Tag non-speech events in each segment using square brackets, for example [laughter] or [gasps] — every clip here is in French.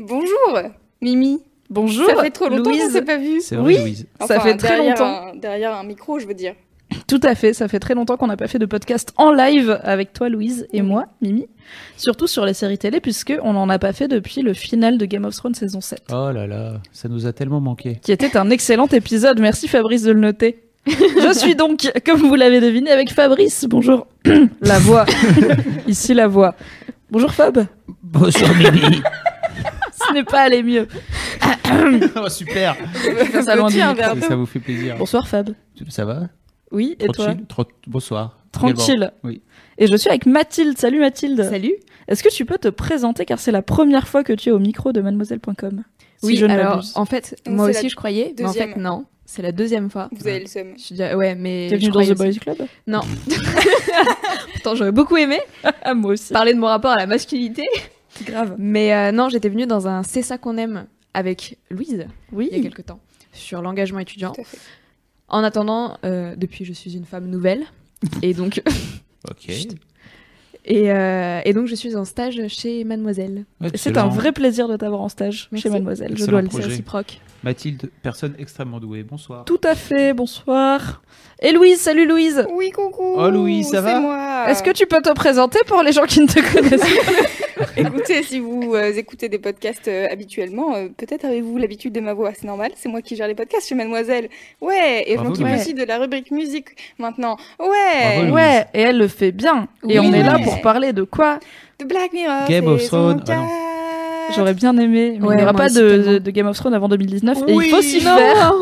Bonjour, Mimi. Bonjour. Ça fait trop longtemps qu'on s'est pas vu. C'est vrai, Oui. Louise. Ça fait très longtemps. un- derrière un micro, je veux dire. Tout à fait, ça fait très longtemps qu'on n'a pas fait de podcast en live avec toi Louise et moi, Mimi. Surtout sur les séries télé puisque on n'en a pas fait depuis le final de Game of Thrones saison 7. Oh là là, ça nous a tellement manqué. Qui était un excellent épisode, merci Fabrice de le noter. [laughs] Je suis donc, comme vous l'avez deviné, avec Fabrice. Bonjour. [coughs] la voix. [laughs] Ici la voix. Bonjour Fab. Bonsoir Mimi. Ce n'est pas allé mieux. [laughs] oh, super. Ça d'eau. Ça vous fait plaisir. Bonsoir Fab. Ça va Oui, et toi Tranquille Tro- Bonsoir. Tranquille. Oui. Et je suis avec Mathilde. Salut Mathilde. Salut. Est-ce que tu peux te présenter car c'est la première fois que tu es au micro de mademoiselle.com si Oui, je ne alors en fait, Donc, moi aussi je croyais, mais en deuxième. fait non, c'est la deuxième fois. Vous avez le seum. Je suis déjà- ouais, mais T'es je venu dans The Boys. Club Non. [laughs] Pourtant, j'aurais beaucoup aimé [laughs] moi aussi. parler de mon rapport à la masculinité, Grave. mais euh, non, j'étais venue dans un C'est ça qu'on aime avec Louise Oui. il y a quelques temps sur l'engagement étudiant. Tout à fait. En attendant, euh, depuis, je suis une femme nouvelle [laughs] et donc Ok. Chut. et, euh, et donc je suis en stage chez Mademoiselle. C'est un vrai plaisir de t'avoir en stage Merci. chez Mademoiselle, je dois le projet. réciproque. Mathilde, personne extrêmement douée. Bonsoir. Tout à fait, bonsoir. Et Louise, salut Louise. Oui, coucou. Oh, Louis, ça va C'est moi. Est-ce que tu peux te présenter pour les gens qui ne te connaissent pas [laughs] [laughs] Écoutez, si vous euh, écoutez des podcasts euh, habituellement, euh, peut-être avez-vous l'habitude de ma voix. C'est normal, c'est moi qui gère les podcasts chez Mademoiselle. Ouais, et je m'occupe Louise. aussi de la rubrique musique maintenant. Ouais. Bravo, Louise. Ouais, et elle le fait bien. Et Oui. on est là pour parler de quoi? De Black Mirror. Game of Thrones. Ah non. 4. J'aurais bien aimé, mais Ouais, il n'y aura pas de, Game of Thrones avant 2019 et il faut s'y [laughs] faire.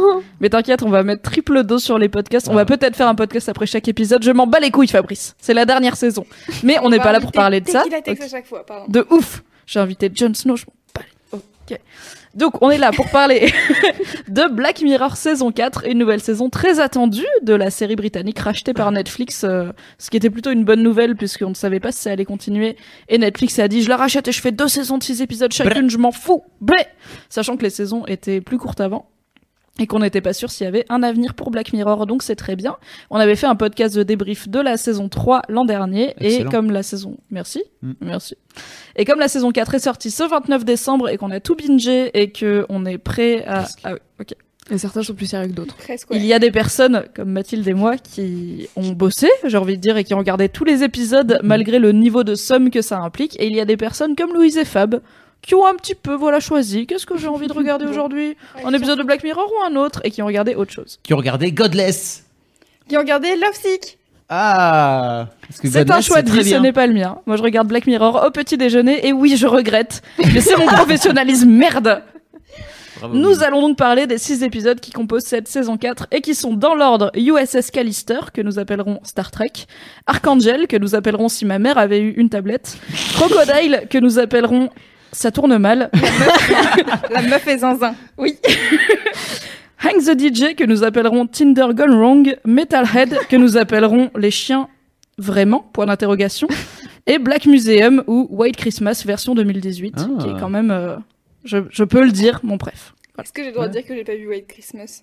Mais t'inquiète, on va mettre triple dos sur les podcasts. On Ah. va peut-être faire un podcast après chaque épisode. Je m'en bats les couilles, Fabrice. C'est la dernière saison. Mais on n'est pas là pour parler de ça. À chaque fois. De ouf. J'ai invité Jon Snow. Je m'en bats les- Ok. Donc on est là pour parler [laughs] de Black Mirror saison 4, une nouvelle saison très attendue de la série britannique rachetée par Netflix, euh, ce qui était plutôt une bonne nouvelle puisqu'on ne savait pas si ça allait continuer. Et Netflix a dit je la rachète et je fais deux saisons de six épisodes chacune, je m'en fous. Blé Sachant que les saisons étaient plus courtes avant. Et qu'on n'était pas sûr s'il y avait un avenir pour Black Mirror, donc c'est très bien. On avait fait un podcast de débrief de la saison 3 l'an dernier, Excellent. et comme la saison... Merci, Mm. merci. Et comme la saison 4 est sortie ce 29 décembre, et qu'on a tout bingé, et qu'on est prêt à... Presque. Ah oui, ok. Et certains sont plus sérieux que d'autres. Presque, ouais. Il y a des personnes, comme Mathilde et moi, qui ont bossé, j'ai envie de dire, et qui ont regardé tous les épisodes, malgré le niveau de somme que ça implique. Et il y a des personnes comme Louise et Fab, qui ont un petit peu, voilà, choisi, qu'est-ce que j'ai envie de regarder [laughs] aujourd'hui Un épisode de Black Mirror ou un autre Et qui ont regardé autre chose. Qui ont regardé Godless. Qui ont regardé Love Sick. Ah C'est un choix de vie, ce n'est pas le mien. Moi, je regarde Black Mirror au petit déjeuner, et oui, je regrette. Mais c'est mon [laughs] professionnalisme, merde Bravo, Nous allons donc parler des six épisodes qui composent cette saison 4 et qui sont dans l'ordre USS Callister, que nous appellerons Star Trek, Archangel, que nous appellerons si ma mère avait eu une tablette, Crocodile, que nous appellerons Ça tourne mal, La meuf est zinzin. oui. [laughs] Hank the DJ, que nous appellerons Tinder Gone Wrong, Metalhead, que nous appellerons Les Chiens Vraiment, point d'interrogation, et Black Museum ou White Christmas version 2018, Ah. qui est quand même, euh, je, je peux le dire, mon bref. Est-ce que j'ai le droit de dire que j'ai pas vu White Christmas?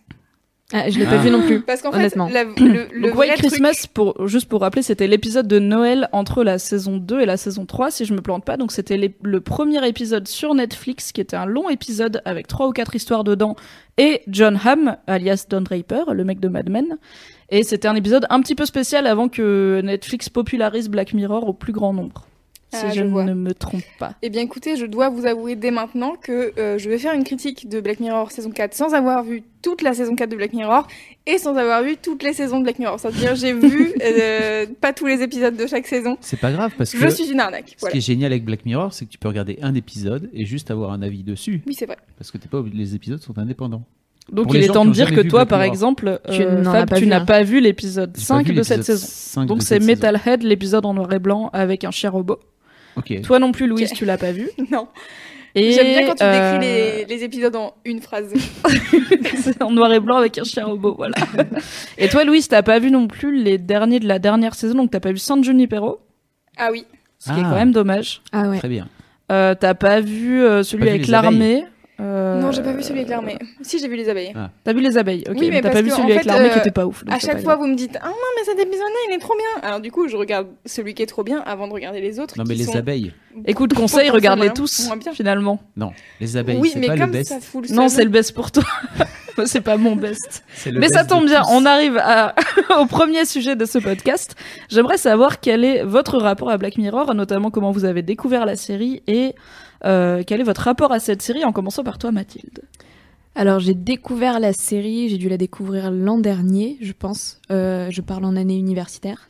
Ah, je l'ai Ah. pas vu non plus. Parce qu'en fait, la- [clears throat] le, le Donc vrai White truc- Christmas, pour, juste pour rappeler, c'était l'épisode de Noël entre la saison 2 et la saison 3, si je me plante pas. Donc c'était le premier épisode sur Netflix, qui était un long épisode avec trois ou quatre histoires dedans, et John Hamm, alias Don Draper, le mec de Mad Men. Et c'était un épisode un petit peu spécial avant que Netflix popularise Black Mirror au plus grand nombre. Si Ah, je, je ne me trompe pas. Eh bien écoutez, je dois vous avouer dès maintenant que euh, je vais faire une critique de Black Mirror saison 4 sans avoir vu toute la saison 4 de Black Mirror et sans avoir vu toutes les saisons de Black Mirror. C'est-à-dire j'ai [laughs] vu euh, pas tous les épisodes de chaque saison. C'est pas grave parce que Je suis une arnaque. ce Voilà. qui est génial avec Black Mirror, c'est que tu peux regarder un épisode et juste avoir un avis dessus. Oui, c'est vrai. Parce que t'es pas les épisodes sont indépendants. Donc Pour il est temps de dire que toi, par exemple, Tu euh, as Fab, tu n'as pas vu l'épisode J'ai pas 5 vu de cette saison. 5 Donc c'est. Metalhead, l'épisode en noir et blanc avec un cher robot. Ok. Toi non plus, Louise, tu l'as pas vu. [laughs] Non. Et J'aime bien quand tu euh, décris les, les épisodes en une phrase. c'est [laughs] [laughs] en noir et blanc avec un chien robot, voilà. et toi, Louise, t'as pas vu non plus les derniers de la dernière saison, donc t'as pas vu San Junipero, Ah oui. ce qui est Ah. quand même dommage. Ah ouais. Très bien. Euh, t'as pas vu euh, celui Pas avec l'armée? Euh, Non, j'ai pas vu celui avec l'armée. Si, j'ai vu les abeilles. Ah. T'as vu les abeilles, ok. Oui, mais mais t'as pas vu celui en avec l'armée qui euh, était pas ouf. À chaque fois, vous me dites Ah non, mais cet épisode-là, il est trop bien. Alors, du coup, je regarde celui qui est trop bien avant de regarder les autres. Non, mais qui les sont abeilles. Écoute, conseil, regarde-les tous, moins bien. finalement. Non, les abeilles, Oui, c'est pas comme le best. ça fout le Non, c'est le best pour toi. [laughs] C'est pas mon best. C'est le Mais ça best de tombe bien, tous. on arrive à- [laughs] au premier sujet de ce podcast. J'aimerais savoir quel est votre rapport à Black Mirror, notamment comment vous avez découvert la série et euh, quel est votre rapport à cette série, en commençant par toi, Mathilde? Alors j'ai découvert la série, j'ai dû la découvrir l'an dernier, je pense. Euh, je parle en année universitaire.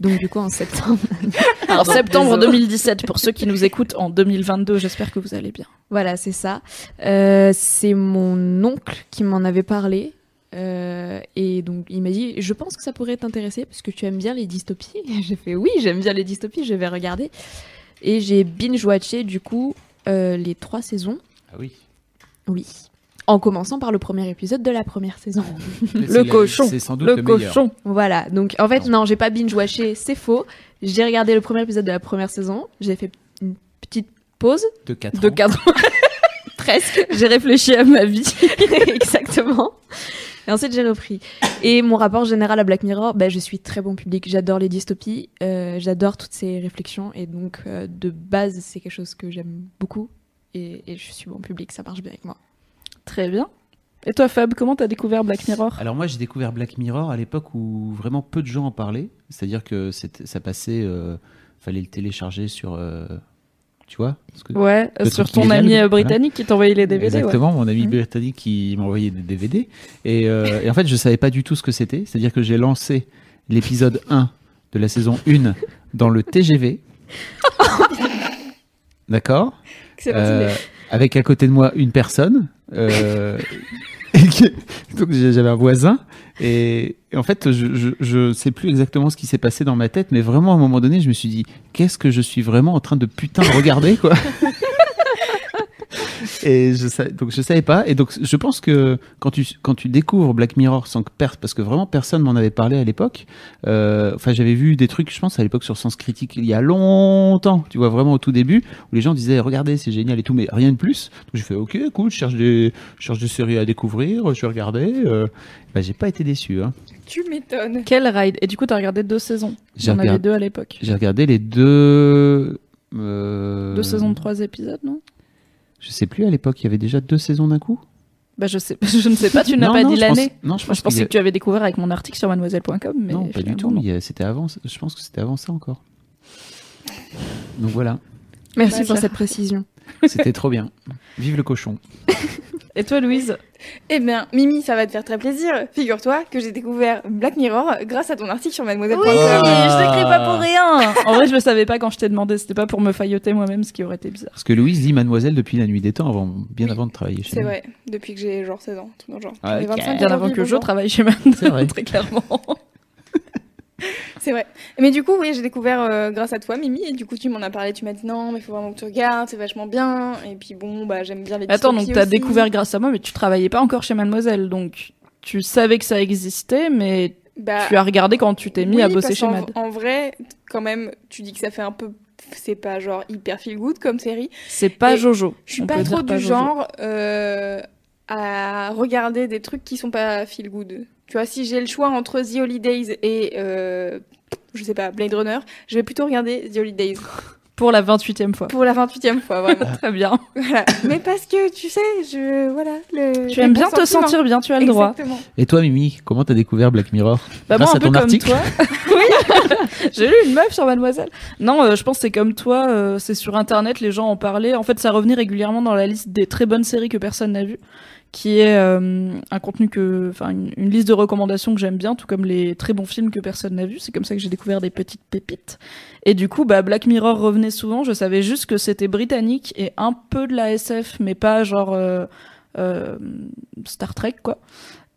Donc du coup en septembre. [laughs] En septembre désolé. 2017, pour ceux qui nous écoutent en 2022, j'espère que vous allez bien. Voilà, c'est ça. Euh, c'est mon oncle qui m'en avait parlé. Euh, et donc il m'a dit, je pense que ça pourrait t'intéresser parce que tu aimes bien les dystopies. [laughs] J'ai fait oui, j'aime bien les dystopies, je vais regarder. Et j'ai binge-watché du coup euh, les trois saisons. Ah oui. Oui. En commençant par le premier épisode de la première saison. [laughs] C'est Le cochon, C'est sans doute Le le, meilleur. cochon. Voilà, donc en fait, non, j'ai pas binge-watché, c'est faux. J'ai regardé le premier épisode de la première saison, j'ai fait une petite pause, De 4 De ans. cadre. [laughs] presque, J'ai réfléchi à ma vie. [laughs] exactement. Et ensuite, j'ai repris. Et mon rapport général à Black Mirror, bah, je suis très bon public, j'adore les dystopies, euh, j'adore toutes ces réflexions, et donc euh, de base, c'est quelque chose que j'aime beaucoup, et, et je suis bon public, ça marche bien avec moi. Très bien. Et toi, Fab, comment t'as découvert Black Mirror? Alors moi j'ai découvert Black Mirror à l'époque où vraiment peu de gens en parlaient. C'est-à-dire que ça passait, euh, fallait le télécharger sur, euh, tu vois que- Ouais, sur ton ami euh, voilà. britannique qui t'envoyait les DVD. ouais. Exactement, mon ami Mhm. britannique qui m'a envoyé des DVD. Et, euh, et en fait, je savais pas du tout ce que c'était. C'est-à-dire que j'ai lancé l'épisode 1 de la saison 1 dans le TGV. [laughs] D'accord? Euh. Avec à côté de moi une personne. euh, [laughs] j'avais un voisin. Et, en fait, je, je, je sais plus exactement ce qui s'est passé dans ma tête, mais vraiment à un moment donné, je me suis dit, qu'est-ce que je suis vraiment en train de putain de regarder, quoi? [laughs] Et je donc je savais pas. Et donc je pense que quand tu quand tu découvres Black Mirror sans que per- parce que vraiment personne m'en avait parlé à l'époque. euh, Enfin j'avais vu des trucs, je pense à l'époque sur Sens Critique il y a longtemps. Tu vois vraiment au tout début où les gens disaient regardez c'est génial et tout, mais rien de plus. Donc j'ai fait ok cool, je cherche des je cherche des séries à découvrir, je vais regarder. Euh, bah, j'ai pas été déçu. Hein. Tu m'étonnes. Quel ride Et du coup, t'as regardé deux saisons. J'en avais deux à l'époque. J'ai regardé les deux. euh, Deux saisons de trois épisodes, non? Je sais plus à l'époque il y avait déjà deux saisons d'un coup? Bah je sais, [laughs] je ne sais pas. Tu n'as Non, pas non, dit je pense- l'année. Non, je pense je pensais a- que tu avais découvert avec mon article sur mademoiselle.com, mais non, pas du tout. a- C'était avant. Je pense que c'était avant ça encore. Donc voilà, Merci Bah, pour cette précision. c'était trop bien. Vive le cochon. [laughs] Et toi, Louise Eh bien, Mimi, ça va te faire très plaisir. Figure-toi que j'ai découvert Black Mirror grâce à ton article sur mademoiselle.com. je t'écris pas pour rien. En vrai, je le savais pas quand je t'ai demandé. C'était pas pour me failloter moi-même, ce qui aurait été bizarre. Parce que Louise dit mademoiselle depuis la nuit des temps, avant, bien Oui, avant de travailler chez C'est vrai, depuis que j'ai genre 16 ans. tout dans le genre. Ah, J'en ai ok. 25 Bien avant que je travaille chez vrai. très clairement. [laughs] C'est vrai. Mais du coup, oui, j'ai découvert euh, grâce à toi, Mimi, et du coup, tu m'en as parlé, tu m'as dit non, mais il faut vraiment que tu regardes, c'est vachement bien. Et puis bon, bah, j'aime bien les Attends, donc t'as découvert grâce à moi, mais tu travaillais pas encore chez Mademoiselle, donc tu savais que ça existait, mais Bah, tu as regardé quand tu t'es mis oui, à bosser chez qu'en- Mad. En vrai, quand même, tu dis que ça fait un peu. C'est pas genre hyper feel good comme série. C'est pas Et Jojo. Je suis pas trop pas du Jojo. genre euh, à regarder des trucs qui sont pas feel good. Tu vois, si j'ai le choix entre The Holidays et euh, je sais pas, Blade Runner, je vais plutôt regarder The Holidays [laughs] Pour la 28e fois. pour la 28e fois, vraiment. [laughs] Très bien. voilà. Mais parce que tu sais, je voilà, le Tu aimes bien te sentir bien, tu as le droit. Exactement. Et toi, Mimi, comment t'as découvert Black Mirror Bah Grâce moi, un à peu ton comme article toi. [laughs] oui. J'ai lu une meuf sur Mademoiselle. Non, euh, je pense que c'est comme toi. euh, c'est sur Internet, les gens en parlaient. En fait, ça revenait régulièrement dans la liste des très bonnes séries que personne n'a vues, qui est euh, un contenu que, enfin, une, une liste de recommandations que j'aime bien, tout comme les très bons films que personne n'a vus. C'est comme ça que j'ai découvert des petites pépites. Et du coup, bah, Black Mirror revenait souvent. Je savais juste que c'était britannique et un peu de la SF, mais pas genre euh, euh, Star Trek, quoi.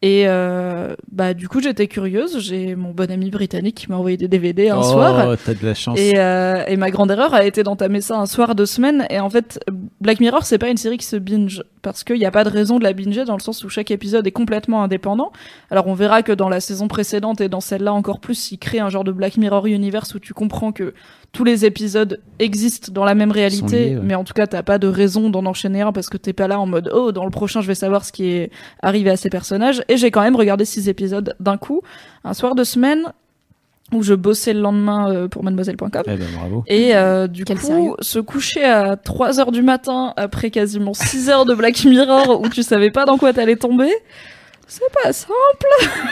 Et euh, bah du coup j'étais curieuse, j'ai mon bon ami britannique qui m'a envoyé des DVD un oh, soir. t'as de la chance. Et, euh, et ma grande erreur a été d'entamer ça un soir de semaine. Et en fait, Black Mirror, c'est pas une série qui se binge. Parce qu'il n'y a pas de raison de la binger dans le sens où chaque épisode est complètement indépendant. Alors on verra que dans la saison précédente et dans celle-là encore plus, ils créent un genre de Black Mirror universe où tu comprends que tous les épisodes existent dans la même réalité. liés, ouais. Mais en tout cas, t'as pas de raison d'en enchaîner un parce que t'es pas là en mode oh, dans le prochain, je vais savoir ce qui est arrivé à ces personnages. Et j'ai quand même regardé six épisodes d'un coup, un soir de semaine où je bossais le lendemain euh, pour mademoiselle.com. Eh ben, bravo. Et euh, du Quel coup, sérieux. se coucher à 3 heures du matin après quasiment 6 heures de Black Mirror où tu savais pas dans quoi t'allais tomber, c'est pas ça.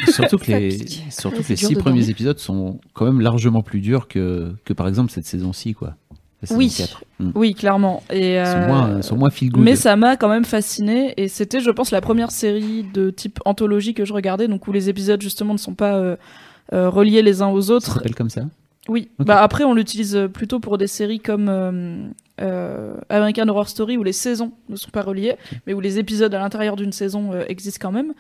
Surtout que les, surtout Ouais, que les c'est dur six de premiers dormir. épisodes sont quand même largement plus durs que, que par exemple cette saison-ci, quoi. La saison Oui. 4. Mm. Oui, clairement. Et, Ils sont euh, moins, sont moins feel good. mais ça m'a quand même fasciné et c'était, je pense, la première série de type anthologie que je regardais, donc où les épisodes justement ne sont pas euh, euh, reliés les uns aux Ça autres. s'appelle comme ça. Oui. Bah après, on l'utilise plutôt pour des séries comme euh, euh, American Horror Story où les saisons ne sont pas reliées, mais où les épisodes à l'intérieur d'une saison euh, existent quand même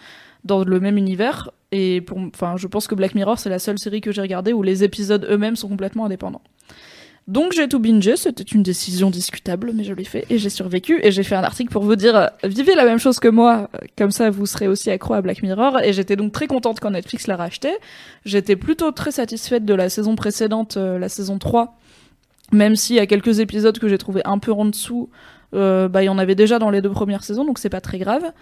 dans le même univers. Et pour, enfin, je pense que Black Mirror c'est la seule série que j'ai regardée où les épisodes eux-mêmes sont complètement indépendants. Donc j'ai tout bingé, c'était une décision discutable, mais je l'ai fait et j'ai survécu et j'ai fait un article pour vous dire euh, vivez la même chose que moi, euh, comme ça vous serez aussi accro à Black Mirror et j'étais donc très contente quand Netflix l'a racheté. J'étais plutôt très satisfaite de la saison précédente, euh, la saison 3, même s'il y a quelques épisodes que j'ai trouvé un peu en dessous, euh, bah il y en avait déjà dans les deux premières saisons donc c'est pas très grave.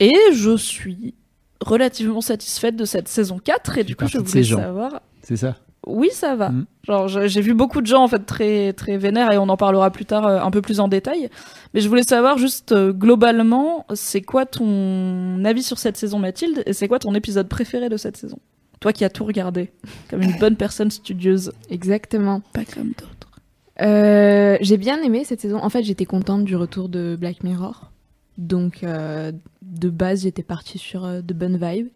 Et je suis relativement satisfaite de cette saison 4 et Tu du coup je voulais savoir C'est ça. Oui, ça va. Mm. Genre, j'ai vu beaucoup de gens en fait très très vénères et on en parlera plus tard euh, un peu plus en détail. Mais je voulais savoir juste euh, globalement, c'est quoi ton avis sur cette saison, Mathilde, et c'est quoi ton épisode préféré de cette saison? Toi qui as tout regardé, [laughs] comme une bonne personne studieuse, Exactement. pas comme d'autres. Euh, j'ai bien aimé cette saison. En fait, j'étais contente du retour de Black Mirror. Donc, euh, de base, j'étais partie sur euh, de bonnes vibes.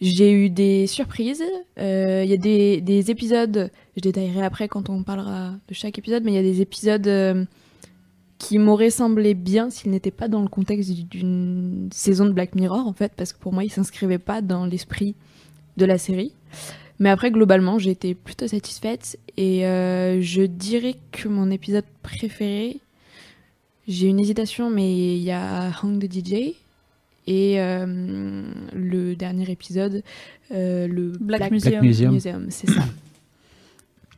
J'ai eu des surprises. Euh, Il y a des, des épisodes, je détaillerai après quand on parlera de chaque épisode, mais il y a des épisodes euh, qui m'auraient semblé bien s'ils n'étaient pas dans le contexte d'une saison de Black Mirror, en fait, parce que pour moi, ils s'inscrivaient pas dans l'esprit de la série. Mais après, globalement, j'ai été plutôt satisfaite et euh, je dirais que mon épisode préféré, j'ai une hésitation, mais il y a Hang the DJ et euh, le dernier épisode, euh, le Black Museum. Museum, c'est ça.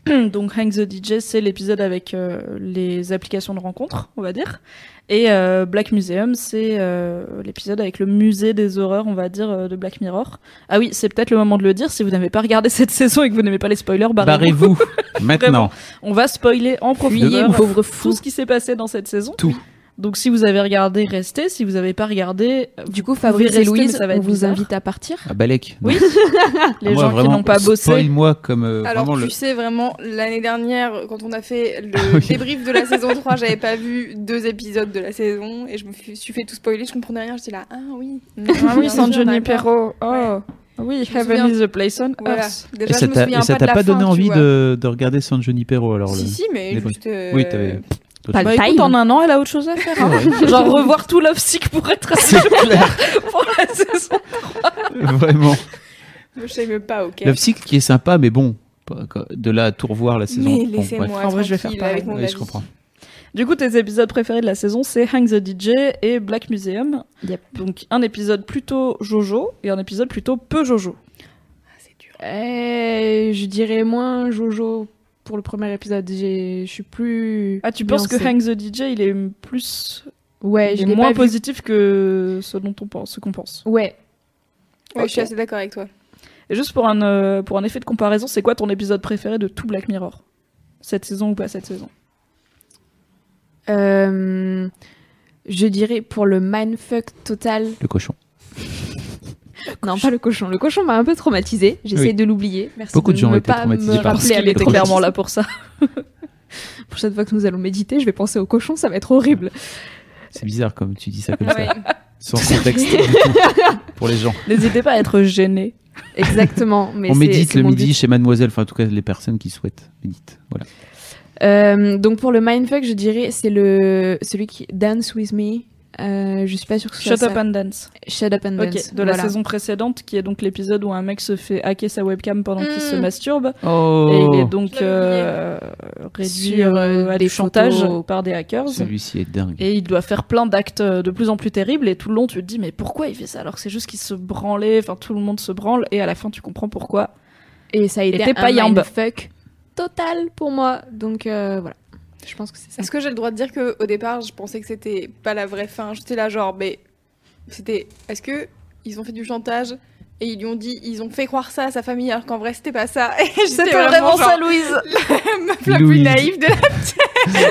[coughs] Donc Hang the DJ, c'est l'épisode avec euh, les applications de rencontres, on va dire. Et euh, Black Museum, c'est euh, l'épisode avec le musée des horreurs, on va dire, de Black Mirror. Ah oui, c'est peut-être le moment de le dire. Si vous n'avez pas regardé [laughs] cette saison et que vous n'aimez pas les spoilers, barrez-vous. Barrez-vous [laughs] maintenant. On va spoiler en profondeur pauvre tout fou. ce qui s'est passé dans cette saison. Tout. Donc si vous avez regardé, restez. Si vous n'avez pas regardé, Du coup, Fabrice et Louise, ça va on vous bizarre. invite à partir. À Balek. Oui. [laughs] Non. les Moi, gens qui n'ont pas bossé. Spoil-moi comme euh, Alors tu le. sais vraiment l'année dernière quand on a fait le [laughs] oui. débrief de la saison 3 j'avais pas vu deux épisodes de la saison et je me suis fait tout spoiler je comprenais rien j'étais là ah oui Ah oui, [laughs] San Johnny Junipero. Oh. Oui, Je me Heaven souviens. is a place on voilà earth. Et déjà et ça t'a pas donné fin, envie de, de regarder San Junipero alors si le... si mais juste euh, Oui, Pas le Bah time. écoute, en un an, elle a autre chose à faire. hein. [laughs] Genre revoir tout Love Sick pour être C'est clair. [laughs] pour la saison. Vraiment. je sais même pas ok Love Sick qui est sympa, mais bon, de là à tout revoir la saison. mais bon, laissez-moi bref. En vrai, je vais faire tranquille pareil. avec mon Oui, je comprends. Du coup, tes épisodes préférés de la saison, c'est Hang the DJ et Black Museum. Yep. Donc un épisode plutôt Jojo et un épisode plutôt peu Jojo. Ah, c'est dur Euh, je dirais moins Jojo pour le premier épisode. Je suis plus. Ah, tu penses que. Hang the DJ, il est plus, Ouais, il est moins pas vu. positif que ce dont on pense, ce qu'on pense. Ouais. ouais je suis assez d'accord avec toi Et juste pour un euh, pour un effet de comparaison, c'est quoi ton épisode préféré de tout Black Mirror? Cette saison ou pas cette saison? Euh, je dirais pour le mindfuck total. Le cochon. [laughs] Non, pas le cochon. Le cochon m'a un peu traumatisé. J'essaie Oui. de l'oublier. Merci Beaucoup de gens ne ont été pas traumatisés me par rappeler ce à qu'il était était clairement là pour ça. [laughs] Prochaine fois que nous allons méditer, je vais penser au cochon. Ça va être horrible. C'est bizarre comme tu dis ça comme Ouais. ça. Sans contexte. [laughs] Pour les gens. N'hésitez pas à être gêné. Exactement. Mais On médite le midi but. chez Mademoiselle, enfin en tout cas les personnes qui souhaitent méditent. Voilà. Euh, donc pour le mindfuck, je dirais c'est le celui qui Dance with Me Euh, je suis pas sûre que ce soit Shut Up ça. and Dance. Shut Up and Ok, Dance. de la voilà. saison précédente, qui est donc l'épisode où un mec se fait hacker sa webcam pendant qu'il se Mm. masturbe. Oh, Et il est donc euh, réduit Sur, euh, à des du chantage photos. par des hackers. celui-ci est dingue. Et il doit faire plein d'actes de plus en plus terribles. Et tout le long, tu te dis, mais pourquoi il fait ça Alors que c'est juste qu'il se branlait, enfin tout le monde se branle. Et à la fin, tu comprends pourquoi. Et ça a été un pas yambe. mindfuck total pour moi. Donc euh, voilà. Je pense que c'est ça. Est-ce que j'ai le droit de dire que au départ, je pensais que c'était pas la vraie fin? J'étais là, genre, mais c'était. Est-ce que ils ont fait du chantage et ils lui ont dit, ils ont fait croire ça à sa famille alors qu'en vrai c'était pas ça? [laughs] Et j'étais C'était vraiment genre, ça, Louise [laughs] la meuf la plus naïve de la.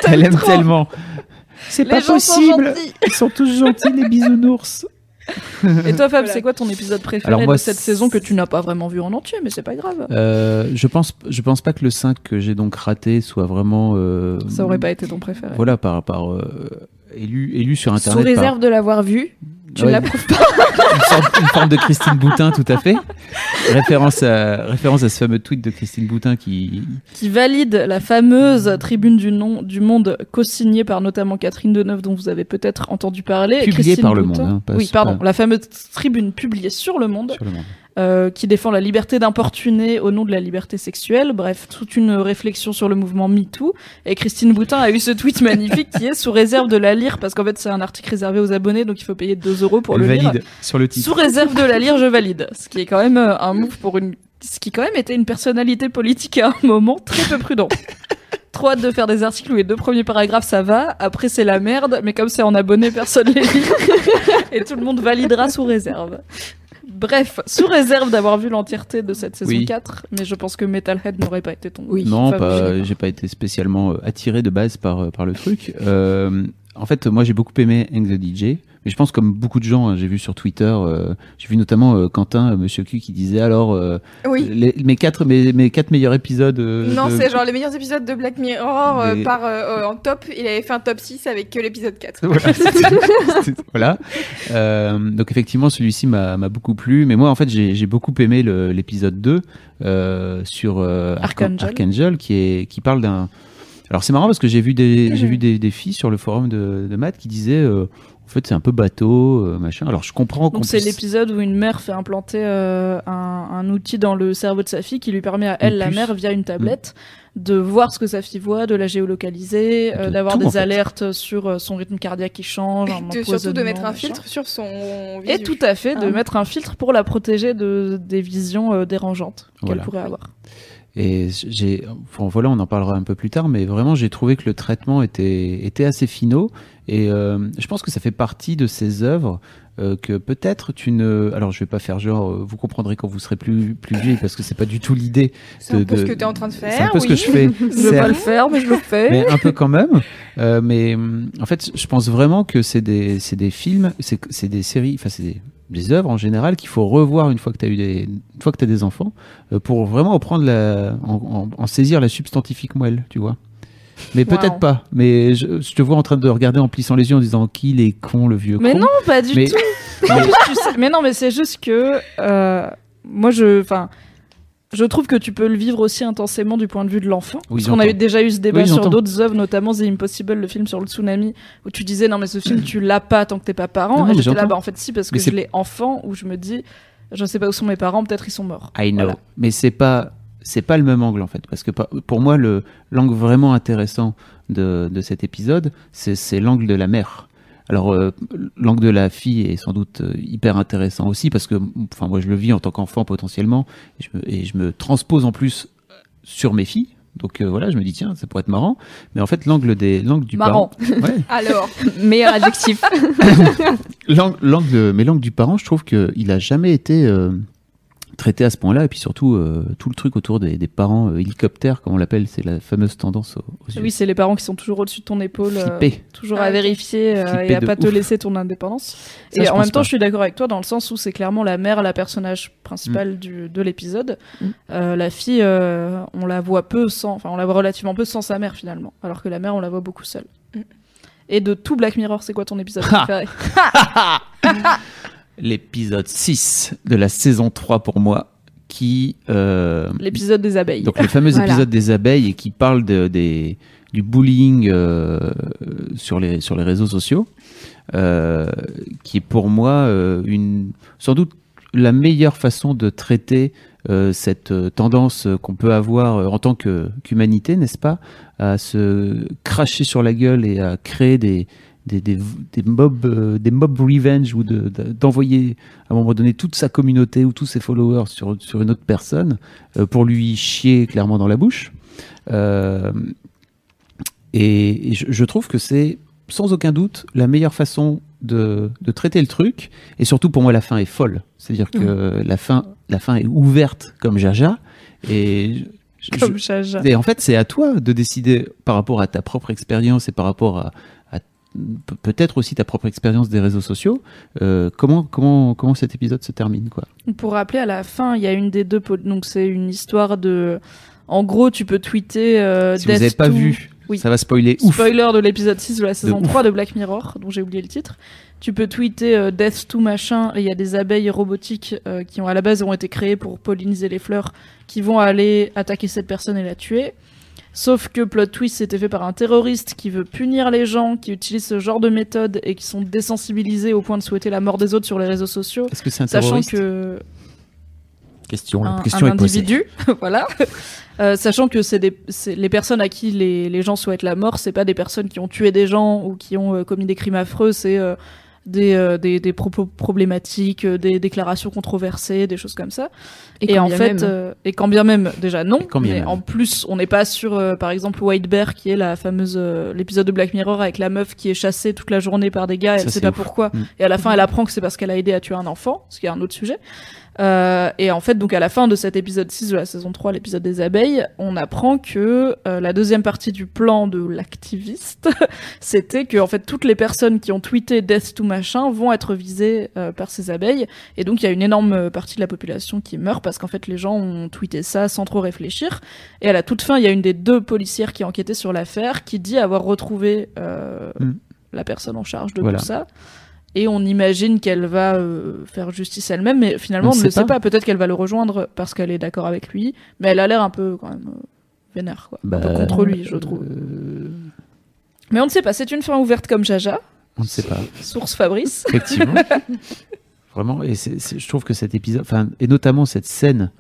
[laughs] Elle aime tellement. C'est sont gentils. Ils sont tous gentils, les bisounours. [laughs] Et toi, Fab, Voilà. c'est quoi ton épisode préféré Alors moi, de cette saison que tu n'as pas vraiment vu en entier, mais c'est pas grave. Euh, je pense, je pense pas que le 5 que j'ai donc raté soit vraiment. euh, Ça aurait pas été ton préféré. Voilà, par, par euh, élu, élu sur Sous internet. par- réserve de l'avoir vu, tu Ouais. ne l'approuves pas. [laughs] une, sorte- une forme de Christine Boutin, tout à fait. référence, à, référence à ce fameux tweet de Christine Boutin qui. qui valide la fameuse tribune du, nom, du monde co-signée par notamment Catherine Deneuve dont vous avez peut-être entendu parler. Publiée par Le Monde, hein, oui, pardon, pas- la fameuse tribune publiée sur Le Monde Sur le monde. Euh, qui défend la liberté d'importuner au nom de la liberté sexuelle. Bref, toute une réflexion sur le mouvement MeToo. Et Christine Boutin a eu ce tweet magnifique qui est sous réserve de la lire parce qu'en fait c'est un article réservé aux abonnés donc il faut payer 2 euros pour Elle le valide lire. sur le titre. Sous réserve de la lire, je valide. Ce qui est quand même euh, un move pour une. Ce qui quand même était une personnalité politique à un moment très peu prudent. Trop hâte de faire des articles où les deux premiers paragraphes ça va, après c'est la merde, mais comme c'est en abonné, personne les lit. Et tout le monde validera sous réserve. Bref, sous réserve d'avoir vu l'entièreté de cette saison Oui. 4, mais je pense que Metalhead n'aurait pas été ton. Oui. Non, pas, j'ai pas été spécialement euh, attiré de base par, euh, par le truc. Euh, en fait, moi, j'ai beaucoup aimé Hang the DJ. Mais je pense comme beaucoup de gens, hein, j'ai vu sur Twitter, euh, j'ai vu notamment euh, Quentin, euh, Monsieur Q, qui disait alors euh, Oui. les- mes quatre mes, mes quatre meilleurs épisodes. euh, Non, de- c'est genre les meilleurs épisodes de Black Mirror euh, Des- par en top. Il avait fait un top 6 avec que l'épisode 4. [laughs] Voilà. Euh, donc effectivement, celui-ci m'a beaucoup plu. Mais moi, en fait, j'ai beaucoup aimé l'épisode 2 euh, sur euh, Archan- Archangel. Archangel, qui est qui parle d'un. Alors c'est marrant parce que j'ai vu des j'ai vu des, des filles sur le forum de, de maths qui disaient euh, en fait c'est un peu bateau euh, machin. Alors je comprends qu'on Donc c'est puisse- l'épisode où une mère fait implanter euh, un, un outil dans le cerveau de sa fille qui lui permet à elle, la mère, via une tablette, de voir ce que sa fille voit, de la géolocaliser, euh, d'avoir des fait. alertes sur son rythme cardiaque qui change, De, surtout de mettre un machin. filtre sur son Et visu. tout à fait, de Ah. mettre un filtre pour la protéger de, des visions euh, dérangeantes qu'elle pourrait avoir. Et j'ai, enfin, voilà, on en parlera un peu plus tard, mais vraiment, j'ai trouvé que le traitement était, était assez finaux. Et euh, je pense que ça fait partie de ces œuvres euh, que peut-être tu ne. Alors, je vais pas faire genre, euh, vous comprendrez quand vous serez plus, plus vieux, parce que c'est pas du tout l'idée. C'est un de- peu ce de- que tu es en train de faire. C'est un peu oui. ce que je fais. [laughs] Je veux pas le faire, mais je le fais. mais un peu quand même. Euh, mais en fait, je pense vraiment que c'est des, c'est des films, c'est c'est des séries, enfin, c'est des, des œuvres en général qu'il faut revoir une fois que tu as eu des, une fois que as des enfants, euh, pour vraiment en prendre la, en, en- en saisir la substantifique moelle, tu vois. Mais Wow. peut-être pas. Mais je, je te vois en train de regarder en plissant les yeux en disant qu'il est con le vieux Mais con. non, pas du Mais- tout. [laughs] Mais, non, mais c'est juste que euh, moi, je, enfin, je trouve que tu peux le vivre aussi intensément du point de vue de l'enfant. Oui, parce qu'on a j'entends. eu- déjà eu ce débat Oui, sur d'autres œuvres, notamment The Impossible, le film sur le tsunami, où tu disais non mais ce film [clears throat] tu l'as pas tant que t'es pas parent. Non, Et j'étais là, bah en fait si parce que je l'ai enfant, où je me dis, je sais pas où sont mes parents, peut-être ils sont morts. I know. Voilà. Mais c'est pas c'est pas le même angle en fait parce que pour moi le l'angle vraiment intéressant de, de cet épisode c'est c'est l'angle de la mère. Alors euh, l'angle de la fille est sans doute euh, hyper intéressant aussi parce que enfin moi je le vis en tant qu'enfant potentiellement et je, me, et je me transpose en plus sur mes filles. Donc euh, voilà, je me dis tiens, ça pourrait être marrant, mais en fait l'angle des l'angle du Marrant. parent, [laughs] ouais, [laughs] Alors, Meilleur adjectif. [laughs] L'angle, mais l'angle du parent, je trouve qu'il a jamais été euh, traité à ce point-là. Et puis surtout, euh, tout le truc autour des, des parents euh, hélicoptères, comme on l'appelle, c'est la fameuse tendance aux, Oui, c'est les parents qui sont toujours au-dessus de ton épaule, euh, toujours Ah, à vérifier euh, et à pas te laisser ton indépendance. Ça, et en même temps, pas. je suis d'accord avec toi dans le sens où c'est clairement la mère, la personnage principal du, de l'épisode. Mm. Euh, la fille, euh, on la voit peu sans, enfin, on la voit relativement peu sans sa mère finalement, alors que la mère, on la voit beaucoup seule. Mm. Et de tout Black Mirror, c'est quoi ton épisode [laughs] préféré? [laughs] L'épisode 6 de la saison 3 pour moi, qui euh, L'épisode des abeilles. donc le fameux [laughs] Voilà. épisode des abeilles et qui parle de, des, du bullying euh, sur, les, sur les réseaux sociaux, euh, qui est pour moi une, sans doute la meilleure façon de traiter cette tendance qu'on peut avoir en tant qu'humanité, n'est-ce pas, à se cracher sur la gueule et à créer des, des, des, des mobs, euh, des mob revenge ou de- de- d'envoyer à un moment donné toute sa communauté ou tous ses followers sur, sur une autre personne euh, pour lui chier clairement dans la bouche. Euh, et et je, je trouve que c'est sans aucun doute la meilleure façon de, de traiter le truc. Et surtout, pour moi, la fin est folle. C'est-à-dire que la, fin, la fin est ouverte comme Jaja. Et, je- je- Comme Jaja. et en fait, c'est à toi de décider par rapport à ta propre expérience et par rapport à, peut-être aussi ta propre expérience des réseaux sociaux, euh, comment, comment, comment cet épisode se termine. Quoi? Pour rappeler, à la fin, il y a une des deux. Donc, c'est une histoire de. En gros, tu peux tweeter. euh, Si vous n'avez pas vu, Oui. ça va spoiler ouf. Spoiler de l'épisode 6 de la saison ouf. 3 de Black Mirror, dont j'ai oublié le titre. Tu peux tweeter euh, Death to machin, et il y a des abeilles robotiques euh, qui ont à la base ont été créées pour polliniser les fleurs, qui vont aller attaquer cette personne et la tuer. Sauf que plot twist, c'était fait par un terroriste qui veut punir les gens qui utilisent ce genre de méthode et qui sont désensibilisés au point de souhaiter la mort des autres sur les réseaux sociaux. Est-ce que c'est un Sachant terroriste que Question, la un, question un est posée. individu, [laughs] voilà. Euh, sachant que c'est les personnes à qui les, les gens souhaitent la mort, c'est pas des personnes qui ont tué des gens ou qui ont euh, commis des crimes affreux, c'est euh, des, euh, des des propos problématiques, euh, des déclarations controversées, des choses comme ça. Et, quand en bien fait, même. euh, et quand bien même, déjà non, mais même. en plus, on n'est pas sur, euh, par exemple, White Bear, qui est la fameuse euh, l'épisode de Black Mirror avec la meuf qui est chassée toute la journée par des gars, Ça, elle sait pas ouf. pourquoi, Mm. et à la fin, elle apprend que c'est parce qu'elle a aidé à tuer un enfant, ce qui est un autre sujet. Euh, et en fait, donc à la fin de cet épisode 6 de la saison 3, l'épisode des abeilles, on apprend que euh, la deuxième partie du plan de l'activiste, [laughs] c'était que en fait toutes les personnes qui ont tweeté Death to machin vont être visées euh, par ces abeilles. Et donc il y a une énorme euh, partie de la population qui meurt parce qu'en fait les gens ont tweeté ça sans trop réfléchir. Et à la toute fin, il y a une des deux policières qui enquêtait sur l'affaire qui dit avoir retrouvé euh, Mm. la personne en charge de Voilà. tout ça. Et on imagine qu'elle va euh, faire justice elle-même, mais finalement On ne le sait pas. Peut-être qu'elle va le rejoindre parce qu'elle est d'accord avec lui, mais elle a l'air un peu quand même euh, vénère, quoi. un peu Bah, contre lui, je trouve. euh, Mais on ne sait pas. C'est une fin ouverte comme Jaja, on ne sait pas. source Fabrice. Effectivement. [laughs] Vraiment, et je trouve que cet épisode, et notamment cette scène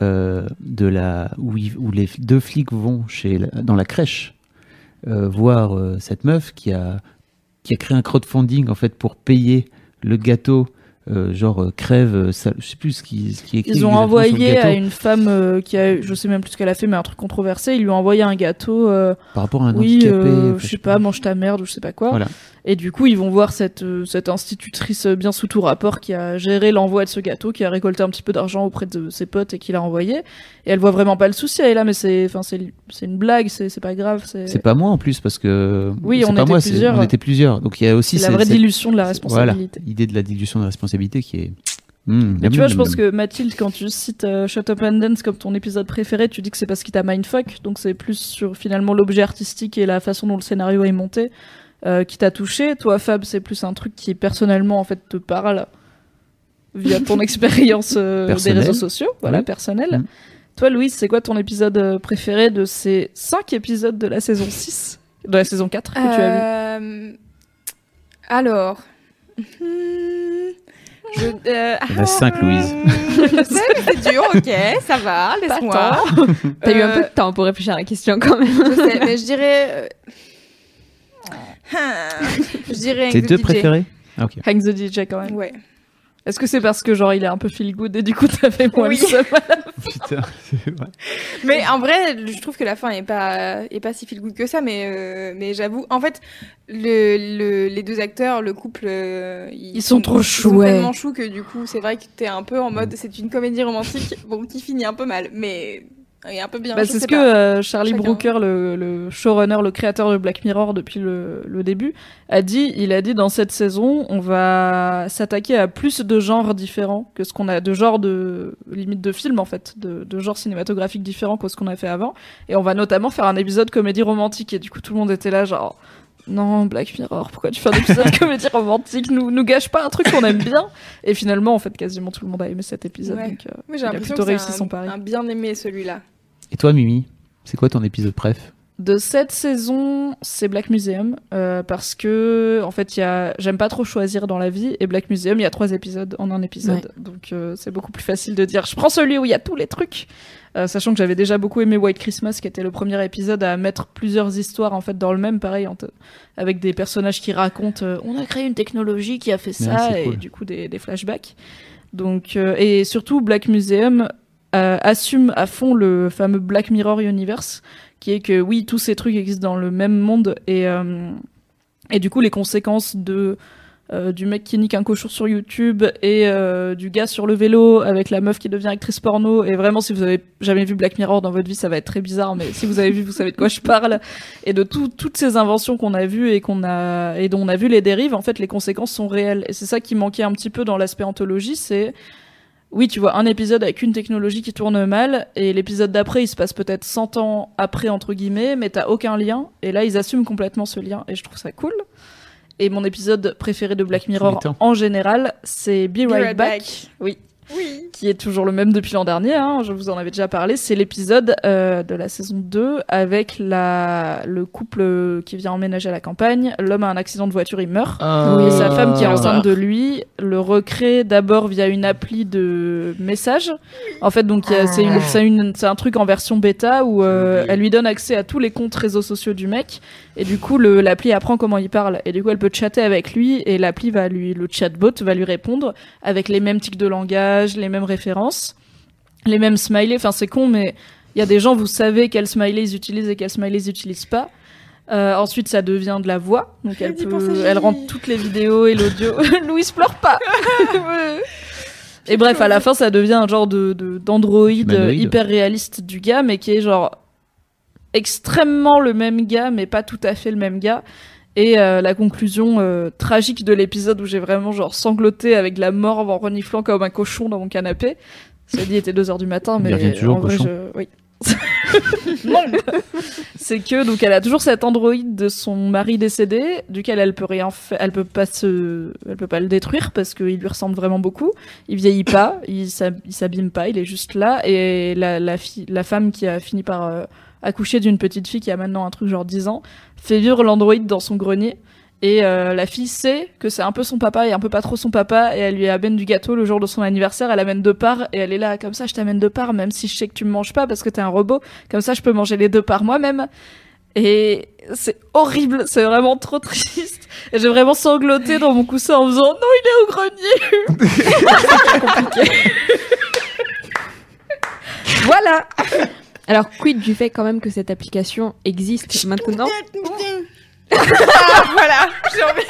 euh, de la où, les deux flics vont chez la- dans la crèche euh, voir euh, cette meuf qui a qui a créé un crowdfunding en fait pour payer le gâteau. euh, genre euh, crève, euh, ça, je sais plus ce qui, ce qui est écrit Ils ont envoyé à une femme euh, qui a, je sais même plus ce qu'elle a fait, mais un truc controversé. Ils lui ont envoyé un gâteau. euh, par rapport à un oui, handicapé. je sais pas, mange ta merde ou je sais pas quoi. Voilà. Et du coup, ils vont voir cette, euh, cette institutrice bien sous tout rapport qui a géré l'envoi de ce gâteau, qui a récolté un petit peu d'argent auprès de ses potes et qui l'a envoyé. Et elle voit vraiment pas le souci. Elle est là, mais c'est, enfin, c'est, c'est une blague, c'est, c'est pas grave. C'est, C'est pas moi en plus parce que Oui, on pas était moi, c'est- plusieurs. on était plusieurs. Donc il y a aussi c'est la vraie dilution de la Voilà, responsabilité. l'idée de la dilution de la responsabilité qui est. Mmh, Mais tu vois, je pense que Mathilde, quand tu cites euh, Shut Up and Dance comme ton épisode préféré, tu dis que c'est parce qu'il t'a mindfuck, donc c'est plus sur finalement l'objet artistique et la façon dont le scénario est monté euh, qui t'a touché. Toi, Fab, c'est plus un truc qui personnellement en fait te parle via ton [laughs] expérience euh, des réseaux sociaux, voilà, Oui. personnelle. Mm. Toi, Louise, c'est quoi ton épisode euh, préféré de ces 5 épisodes de la saison 6 De la saison 4 que tu as vu Euh, Alors. [laughs] Je, euh, Il y en a cinq, Louise. Je sais, mais c'est dur, ok, ça va, laisse-moi. T'as eu un peu de temps pour réfléchir à la question quand même. Je sais, mais je dirais. Je dirais. Tes Hank the deux DJ. préférés Ah, ok. Hank the DJ quand même. Ouais. Est-ce que c'est parce que genre il est un peu feel good et du coup t'avais moins Oui. le seum [laughs] Putain, c'est vrai. Mais en vrai, je trouve que la fin est pas est pas si feel good que ça, mais euh, mais j'avoue, en fait, le, le- les deux acteurs, le couple, euh, Ils sont trop choux, Ils sont ouais. tellement choux que du coup, c'est vrai que t'es un peu en mode, c'est une comédie romantique, bon, qui finit un peu mal, mais est un peu bien. Bah, c'est ce que euh, Charlie Chacun. Brooker, le, le showrunner, le créateur de Black Mirror depuis le, le début, a dit. Il a dit dans cette saison, on va s'attaquer à plus de genres différents que ce qu'on a, de genres de limite de films en fait, de, de genres cinématographiques différents que ce qu'on a fait avant. Et on va notamment faire un épisode comédie romantique. Et du coup, tout le monde était là genre. non, Black Mirror, pourquoi tu fais un épisode [laughs] comédie romantique? Nous, nous gâche pas un truc qu'on aime bien. Et finalement, en fait, quasiment tout le monde a aimé cet épisode. Ouais. donc, euh, Mais j'ai a l'impression plutôt que réussi c'est un, un bien aimé celui-là. Et toi, Mimi, c'est quoi ton épisode préf? De cette saison, c'est Black Museum euh, parce que en fait, il y a, j'aime pas trop choisir dans la vie et Black Museum, il y a trois épisodes en un épisode, donc euh, c'est beaucoup plus facile de dire je prends celui où il y a tous les trucs, Euh, sachant que j'avais déjà beaucoup aimé White Christmas, qui était le premier épisode à mettre plusieurs histoires en fait dans le même, pareil, en te- avec des personnages qui racontent euh, on a créé une technologie qui a fait ça et cool. du coup des, des flashbacks. Donc euh, et surtout Black Museum euh, assume à fond le fameux Black Mirror Universe qui est que oui, tous ces trucs existent dans le même monde et euh, et du coup les conséquences de euh, du mec qui nique un cochon sur YouTube et du gars sur le vélo avec la meuf qui devient actrice porno et vraiment si vous avez jamais vu Black Mirror dans votre vie ça va être très bizarre mais si vous avez vu vous savez de quoi je parle. Et de tout- toutes ces inventions qu'on a vues et qu'on a et dont on a vu les dérives en fait les conséquences sont réelles. Et c'est ça qui manquait un petit peu dans l'aspect anthologie c'est oui, tu vois un épisode avec une technologie qui tourne mal, et l'épisode d'après, il se passe peut-être 100 ans après, entre guillemets, mais t'as aucun lien, et là, ils assument complètement ce lien, et je trouve ça cool. Et mon épisode préféré de Black Mirror m'étonnes. en général, c'est Be, Be Right, Right Back. Back. Oui, Oui. qui est toujours le même depuis l'an dernier, hein, je vous en avais déjà parlé. C'est l'épisode euh, de la saison 2 avec la, le couple qui vient emménager à la campagne. L'homme a un accident de voiture, il meurt. Ah. Et sa femme qui est enceinte de lui le recrée d'abord via une appli de message. En fait, donc c'est un truc en version bêta où euh, elle lui donne accès à tous les comptes réseaux sociaux du mec. Et du coup, l'appli apprend comment il parle. Et du coup, elle peut chatter avec lui et l'appli va lui, le chatbot va lui répondre avec les mêmes tics de langage, les mêmes références, les mêmes smileys. Enfin, c'est con, mais il y a des gens, vous savez quels smileys ils utilisent et quels smileys ils utilisent pas. Euh, ensuite, ça devient de la voix, donc elle peut, rend toutes les vidéos et l'audio. [laughs] Louise pleure pas. [laughs] et bref, à la fin, ça devient un genre de hyper réaliste du gars, mais qui est genre extrêmement le même gars, mais pas tout à fait le même gars. Et euh, la conclusion euh, tragique de l'épisode où j'ai vraiment genre sangloté avec la mort en reniflant comme un cochon dans mon canapé. Ça dit, il était 2h du matin, mais en vrai, cochon. je... oui. [laughs] C'est que donc elle a toujours cet androïde de son mari décédé, duquel elle peut rien faire, elle peut pas se, elle peut pas le détruire parce qu'il lui ressemble vraiment beaucoup. Il vieillit pas, il s'ab- il s'abîme pas, il est juste là. Et la, la, la femme qui a fini par euh, accoucher d'une petite fille qui a maintenant un truc genre 10 ans, fait vivre l'androïde dans son grenier. Et euh, la fille sait que c'est un peu son papa et un peu pas trop son papa, et elle lui amène du gâteau le jour de son anniversaire, elle amène deux parts, et elle est là, comme ça je t'amène deux parts, même si je sais que tu me manges pas parce que t'es un robot, comme ça je peux manger les deux parts moi-même. Et c'est horrible, c'est vraiment trop triste. Et j'ai vraiment sangloté dans mon coussin en faisant non, il est au grenier. [laughs] [laughs] C'est compliqué. [laughs] voilà. Alors, quid du fait quand même que cette application existe maintenant Ah, voilà. J'ai envie-.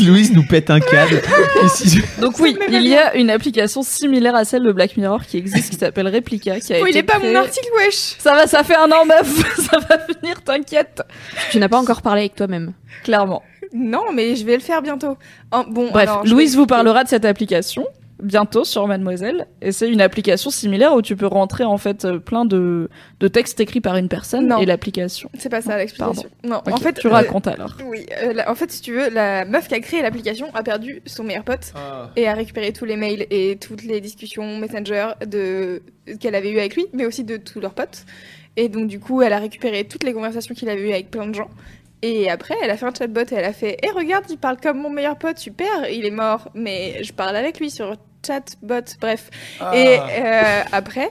[laughs] Louise nous pète un câble. Ici, je- Donc oui, il y a une application similaire à celle de Black Mirror qui existe, qui s'appelle Replica, qui a Oh, il est pas créée- mon article, wesh. Ça va, ça fait un an, meuf. [laughs] ça va venir, t'inquiète. Tu n'as pas encore parlé avec toi-même. Clairement. Non, mais je vais le faire bientôt. Oh, bon, Bref, alors, je vais Louise vous parlera de cette application bientôt sur Mademoiselle. Et c'est une application similaire où tu peux rentrer en fait euh, plein de, de textes écrits par une personne Non. et l'application. C'est pas ça l'explication. Non, en fait, tu euh, racontes alors. Oui, euh, la- en fait, si tu veux, la meuf qui a créé l'application a perdu son meilleur pote et a récupéré tous les mails et toutes les discussions Messenger de qu'elle avait eues avec lui, mais aussi de tous leurs potes. Et donc, du coup, elle a récupéré toutes les conversations qu'il avait eues avec plein de gens. Et après, elle a fait un chatbot et elle a fait Eh, regarde, il parle comme mon meilleur pote, super, il est mort, mais je parle avec lui sur chatbot, bref. Et euh, après,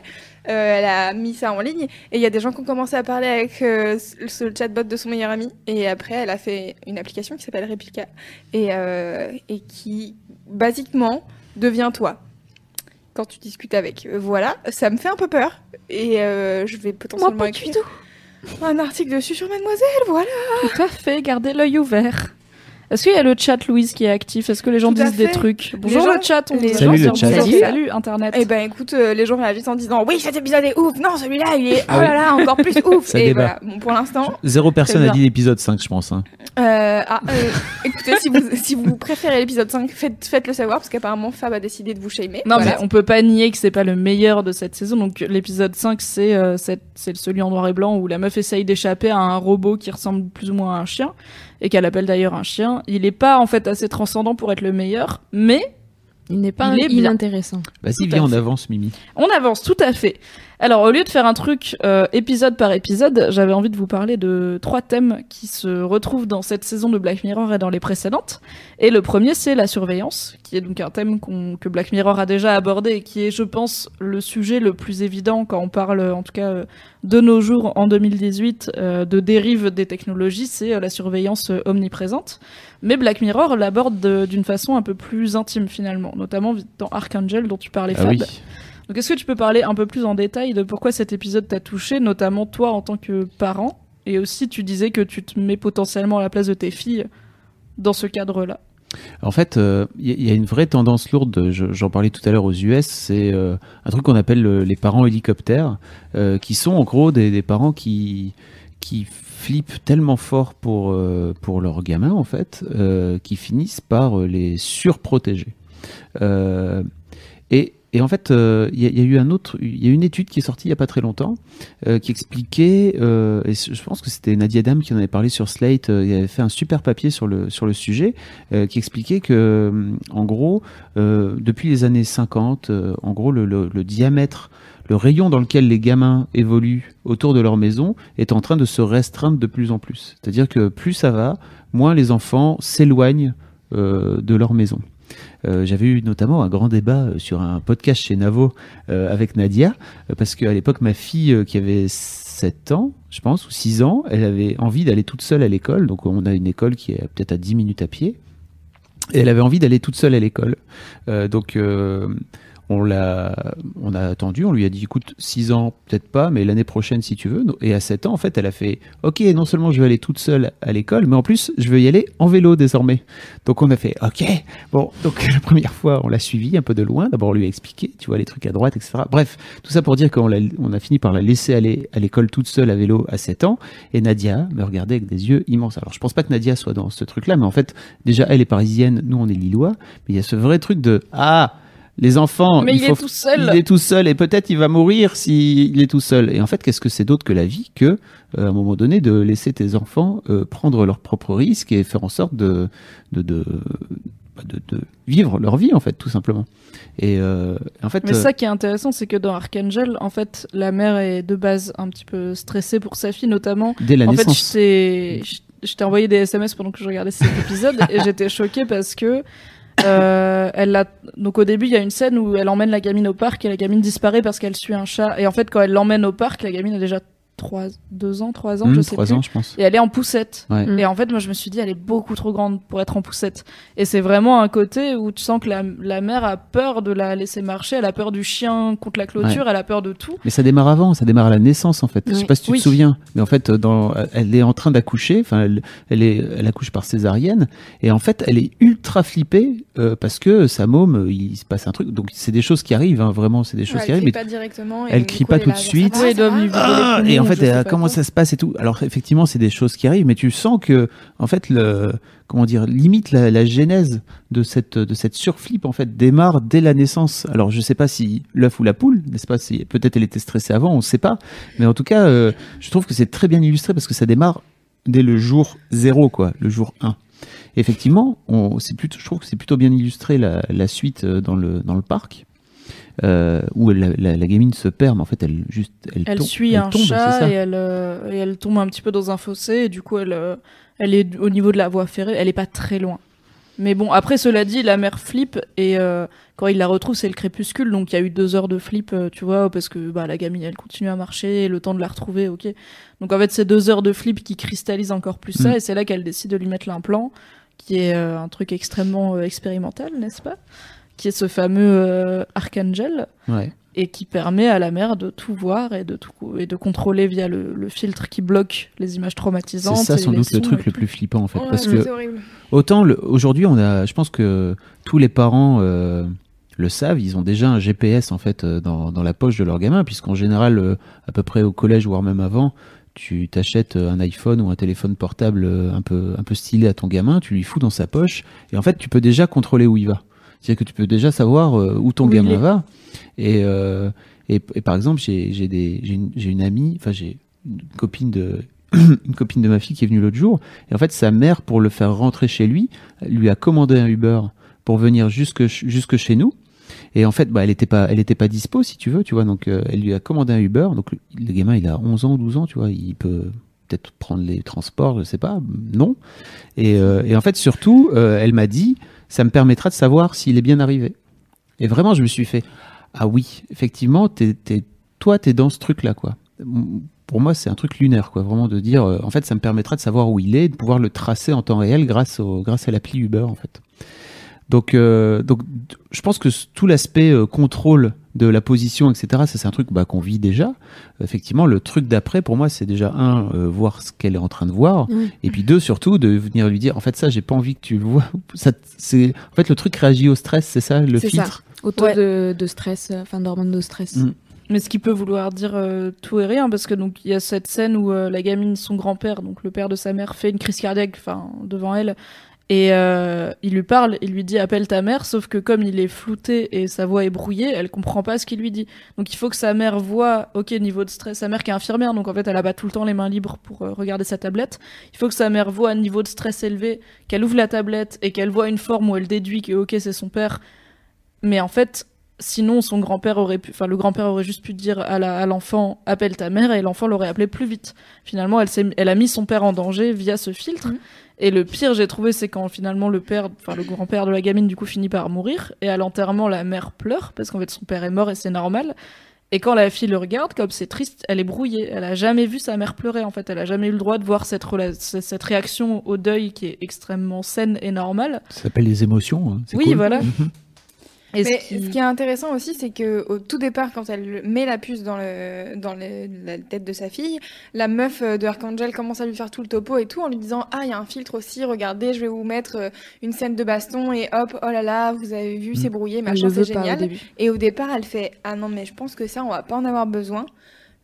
euh, elle a mis ça en ligne et il y a des gens qui ont commencé à parler avec euh, ce chatbot de son meilleur ami. Et après, elle a fait une application qui s'appelle Replica et, euh, et qui, basiquement, devient toi quand tu discutes avec. Voilà, ça me fait un peu peur et euh, je vais potentiellement écrire un article dessus sur Mademoiselle, voilà. Tout à fait, gardez l'œil ouvert. Est-ce qu'il y a le chat Louise qui est actif? Est-ce que les gens Tout disent des trucs? Bonjour gens- le chat, on les gens- Salut le chat. Salut. Salut Internet. Et ben écoute, euh, les gens réagissent en disant oui cet épisode est ouf, non celui-là il est oh Ah oui. là là encore plus [laughs] ouf. Ça et débat. voilà, bon pour l'instant Zéro personne a dit l'épisode 5, je pense. hein. Euh, ah, euh, [laughs] écoutez, si vous, si vous préférez l'épisode 5, faites, faites-le savoir, parce qu'apparemment Fab a décidé de vous shamer. Non, Voilà. mais on peut pas nier que c'est pas le meilleur de cette saison. Donc l'épisode 5, c'est euh, cette- c'est celui en noir et blanc où la meuf essaye d'échapper à un robot qui ressemble plus ou moins à un chien et qu'elle appelle d'ailleurs un chien. Il est pas en fait assez transcendant pour être le meilleur, mais Il n'est pas Il est inintéressant. Vas-y, viens, on avance, Mimi. on avance tout à fait. Alors au lieu de faire un truc euh, épisode par épisode, j'avais envie de vous parler de trois thèmes qui se retrouvent dans cette saison de Black Mirror et dans les précédentes. Et le premier, c'est la surveillance, qui est donc un thème que Black Mirror a déjà abordé et qui est, je pense, le sujet le plus évident quand on parle, en tout cas, euh, de nos jours, en 2018, euh, de dérive des technologies, c'est euh, la surveillance omniprésente. Mais Black Mirror l'aborde de- d'une façon un peu plus intime, finalement, notamment dans Archangel, dont tu parlais, Ah Fab. oui. Donc est-ce que tu peux parler un peu plus en détail de pourquoi cet épisode t'a touché, notamment toi en tant que parent? Et aussi tu disais que tu te mets potentiellement à la place de tes filles dans ce cadre-là. En fait, euh, il y, a- il y a une vraie tendance lourde, je- j'en parlais tout à l'heure aux US, c'est euh, un truc qu'on appelle le- les parents hélicoptères, euh, qui sont en gros des, parents qui, qui flippent tellement fort pour, euh, pour leurs gamins, en fait, euh, qui finissent par euh, les surprotéger. Euh, et, et en fait, euh, il y, y a eu un autre, il y a une étude qui est sortie il y a pas très longtemps, euh, qui expliquait, euh, et je pense que c'était Nadia Dam qui en avait parlé sur Slate, euh, il avait fait un super papier sur le, sur le sujet, euh, qui expliquait que, en gros, euh, depuis les années 50, euh, en gros, le, le- le diamètre, le rayon dans lequel les gamins évoluent autour de leur maison est en train de se restreindre de plus en plus. C'est-à-dire que plus ça va, moins les enfants s'éloignent euh, de leur maison. Euh, J'avais eu notamment un grand débat euh, sur un podcast chez Navo euh, avec Nadia, parce qu'à l'époque, ma fille qui avait 7 ans, je pense, ou 6 ans, elle avait envie d'aller toute seule à l'école. Donc on a une école qui est peut-être à 10 minutes à pied. Et elle avait envie d'aller toute seule à l'école. Donc on l'a, on a attendu, on lui a dit écoute, 6 ans peut-être pas, mais l'année prochaine si tu veux. Et à 7 ans, en fait, elle a fait ok, non seulement je vais aller toute seule à l'école, mais en plus je veux y aller en vélo désormais. Donc on a fait ok. Bon, donc [laughs] la première fois on l'a suivi un peu de loin. D'abord on lui a expliqué, tu vois les trucs à droite, etc. Bref, tout ça pour dire qu'on on a fini par la laisser aller à l'école toute seule à vélo à 7 ans. Et Nadia me regardait avec des yeux immenses. Alors je pense pas que Nadia soit dans ce truc-là, mais en fait déjà elle est parisienne, nous on est lillois, mais il y a ce vrai truc de ah les enfants, Mais il, faut est tout seul. il est tout seul et peut-être il va mourir s'il est tout seul. Et en fait, qu'est-ce que c'est d'autre que la vie que, euh, à un moment donné, de laisser tes enfants euh, prendre leurs propres risques et faire en sorte de, de, de, bah, de, de vivre leur vie, en fait, tout simplement. Et euh, en fait, Mais ça qui est intéressant, c'est que dans Archangel, en fait, la mère est de base un petit peu stressée pour sa fille, notamment. dès la en fait, naissance, je je t'ai envoyé des SMS pendant que je regardais cet épisode [laughs] et j'étais choquée parce que euh, elle a donc au début il y a une scène où elle emmène la gamine au parc et la gamine disparaît parce qu'elle suit un chat. Et en fait quand elle l'emmène au parc la gamine a déjà 3 2 ans 3 ans Hum, je sais trois plus ans, je pense. et elle est en poussette Ouais. Mm. et en fait moi je me suis dit elle est beaucoup trop grande pour être en poussette et c'est vraiment un côté où tu sens que la, la mère a peur de la laisser marcher elle a peur du chien contre la clôture elle a peur de tout Mais ça démarre avant, ça démarre à la naissance en fait. Je sais Oui. pas si tu Oui. te souviens, mais en fait, dans, elle est en train d'accoucher. Enfin, elle, elle est, elle accouche par césarienne, et en fait, elle est ultra flippée euh, parce que sa môme, euh, il se passe un truc. Donc, c'est des choses qui arrivent, hein, vraiment, c'est des choses Ouais, qui elle arrivent. crie mais- pas directement. elle crie pas elle tout de suite. Ah, poumons, et en fait, euh, comment ça se passe et tout. Alors effectivement, c'est des choses qui arrivent, mais tu sens que, en fait, le, comment dire, limite la, la genèse de cette de cette surflip en fait démarre dès la naissance. Alors je sais pas si l'œuf ou la poule, n'est-ce pas Si peut-être elle était stressée avant, on sait pas. Mais en tout cas, euh, je trouve que c'est très bien illustré parce que ça démarre dès le jour zéro, quoi, le jour 1. Effectivement, on, plutôt, je trouve que c'est plutôt bien illustré la, la suite euh, dans le dans le parc. Euh, où elle- la, la gamine se perd, mais en fait, elle juste, elle, elle tombe- suit elle un tombe, chat ça et elle, euh, et elle tombe un petit peu dans un fossé et du coup elle, euh, elle est au niveau de la voie ferrée, elle est pas très loin. Mais bon, après cela dit, la mère flippe et euh, quand il la retrouve c'est le crépuscule, donc il y a eu deux heures de flip, tu vois, parce que bah, la gamine elle continue à marcher, et le temps de la retrouver, ok. Donc en fait c'est deux heures de flip qui cristallisent encore plus ça Mm. et c'est là qu'elle décide de lui mettre l'implant, qui est un truc extrêmement expérimental, n'est-ce pas? Qui est ce fameux euh, Archangel Ouais. et qui permet à la mère de tout voir et de tout et de contrôler via le, le filtre qui bloque les images traumatisantes. C'est ça sans doute le truc le plus flippant en fait, Ouais, parce que horrible. autant aujourd'hui on a, je pense que tous les parents euh, le savent, ils ont déjà un GPS en fait euh, dans, dans la poche de leur gamin, puisqu'en général, euh, à peu près au collège voire même avant, tu t'achètes un iPhone ou un téléphone portable un peu, un peu stylé à ton gamin, tu lui fous dans sa poche, et en fait, tu peux déjà contrôler où il va. C'est-à-dire que tu peux déjà savoir euh, où ton gamin va. Et, euh, et, et par exemple, j'ai une, une amie, enfin j'ai une copine de [coughs] une copine de ma fille qui est venue l'autre jour. Et en fait, sa mère, pour le faire rentrer chez lui, lui a commandé un Uber pour venir jusque jusque chez nous. Et en fait, bah, elle était pas, elle était pas dispo, si tu veux, tu vois. Donc, euh, elle lui a commandé un Uber. Donc, le, le gamin, il a 11 ans, 12 ans, tu vois. Il peut peut-être prendre les transports, je sais pas. Non. Et, euh, et en fait, surtout, euh, elle m'a dit, ça me permettra de savoir s'il est bien arrivé. Et vraiment, je me suis fait, ah oui, effectivement, toi, t'es dans ce truc-là, quoi. Pour moi, c'est un truc lunaire, quoi. Vraiment de dire, euh, en fait, ça me permettra de savoir où il est, de pouvoir le tracer en temps réel grâce, au, grâce à l'appli Uber, en fait. Donc, euh, donc, je pense que tout l'aspect euh, contrôle de la position, etc., ça c'est un truc bah, qu'on vit déjà. Effectivement, le truc d'après, pour moi, c'est déjà un, euh, voir ce qu'elle est en train de voir, Oui. et puis deux, surtout, de venir lui dire, en fait, ça, j'ai pas envie que tu le vois. Ça, c'est, en fait, le truc réagit au stress, c'est ça, le C'est ça. filtre? Au taux Ouais. de, de stress, euh, enfin d'hormones de stress. Mm. Mais ce qui peut vouloir dire euh, tout et rien, parce que donc il y a cette scène où euh, la gamine, son grand-père, donc le père de sa mère, fait une crise cardiaque, enfin devant elle, et euh, il lui parle, il lui dit appelle ta mère, sauf que comme il est flouté et sa voix est brouillée, elle comprend pas ce qu'il lui dit. Donc il faut que sa mère voit, ok niveau de stress, sa mère qui est infirmière, donc en fait elle a pas tout le temps les mains libres pour euh, regarder sa tablette. Il faut que sa mère voit un niveau de stress élevé, qu'elle ouvre la tablette et qu'elle voit une forme où elle déduit que ok c'est son père, mais en fait Sinon, son grand-père aurait pu, enfin, le grand-père aurait juste pu dire à l'enfant, appelle ta mère, et l'enfant l'aurait appelé plus vite. Finalement, elle s'est, elle a mis son père en danger via ce filtre. Mhm. Et le pire, j'ai trouvé, c'est quand finalement le père, enfin, le grand-père de la gamine, du coup, finit par mourir. Et à l'enterrement, la mère pleure, parce qu'en fait, son père est mort et c'est normal. Et quand la fille le regarde, comme c'est triste, elle est brouillée. Elle a jamais vu sa mère pleurer, en fait. Elle a jamais eu le droit de voir cette, cette réaction au deuil qui est extrêmement saine et normale. Ça s'appelle les émotions. hein, Oui, cool. voilà. [laughs] Et Mais ce qui- ce qui est intéressant aussi, c'est que au tout départ, quand elle met la puce dans, le, dans le- la tête de sa fille, la meuf euh, de Archangel commence à lui faire tout le topo et tout en lui disant Ah, il y a un filtre aussi, regardez, je vais vous mettre euh, une scène de baston et hop, oh là là, vous avez vu, c'est brouillé, Elle machin, c'est au génial. Et au départ, elle fait Ah non, mais je pense que ça, on va pas en avoir besoin.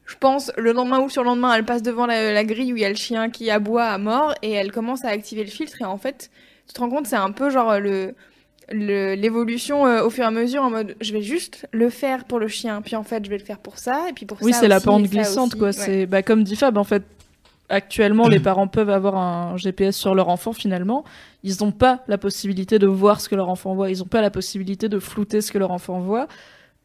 Je pense le lendemain ou sur le lendemain, elle passe devant la, la grille où il y a le chien qui aboie à mort et elle commence à activer le filtre. Et en fait, tu te rends compte, c'est un peu genre le le- l'évolution euh, au fur et à mesure en mode je vais juste le faire pour le chien, puis en fait je vais le faire pour ça, et puis pour Oui, ça. c'est la pente glissante, quoi. Ouais. C'est bah, comme dit Fab, en fait. Actuellement, les [clears throat] parents peuvent avoir un GPS sur leur enfant. Finalement, ils n'ont pas la possibilité de voir ce que leur enfant voit. Ils n'ont pas la possibilité de flouter ce que leur enfant voit.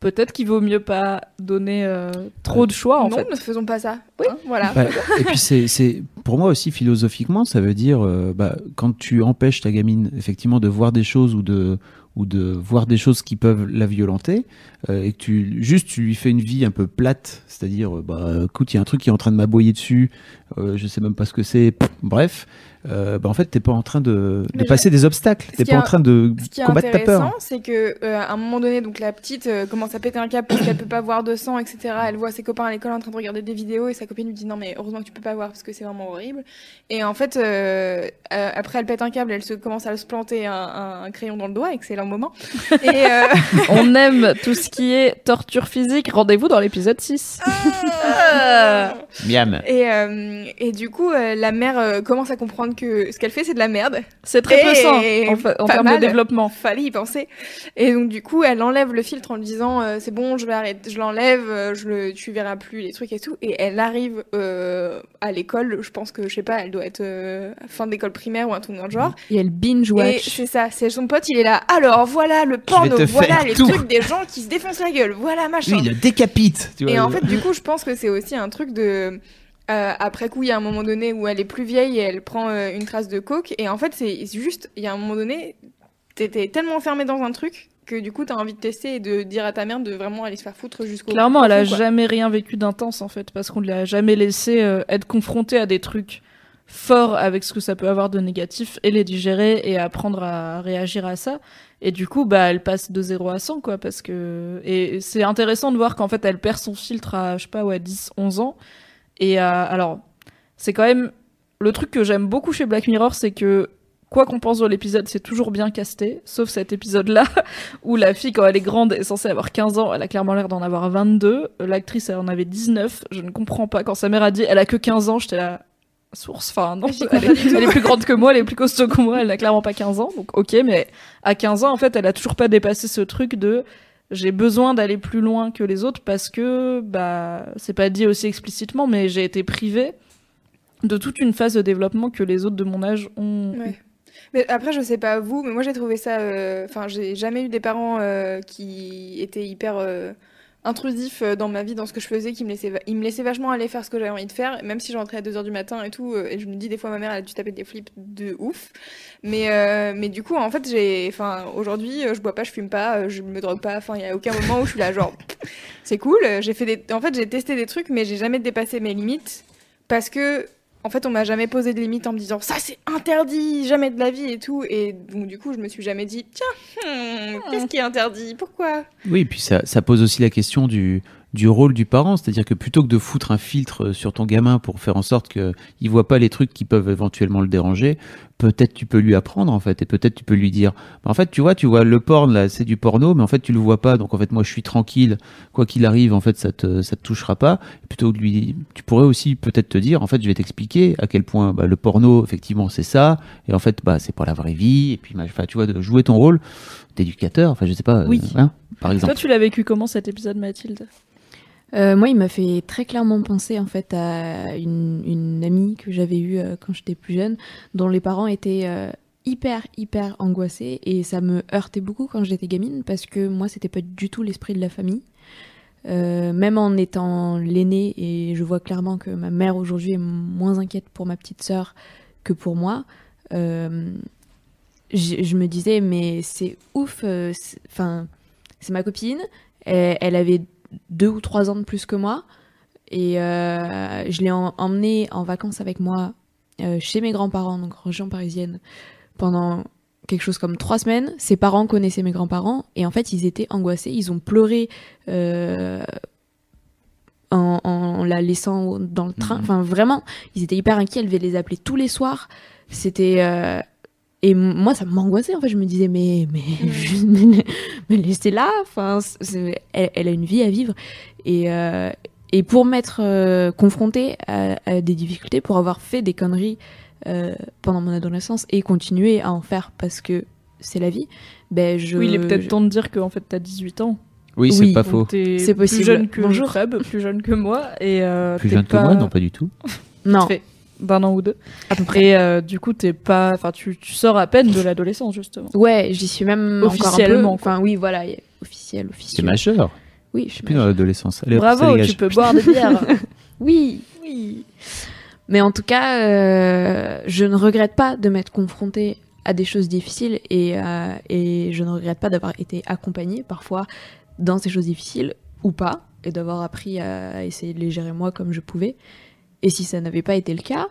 Peut-être qu'il vaut mieux pas donner euh, trop de choix, en non, fait. ne faisons pas ça. Oui. Hein, voilà. Bah, et puis c'est, c'est pour moi aussi philosophiquement, ça veut dire euh, bah, quand tu empêches ta gamine effectivement de voir des choses ou de ou de voir des choses qui peuvent la violenter euh, et que tu juste tu lui fais une vie un peu plate, c'est-à-dire euh, bah écoute il y a un truc qui est en train de m'aboyer dessus, euh, je sais même pas ce que c'est, bref, euh, bah en fait t'es pas en train de, passer des obstacles, t'es pas en train de Ce qui est combattre ta intéressant, peur. c'est que euh, à un moment donné, donc la petite euh, commence à péter un câble parce qu'elle peut pas voir de sang, etc. Elle voit ses copains à l'école en train de regarder des vidéos et sa copine lui dit non mais heureusement que tu peux pas voir parce que c'est vraiment horrible. Et en fait, euh, euh, après elle pète un câble, elle se commence à se planter un, un- un crayon dans le doigt, excellent moment. Et euh, [laughs] On aime tout ce qui est torture physique. Rendez-vous dans l'épisode 6. Ah. Miam. et, euh, et du coup, euh, la mère euh, commence à comprendre que ce qu'elle fait c'est de la merde. C'est très peu Et sain en, termes de développement. Fallait y penser. Et donc du coup, elle enlève le filtre en lui disant euh, c'est bon, je vais arrêter, je l'enlève, euh, je le, tu verras plus les trucs et tout. Et elle arrive euh, à l'école. Je pense que je sais pas, elle doit être euh, fin d'école primaire ou un truc dans le genre. Et elle binge Et watch. c'est ça, c'est son pote, il est là. Alors voilà le porno, voilà les tout. trucs des gens qui se défoncent la gueule, voilà machin. Lui il le décapite. Tu vois, Et en fait, du coup, je pense que c'est aussi un truc de. euh, après coup, il y a un moment donné où elle est plus vieille et elle prend euh, une trace de coke. Et en fait, c'est juste, il y a un moment donné, t'étais tellement enfermée dans un truc que du coup, t'as envie de tester et de dire à ta mère de vraiment aller se faire foutre jusqu'au. Clairement, elle a quoi. jamais rien vécu d'intense en fait, parce qu'on ne l'a jamais laissé euh, être confrontée à des trucs forts avec ce que ça peut avoir de négatif et les digérer et apprendre à réagir à ça. Et du coup, bah, elle passe de 0 à 100, quoi, parce que. Et c'est intéressant de voir qu'en fait, elle perd son filtre à, je sais pas, ouais, 10, 11 ans. Et euh, alors, c'est quand même. Le truc que j'aime beaucoup chez Black Mirror, c'est que quoi qu'on pense de l'épisode, c'est toujours bien casté, sauf cet épisode-là, [laughs] où la fille, quand elle est grande, est censée avoir 15 ans, elle a clairement l'air d'en avoir 22. L'actrice, elle en avait 19. Je ne comprends pas. Quand sa mère a dit, elle a que 15 ans, j'étais là, source, enfin non, elle est, elle est plus grande que moi, elle est plus costaud que moi, elle n'a clairement pas 15 ans, donc ok, mais à 15 ans, en fait, elle a toujours pas dépassé ce truc de j'ai besoin d'aller plus loin que les autres parce que, bah, c'est pas dit aussi explicitement, mais j'ai été privée de toute une phase de développement que les autres de mon âge ont. Ouais. Mais après, je sais pas vous, mais moi j'ai trouvé ça. euh, Enfin, j'ai jamais eu des parents euh, qui étaient hyper euh, intrusifs euh, dans ma vie, dans ce que je faisais, qui me laissaient, va- ils me laissaient vachement aller faire ce que j'avais envie de faire, même si je rentrais à 2h du matin et tout. euh, et je me dis des fois, ma mère elle a dû taper des flips de ouf. Mais, euh, mais du coup, en fait, j'ai. Enfin, aujourd'hui, je bois pas, je fume pas, je me drogue pas. Enfin, il y a aucun moment où je suis là, genre, [laughs] c'est cool. J'ai fait des. En fait, j'ai testé des trucs, mais j'ai jamais dépassé mes limites parce que en fait, on m'a jamais posé de limite en me disant ça c'est interdit, jamais de la vie et tout. Et donc, du coup, je me suis jamais dit tiens, hmm, qu'est-ce qui est interdit? Pourquoi? Oui, et puis ça, ça pose aussi la question du, du rôle du parent, c'est-à-dire que plutôt que de foutre un filtre sur ton gamin pour faire en sorte qu'il ne voit pas les trucs qui peuvent éventuellement le déranger, peut-être tu peux lui apprendre en fait, et peut-être tu peux lui dire, Bah, en fait tu vois, tu vois le porn là, c'est du porno, mais en fait tu le vois pas, donc en fait moi je suis tranquille, quoi qu'il arrive, en fait ça te ça te touchera pas. Et plutôt que lui, tu pourrais aussi peut-être te dire, en fait je vais t'expliquer à quel point bah, le porno effectivement c'est ça, et en fait bah c'est pas la vraie vie, et puis enfin, tu vois de jouer ton rôle d'éducateur, enfin je sais pas, Oui. hein, par exemple. Toi, tu l'as vécu comment cet épisode, Mathilde? Euh, moi, il m'a fait très clairement penser en fait à une, amie que j'avais eue euh, quand j'étais plus jeune, dont les parents étaient euh, hyper hyper angoissés et ça me heurtait beaucoup quand j'étais gamine parce que moi, c'était pas du tout l'esprit de la famille. Même en étant l'aînée et je vois clairement que ma mère aujourd'hui est moins inquiète pour ma petite sœur que pour moi. je me disais mais c'est ouf, enfin c'est ma copine, elle avait deux ou trois ans de plus que moi. Et euh, je l'ai en- emmenée en vacances avec moi euh, chez mes grands-parents, donc en région parisienne, pendant quelque chose comme trois semaines. Ses parents connaissaient mes grands-parents et en fait ils étaient angoissés. Ils ont pleuré euh, en, en la laissant dans le train. Mhm. Enfin vraiment, ils étaient hyper inquiets. Elle devait les appeler tous les soirs. C'était et moi ça m'angoissait en fait. Je me disais mais mais, [laughs] mais, mais laissez-la. Enfin elle, elle a une vie à vivre et euh, et pour m'être euh, confrontée à, à des difficultés, pour avoir fait des conneries euh, pendant mon adolescence et continuer à en faire parce que c'est la vie, ben je. Oui, il est peut-être je- temps de dire qu'en fait, t'as 18 ans. Oui, c'est Oui. pas faux. C'est Plus possible. jeune que Bonjour. Fred, plus jeune que moi. Et euh, Plus jeune que moi, non pas du tout. Non, d'un an ou deux. à peu près. Et euh, du coup, t'es pas, enfin, tu, tu sors à peine de l'adolescence justement. Ouais, j'y suis même Officiellement. Enfin, oui, voilà, officiel, C'est officiel. majeur. Oui, je suis plus dans l'adolescence. Bravo, tu peux boire des bières. [laughs] Oui, oui. Mais en tout cas, euh, je ne regrette pas de m'être confrontée à des choses difficiles et, euh, et je ne regrette pas d'avoir été accompagnée parfois dans ces choses difficiles ou pas et d'avoir appris à essayer de les gérer moi comme je pouvais. Et si ça n'avait pas été le cas,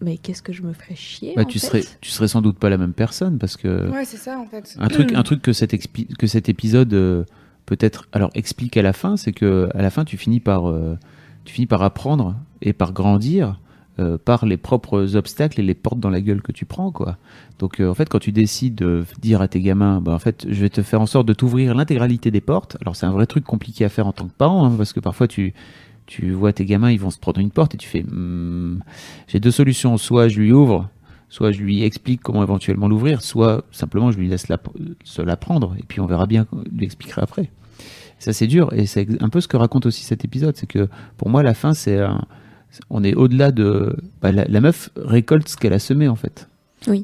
mais qu'est-ce que je me ferais chier Bah, en tu fait? serais, tu serais sans doute pas la même personne parce que Ouais, c'est ça en fait. un truc, un truc que cet, expi- que cet épisode euh, peut-être alors explique à la fin, c'est que à la fin tu finis par, euh, tu finis par apprendre et par grandir euh, par les propres obstacles et les portes dans la gueule que tu prends quoi. Donc euh, en fait quand tu décides de dire à tes gamins, bah en fait je vais te faire en sorte de t'ouvrir l'intégralité des portes. Alors c'est un vrai truc compliqué à faire en tant que parent hein, parce que parfois tu tu vois tes gamins, ils vont se prendre une porte et tu fais, Hmm, j'ai deux solutions, soit je lui ouvre, soit je lui explique comment éventuellement l'ouvrir, soit simplement je lui laisse la, se l'apprendre et puis on verra bien, je lui expliquerai après. Ça c'est dur et c'est un peu ce que raconte aussi cet épisode, c'est que pour moi la fin c'est un- on est au-delà de bah, la, la meuf récolte ce qu'elle a semé en fait.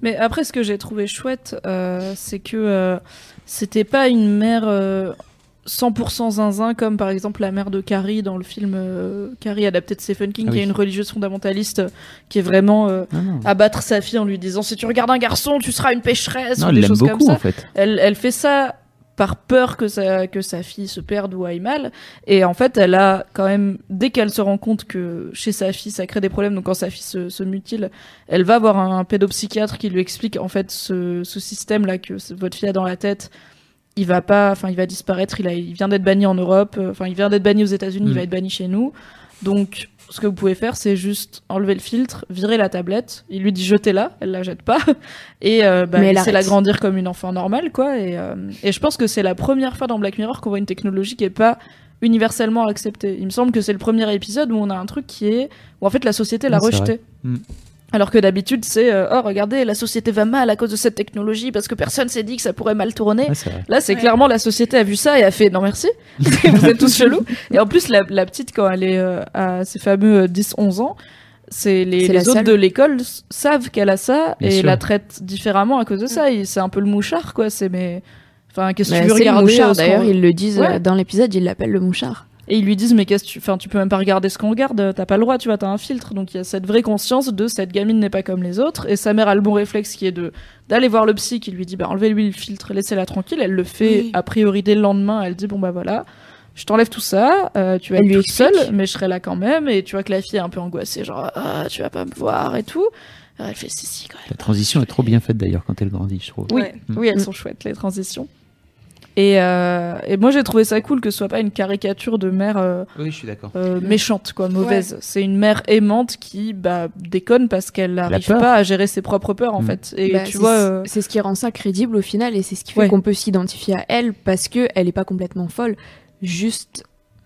Mais après, ce que j'ai trouvé chouette, euh, c'est que euh, c'était pas une mère euh, 100% zinzin comme par exemple la mère de Carrie dans le film euh, Carrie adapté de Stephen King, Ah qui oui. est une religieuse fondamentaliste euh, qui est vraiment euh, non. abattre sa fille en lui disant si tu regardes un garçon, tu seras une pécheresse Non, ou elle des choses comme beaucoup ça. en fait. Elle, elle fait ça par peur que sa, que sa fille se perde ou aille mal. Et en fait, elle a quand même, dès qu'elle se rend compte que chez sa fille, ça crée des problèmes, donc quand sa fille se, se mutile, elle va voir un, pédopsychiatre qui lui explique en fait ce, ce système-là que votre fille a dans la tête. Il va pas, enfin, il va disparaître. Il, a, il vient d'être banni en Europe. euh, Enfin, il vient d'être banni aux États-Unis. Il Mm. va être banni chez nous. Donc, ce que vous pouvez faire, c'est juste enlever le filtre, virer la tablette. Il lui dit jetez-la, elle la jette pas, [laughs] et euh, bah, laissez-la arrête. grandir comme une enfant normale, quoi. Et, euh, et je pense que c'est la première fois dans Black Mirror qu'on voit une technologie qui est pas universellement acceptée. Il me semble que c'est le premier épisode où on a un truc qui est où en fait la société l'a rejeté. Alors que d'habitude c'est euh, oh regardez la société va mal à cause de cette technologie parce que personne s'est dit que ça pourrait mal tourner. Ouais, c'est vrai. Là, c'est Ouais. clairement la société a vu ça et a fait non merci. [laughs] Vous êtes tous [laughs] chelous. Et en plus, la, la petite, quand elle est euh, à ses fameux euh, 10-11 ans, c'est les, C'est les la autres seule. de l'école savent qu'elle a ça Bien et sûr. la traitent différemment à cause de ça. Et C'est un peu le mouchard, quoi. C'est mais. Enfin, qu'est-ce que Bah, tu veux regarder euh, d'ailleurs, ils le disent Ouais. euh, dans l'épisode, ils l'appellent le mouchard. Et ils lui disent, mais qu'est-ce que tu. Enfin, tu peux même pas regarder ce qu'on regarde, euh, t'as pas le droit, tu vois, t'as un filtre. Donc il y a cette vraie conscience de cette gamine n'est pas comme les autres. Et sa mère a le bon réflexe qui est de d'aller voir le psy qui lui dit, bah enlevez-lui le filtre, laissez-la tranquille. Elle le fait Oui. a priori dès le lendemain. Elle dit, bon bah voilà, je t'enlève tout ça, euh, tu vas Elle être lui toute seule, mais je serai là quand même. Et tu vois que la fille est un peu angoissée, genre, ah, tu vas pas me voir et tout. Alors, elle fait, si, si, quand même. La transition est trop bien faite d'ailleurs quand elle grandit, je trouve. Oui, oui, elles Mm. sont chouettes, les transitions. Et, euh, et moi, j'ai trouvé ça cool que ce soit pas une caricature de mère. euh, Oui, je suis d'accord. euh, méchante, quoi, mauvaise. C'est une mère aimante qui bah, déconne parce qu'elle n'arrive pas à gérer ses propres peurs, en Mm. fait. Et Bah, tu c'est- vois, euh, c'est ce qui rend ça crédible au final et c'est ce qui fait Ouais. qu'on peut s'identifier à elle parce que elle est pas complètement folle. Juste,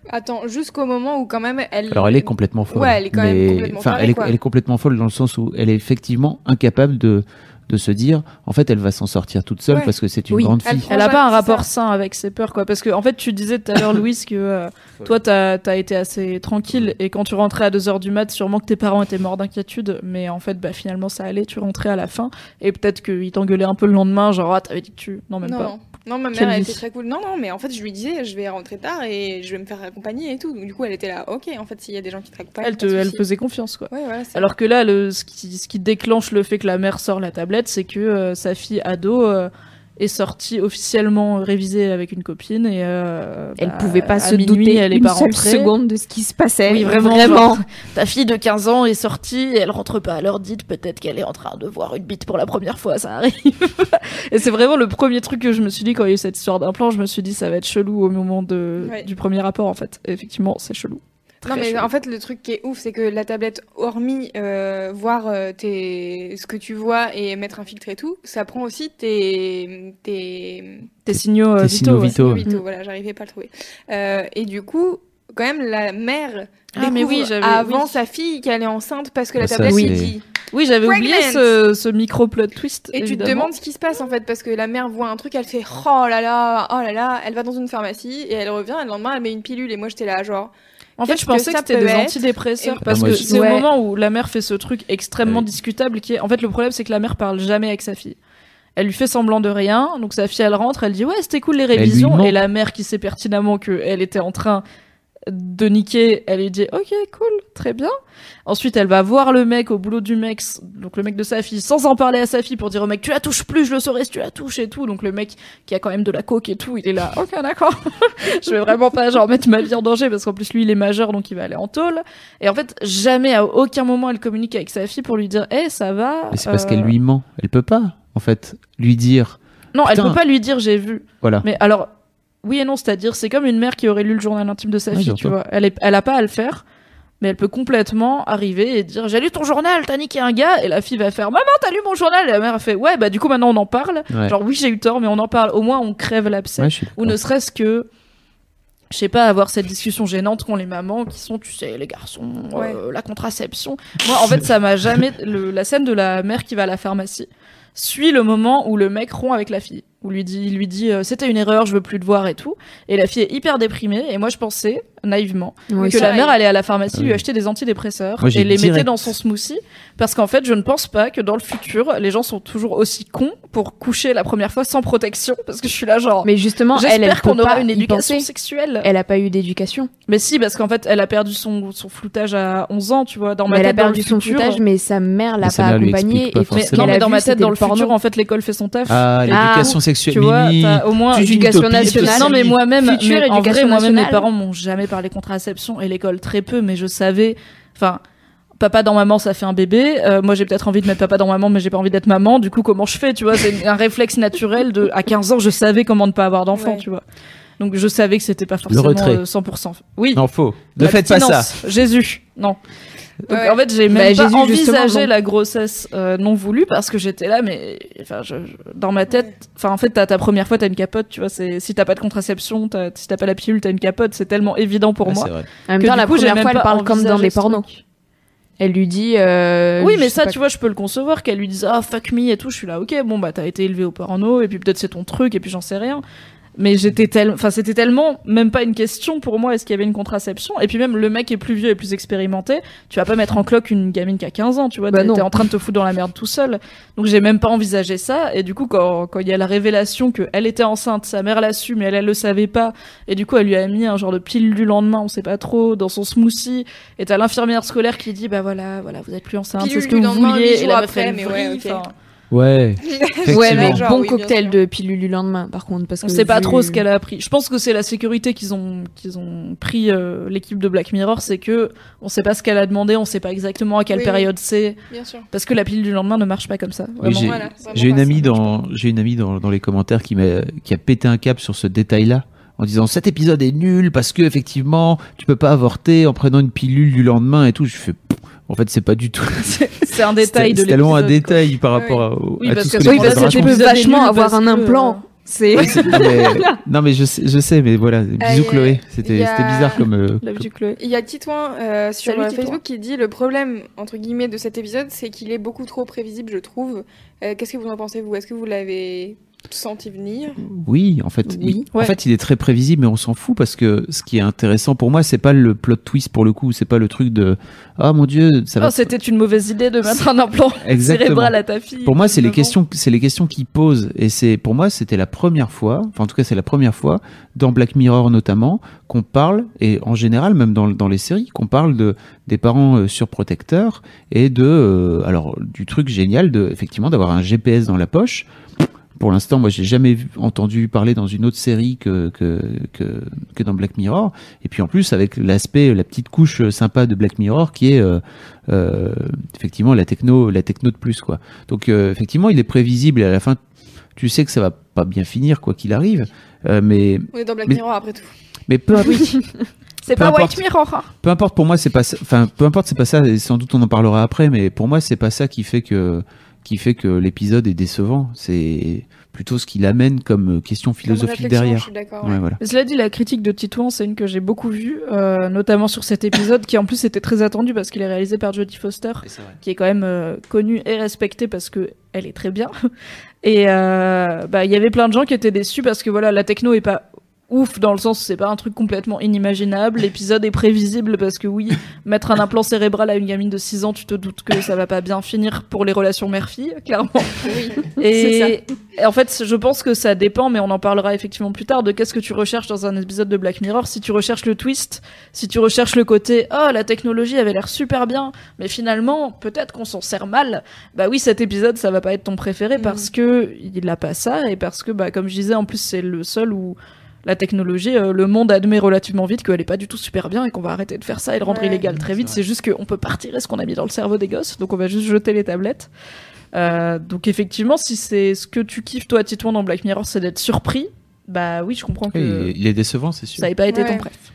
Attends, jusqu'au moment où quand même elle. Alors elle est complètement folle. Ouais, elle est quand même complètement enfin, elle, elle est complètement folle dans le sens où elle est effectivement incapable de, de se dire, en fait, elle va s'en sortir toute seule Ouais. parce que c'est une Oui, grande fille. elle a Ouais, pas un rapport sain avec ses peurs, quoi. Parce que, en fait, tu disais tout à l'heure, [coughs] Louise, que euh, toi, t'as as été assez tranquille et quand tu rentrais à 2h du mat, sûrement que tes parents étaient morts d'inquiétude. Mais en fait, bah, finalement, ça allait, tu rentrais à la fin et peut-être qu'ils t'engueulaient un peu le lendemain, genre, ah, t'avais dit que tu. Non, même non, pas. Non. Ma mère elle était très cool. Non, non, mais en fait, je lui disais, je vais rentrer tard et je vais me faire accompagner et tout. Donc, du coup, elle était là, ok, en fait, s'il y a des gens qui te raccompagnent. Elle, te, elle faisait confiance, quoi. Ouais, voilà, Alors que là, le, ce, qui, ce qui déclenche le fait que la mère sort la tablette, c'est que euh, sa fille ado euh, est sortie officiellement révisée avec une copine et euh, elle bah, pouvait pas se minuit, douter elle est une pas seule rentrée. seconde de ce qui se passait. Oui, vraiment, vraiment. genre, ta fille de 15 ans est sortie et elle rentre pas à l'heure dite. Peut-être qu'elle est en train de voir une bite pour la première fois, ça arrive. [laughs] et c'est vraiment le premier truc que je me suis dit quand il y a eu cette histoire d'implant. Je me suis dit, ça va être chelou au moment de, Ouais. du premier rapport, en fait. Et effectivement, c'est chelou. Non, mais chelou. en fait, le truc qui est ouf, c'est que la tablette, hormis euh, voir euh, tes... ce que tu vois et mettre un filtre et tout, ça prend aussi tes. tes... Tes signaux euh, Tes vitaux. signaux ouais. vitaux. vitaux, Mm. voilà, j'arrivais pas à le trouver. Euh, et du coup, quand même, la mère. Ah, mais oui, Avant oui. sa fille qu'elle est enceinte parce que la Ah, ça, tablette lui dit. Oui, j'avais oublié ce, ce micro plot twist. Et tu te demandes ce qui se passe en fait parce que la mère voit un truc, elle fait oh là là, oh là là, elle va dans une pharmacie et elle revient et le lendemain elle met une pilule et moi j'étais là genre En fait, je pensais que c'était des être antidépresseurs Et- parce Ah, que je- c'est Ouais. au moment où la mère fait ce truc extrêmement discutable qui est. En fait, le problème, c'est que la mère parle jamais avec sa fille. Elle lui fait semblant de rien, donc sa fille elle rentre, elle dit ouais c'était cool les révisions et la mère qui sait pertinemment que elle était en train de niquer, elle lui dit ok cool très bien. Ensuite elle va voir le mec au boulot du mec, donc le mec de sa fille, sans en parler à sa fille pour dire au mec tu la touches plus, je le saurai si tu la touches et tout. Donc le mec qui a quand même de la coke et tout, il est là ok d'accord, [laughs] je vais vraiment pas genre mettre ma vie en danger parce qu'en plus lui il est majeur donc il va aller en tôle. Et en fait jamais à aucun moment elle communique avec sa fille pour lui dire eh ça va. Mais c'est parce euh, qu'elle lui ment. Elle peut pas, en fait, lui dire. Non, elle Putain. peut pas lui dire j'ai vu. Voilà. Mais alors, oui et non, c'est-à-dire, c'est comme une mère qui aurait lu le journal intime de sa fille, tu vois. Elle, est, elle a pas à le faire, mais elle peut complètement arriver et dire j'ai lu ton journal, t'as niqué un gars, et la fille va faire maman, t'as lu mon journal, et la mère a fait ouais, bah du coup maintenant on en parle. Ouais. Genre oui, j'ai eu tort, mais on en parle. Au moins on crève l'abcès. Ouais, Ou ne serait-ce que, je sais pas, avoir cette discussion gênante qu'ont les mamans qui sont, tu sais, les garçons, Ouais. euh, la contraception. Moi, en fait, ça m'a jamais. le- la scène de la mère qui va à la pharmacie suit le moment où le mec rompt avec la fille. Où lui dit, il lui dit, euh, c'était une erreur, je veux plus te voir et tout. Et la fille est hyper déprimée. Et moi, je pensais, naïvement, Oui, que la mère allait à la pharmacie Ah lui acheter des antidépresseurs Moi, et les mettait dans son smoothie. Parce qu'en fait, je ne pense pas que dans le futur, les gens sont toujours aussi cons pour coucher la première fois sans protection. Parce que je suis là, genre. Mais justement, elle, elle J'espère qu'on aura pas une éducation sexuelle. Elle a pas eu d'éducation. Mais si, parce qu'en fait, elle a perdu son, son floutage à 11 ans, tu vois. Dans ma Mais elle a tête, perdu son futur- foutage, mais sa mère l'a pas accompagnée. Et Mais, non, mais dans ma tête, dans le futur, en fait, l'école fait son taf. Ah, l'éducation sexuelle. Tu vois, au moins éducation nationale. Non, mais moi-même, en vrai, moi-même, mes parents m'ont jamais parlé contraception et l'école très peu, mais je savais, enfin, papa dans maman, ça fait un bébé. Euh, moi, j'ai peut-être envie de mettre papa dans maman, mais j'ai pas envie d'être maman. Du coup, comment je fais, tu vois? C'est un réflexe naturel de, à 15 ans, je savais comment ne pas avoir d'enfant, Ouais. tu vois. Donc je savais que c'était pas forcément retrait. euh, 100%. Oui. Non, faux. Ne faites pas ça. Jésus. Non. Donc Ouais. en fait, j'ai même Bah, pas envisagé la grossesse euh, non voulue parce que j'étais là, mais enfin, je, je- dans ma tête, enfin en fait, t'as ta première fois, t'as une capote, tu vois. C'est si t'as pas de contraception, t'as- si t'as pas la pilule, t'as une capote. C'est tellement évident pour Ouais, moi. vrai. En même temps, la coup, première même fois, elle parle comme dans les pornos. Elle lui dit. euh, Oui, mais ça, pas tu vois, je peux le concevoir qu'elle lui dise ah fuck me et tout. Je suis là, ok, bon bah t'as été élevé au porno et puis peut-être c'est ton truc et puis j'en sais rien. Mais j'étais tellement, enfin c'était tellement même pas une question pour moi. Est-ce qu'il y avait une contraception? Et puis même le mec est plus vieux et plus expérimenté. Tu vas pas mettre en cloque une gamine qui a 15 ans, tu vois. Bah t'es en train de te foutre dans la merde tout seul. Donc j'ai même pas envisagé ça. Et du coup, quand quand il y a la révélation que elle était enceinte, sa mère l'a su, mais elle elle le savait pas. Et du coup, elle lui a mis un genre de pilule du lendemain, on sait pas trop, dans son smoothie. Et t'as l'infirmière scolaire qui dit bah voilà, voilà, vous êtes plus enceinte, c'est ce que vous vouliez. Et la après, mais ouais. Ouais. [laughs] Ouais, mais Genre, bon oui, cocktail de pilule du lendemain, par contre, parce On que sait pas vu- trop ce qu'elle a appris. Je pense que c'est la sécurité qu'ils ont qu'ils ont pris euh, l'équipe de Black Mirror, c'est que on sait pas ce qu'elle a demandé, on sait pas exactement à quelle Oui, période c'est, Bien sûr. parce que la pilule du lendemain ne marche pas comme ça. Oui, j'ai Voilà, une amie ça, dans j'ai une amie dans, dans les commentaires qui m'a qui a pété un cap sur ce détail-là en disant cet épisode est nul parce que effectivement tu peux pas avorter en prenant une pilule du lendemain et tout. Je fais en fait c'est pas du tout. [laughs] c'est un détail de C'est tellement un détail par rapport à, au- Oui, à parce tout ce que que Oui, parce que tu peux vachement avoir un que- implant. C'est. Ouais, [laughs] c'est- non, mais, non, mais je sais, je sais, mais voilà. Bisous y a- Chloé. C'était bizarre comme. euh. Il y a Titouan euh, sur Salut, euh, Titouan. Facebook qui dit le problème entre guillemets de cet épisode, c'est qu'il est beaucoup trop prévisible, je trouve. Euh, Qu'est-ce que vous en pensez vous? Est-ce que vous l'avez senti venir Oui, en fait, Oui. il, Ouais. en fait, il est très prévisible, mais on s'en fout parce que ce qui est intéressant pour moi, c'est pas le plot twist pour le coup, c'est pas le truc de ah mon dieu, ça va. Oh, c'était une mauvaise idée de mettre un implant [laughs] Exactement. cérébral à ta fille. Pour moi, c'est les questions, c'est les questions qu'il pose, et c'est pour moi, c'était la première fois, enfin en tout cas, c'est la première fois dans Black Mirror notamment qu'on parle, et en général même dans, dans les séries, qu'on parle de des parents euh, surprotecteurs et de euh, alors du truc génial de effectivement d'avoir un GPS dans la poche. Pour l'instant, moi, j'ai jamais entendu parler dans une autre série que, que, que, que dans Black Mirror. Et puis en plus, avec l'aspect, la petite couche sympa de Black Mirror qui est euh, euh, effectivement la techno, la techno de plus, quoi. Donc euh, effectivement, il est prévisible et à la fin, tu sais que ça va pas bien finir, quoi qu'il arrive. Euh, mais, On est dans Black Mais- Mirror après tout. mais peu, [laughs] C'est Peu pas importe. White Mirror. hein. peu importe pour moi, c'est pas, ça- enfin, peu importe, c'est pas ça. Et sans doute on en parlera après, mais pour moi, c'est pas ça qui fait que, qui fait que l'épisode est décevant. C'est plutôt ce qu'il amène comme question Comme philosophique derrière. suis d'accord. Ouais, ouais. voilà. Cela dit, la critique de Titouan, c'est une que j'ai beaucoup vue, euh, notamment sur cet épisode, qui en plus était très attendu parce qu'il est réalisé par Jodie Foster, qui est quand même euh, connue et respectée parce que elle est très bien. [laughs] Et euh, bah il y avait plein de gens qui étaient déçus parce que voilà, la techno est pas ouf dans le sens où c'est pas un truc complètement inimaginable. L'épisode est prévisible parce que oui, mettre un implant cérébral à une gamine de 6 ans, tu te doutes que ça va pas bien finir pour les relations mère-fille, clairement. Oui. Et, et en fait, je pense que ça dépend, mais on en parlera effectivement plus tard, de qu'est-ce que tu recherches dans un épisode de Black Mirror. Si tu recherches le twist, si tu recherches le côté « Oh, la technologie avait l'air super bien, mais finalement, peut-être qu'on s'en sert mal », bah oui, cet épisode, ça va pas être ton préféré Mhm. parce que il a pas ça, et parce que, bah, comme je disais, en plus, c'est le seul où la technologie, euh, le monde admet relativement vite qu'elle est pas du tout super bien et qu'on va arrêter de faire ça et le rendre Ouais. illégal très vite. C'est juste qu'on peut pas retirer ce qu'on a mis dans le cerveau des gosses, donc on va juste jeter les tablettes. Euh, donc effectivement, si c'est ce que tu kiffes toi, Titouan, dans Black Mirror, c'est d'être surpris, bah oui, je comprends que il est décevant, c'est sûr. ça n'ait pas été Ouais. ton préf.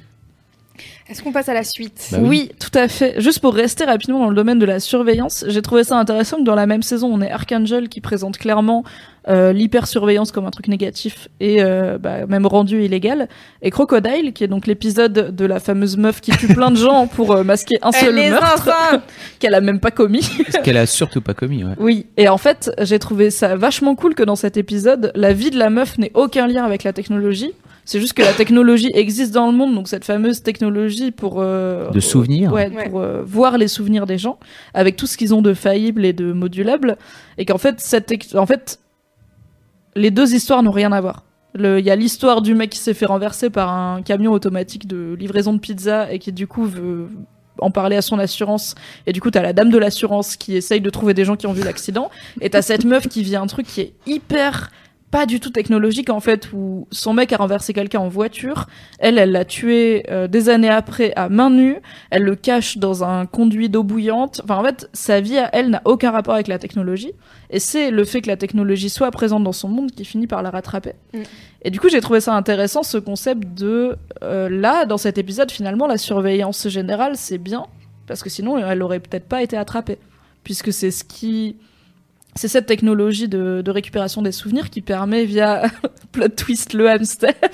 Est-ce qu'on passe à la suite Bah oui. oui. tout à fait. Juste pour rester rapidement dans le domaine de la surveillance, j'ai trouvé ça intéressant que dans la même saison, on ait Archangel qui présente clairement euh, l'hypersurveillance comme un truc négatif et euh, bah, même rendu illégal, et Crocodile qui est donc l'épisode de la fameuse meuf qui tue plein de gens [laughs] pour euh, masquer un seul Elle meurtre [laughs] qu'elle a même pas commis. Ce qu'elle a surtout pas commis, ouais. Oui, et en fait, j'ai trouvé ça vachement cool que dans cet épisode, la vie de la meuf n'ait aucun lien avec la technologie. C'est juste que la technologie existe dans le monde, donc cette fameuse technologie pour euh, De souvenirs. ouais, Ouais. pour euh, voir les souvenirs des gens, avec tout ce qu'ils ont de faillible et de modulable, et qu'en fait, cette en fait, les deux histoires n'ont rien à voir. Le- Il y a l'histoire du mec qui s'est fait renverser par un camion automatique de livraison de pizza et qui du coup veut en parler à son assurance et du coup t'as la dame de l'assurance qui essaye de trouver des gens qui ont vu l'accident et t'as cette meuf qui vit un truc qui est hyper pas du tout technologique en fait où son mec a renversé quelqu'un en voiture, elle elle l'a tué euh, des années après à main nue, elle le cache dans un conduit d'eau bouillante. Enfin en fait, sa vie à elle n'a aucun rapport avec la technologie et c'est le fait que la technologie soit présente dans son monde qui finit par la rattraper. Mm. Et du coup, j'ai trouvé ça intéressant ce concept de euh, là dans cet épisode finalement la surveillance générale, c'est bien parce que sinon elle aurait peut-être pas été attrapée puisque c'est ce qui c'est cette technologie de, de récupération des souvenirs qui permet via [laughs] plot twist le hamster [laughs]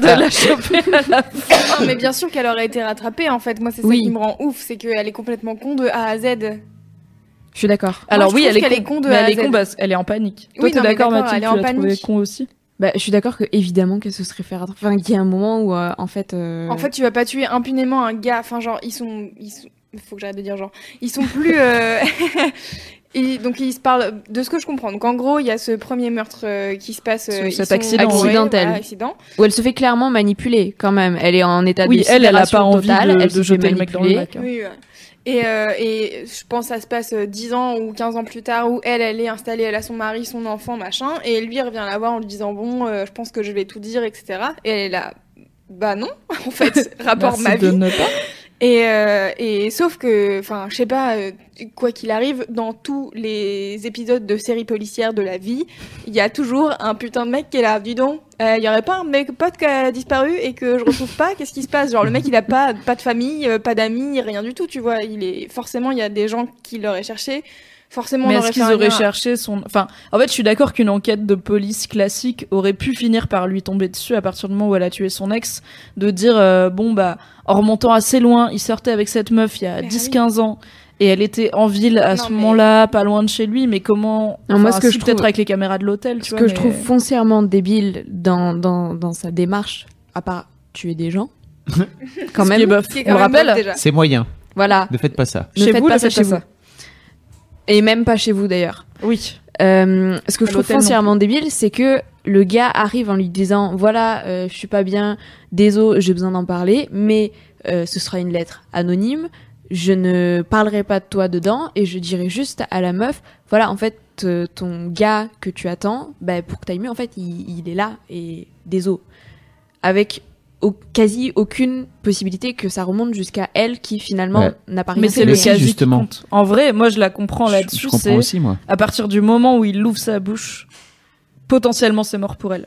de la choper à la fin. Non, mais bien sûr qu'elle aurait été rattrapée en fait. Moi, c'est Oui. ça qui me rend ouf, c'est qu'elle est complètement con de A à Z. Je suis d'accord. Alors je oui, elle est, con, est con de mais A elle à est con qu'elle est en panique. Toi, Oui, t'es d'accord, Mathilde, elle est tu en panique. con aussi? Bah, je suis d'accord que évidemment qu'elle se serait fait rattraper. Enfin, qu'il y a un moment où, euh, en fait. euh, En fait, tu vas pas tuer impunément un gars. Enfin, genre, ils sont. Ils sont... Faut que j'arrête de dire genre. Ils sont plus. euh, [laughs] ils- donc, ils se parlent de ce que je comprends. Donc, en gros, il y a ce premier meurtre euh, qui se passe. Euh, cet sont- accident, Ouais, Accidentel. voilà, accident. où elle se fait clairement manipuler quand même. Elle est en état Oui, de elle, elle a pas envie totale, de, elle de se fait jeter le mec dans le manipuler. lac. hein. Oui, ouais. Et, euh, et je pense que ça se passe euh, 10 ans ou 15 ans plus tard où elle, elle est installée, elle a son mari, son enfant, machin. Et lui, il revient la voir en lui disant Bon, euh, je pense que je vais tout dire, etc. Et elle est là. Bah non, [laughs] en fait, rapport Merci ma de vie. ne pas. Et, euh, et sauf que, enfin, je sais pas, euh, quoi qu'il arrive, dans tous les épisodes de séries policières de la vie, il y a toujours un putain de mec qui est là. Dis donc, euh, il y aurait pas un mec pote qui a disparu et que je retrouve pas? Qu'est-ce qui se passe? Genre le mec, il a pas pas de famille, pas d'amis, rien du tout, tu vois. Il est forcément, il y a des gens qui l'auraient cherché. Forcément, Mais est-ce qu'ils auraient cherché son... Enfin, en fait, je suis d'accord qu'une enquête de police classique aurait pu finir par lui tomber dessus à partir du moment où elle a tué son ex, de dire, euh, bon, bah, en remontant assez loin, il sortait avec cette meuf il y a Bah 10-15 ans, et elle était en ville à Non, ce mais- moment-là, pas loin de chez lui, mais comment... Non, moi, enfin, ce que je peut-être trouve- avec les caméras de l'hôtel, tu Ce vois, que je trouve foncièrement débile dans, dans, dans sa démarche, à part tuer des gens, [laughs] quand Ce qui est même. bof. Qui est On quand le même bof, rappelle déjà. C'est moyen. Voilà. Ne faites pas ça. Ne Chez faites vous, pas ça faites chez pas vous. ça. Et même pas chez vous d'ailleurs. Oui. Euh, ce que À je trouve foncièrement débile, c'est que le gars arrive en lui disant voilà, euh, je suis pas bien, désolé, j'ai besoin d'en parler, mais euh, ce sera une lettre anonyme. Je ne parlerai pas de toi dedans et je dirai juste à la meuf voilà, en fait, ton gars que tu attends, bah, pour que t'ailles mieux, en fait, il, il est là et désolé. Avec au- quasi aucune possibilité que ça remonte jusqu'à elle qui finalement Ouais. n'a pas rien Mais c'est le si, quasi justement. En vrai, moi, je la comprends là-dessus, je comprends c'est aussi, moi. à partir du moment où il ouvre sa bouche, potentiellement c'est mort pour elle.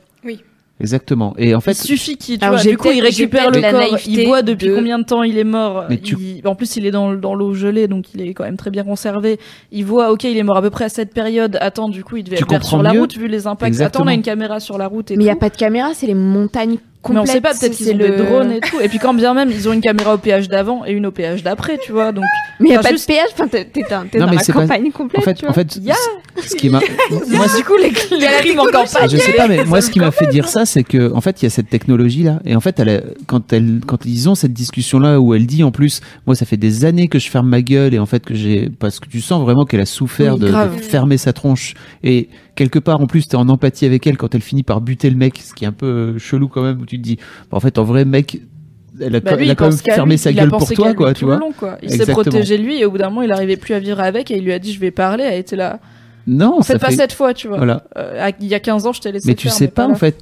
Exactement. Et en il fait, suffit qu'il, du coup, il récupère le corps, il voit depuis de- combien de temps il est mort? Mais tu- il- En plus, il est dans, dans l'eau gelée, donc il est quand même très bien conservé. Il voit, ok, il est mort à peu près à cette période. Attends, du coup, il devait Tu être sur la route vu les impacts. Exactement. Attends, on a une caméra sur la route et Mais il n'y a pas de caméra, c'est les montagnes Mais on sait pas, peut-être qu'ils c'est ont le... des drones et tout. Et puis quand bien même, ils ont une caméra au péage d'avant et une au péage d'après, tu vois. Donc, Mais il n'y a pas juste- de péage, enfin, t'es t'es dans, t'es Non, dans mais la pas- campagne en complète. fait, tu en fait, y a- ce qui m'a, [laughs] moi, du coup, les, les en campagne. je sais pas, mais moi, ce qui m'a fait dire ça, c'est que, en fait, il y a cette technologie-là. Et en fait, elle a- quand elle, quand ils ont cette discussion-là où elle dit, en plus, moi, ça fait des années que je ferme ma gueule et en fait, que j'ai, parce que tu sens vraiment qu'elle a souffert Oui, de, de fermer sa tronche. Et quelque part, en plus, t'es en empathie avec elle quand elle finit par buter le mec, ce qui est un peu euh, chelou quand même, où tu te dis, bah, en fait, en vrai, mec, elle a, Bah, elle a quand même fermé lui, sa gueule pour toi, quoi, tu vois. long, quoi. Il s'est protégé lui et au bout d'un moment, il arrivait plus à vivre avec et il lui a dit je vais parler. Elle était là. Non, En fait, ça pas fait, cette fois, tu vois. voilà. Euh, il y a 15 ans, je t'ai laissé Mais tu faire, sais pas, en fait,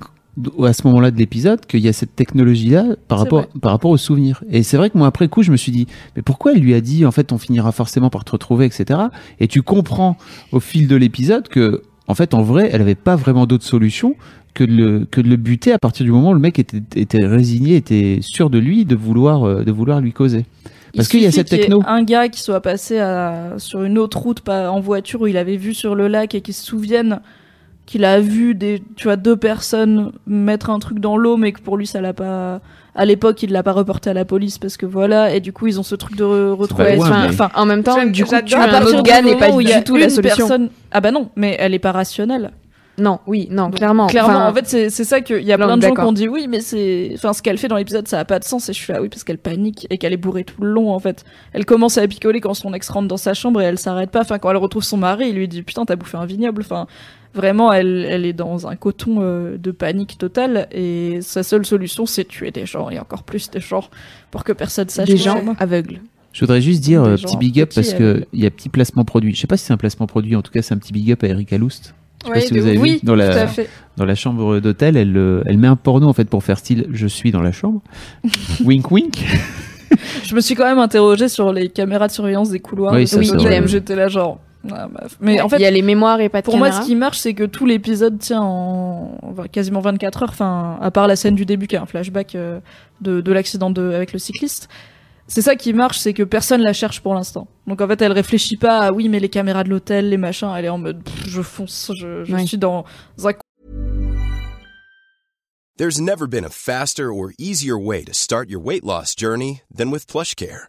à ce moment-là de l'épisode, qu'il y a cette technologie-là par rapport, vrai. par rapport aux souvenirs. Et c'est vrai que moi, après coup, je me suis dit, mais pourquoi elle lui a dit, en fait, on finira forcément par te retrouver, etc. Et tu comprends au fil de l'épisode que, en fait, en vrai, elle avait pas vraiment d'autre solution que de le, que de le buter à partir du moment où le mec était, était résigné, était sûr de lui, de vouloir, euh, de vouloir lui causer. Parce qu'il y a cette y techno. Un gars qui soit passé à, sur une autre route, pas en voiture, où il avait vu sur le lac et qui se souvienne qu'il a vu des, tu vois, deux personnes mettre un truc dans l'eau, mais que pour lui ça l'a pas. À l'époque, il l'a pas reporté à la police parce que voilà, et du coup ils ont ce truc de re- retrouver. loin, enfin, mais- enfin, En même temps, du coup, tuer À partir gars n'est pas où il du y a tout la solution. personne- Ah bah non, mais elle est pas rationnelle. Non, oui, non, Donc, clairement. Clairement, Enfin, en fait, c'est c'est ça qu'il y a Non, plein de gens qui ont dit oui, mais c'est. Enfin, ce qu'elle fait dans l'épisode, ça a pas de sens. Et je fais ah oui, parce qu'elle panique et qu'elle est bourrée tout le long, en fait. Elle commence à picoler quand son ex rentre dans sa chambre et elle s'arrête pas. Enfin, quand elle retrouve son mari, il lui dit putain, t'as bouffé un vignoble. Enfin, vraiment, elle, elle est dans un coton euh, de panique totale. Et sa seule solution, c'est tuer des gens et encore plus des gens pour que personne sache. des gens aveugles. Je voudrais juste dire, Des euh, petit big up, parce euh. que il y a petit placement produit. Je sais pas si c'est un placement produit, en tout cas, c'est un petit big up à Erika Lust. Je sais Ouais, pas si de vous avez ouf. vu. Oui, dans tout la, à fait. dans la chambre d'hôtel, elle, euh, elle met un porno en fait pour faire style je suis dans la chambre. [laughs] wink wink. Je me suis quand même interrogée sur les caméras de surveillance des couloirs. Oui, de ça, hôtel vrai. où J'étais là genre. Ah, meuf. Mais en fait, il y a les mémoires et pas de Pour moi, ce qui marche, c'est que tout l'épisode tient en enfin, quasiment 24 heures, enfin, à part la scène du début qui est un flashback euh, de, de l'accident de, avec le cycliste. C'est ça qui marche, c'est que personne la cherche pour l'instant. Donc en fait, elle réfléchit pas à oui, mais les caméras de l'hôtel, les machins, elle est en mode pff, je fonce, je, je Ouais. suis dans un There's never been a faster or easier way to start your weight loss journey than with PlushCare.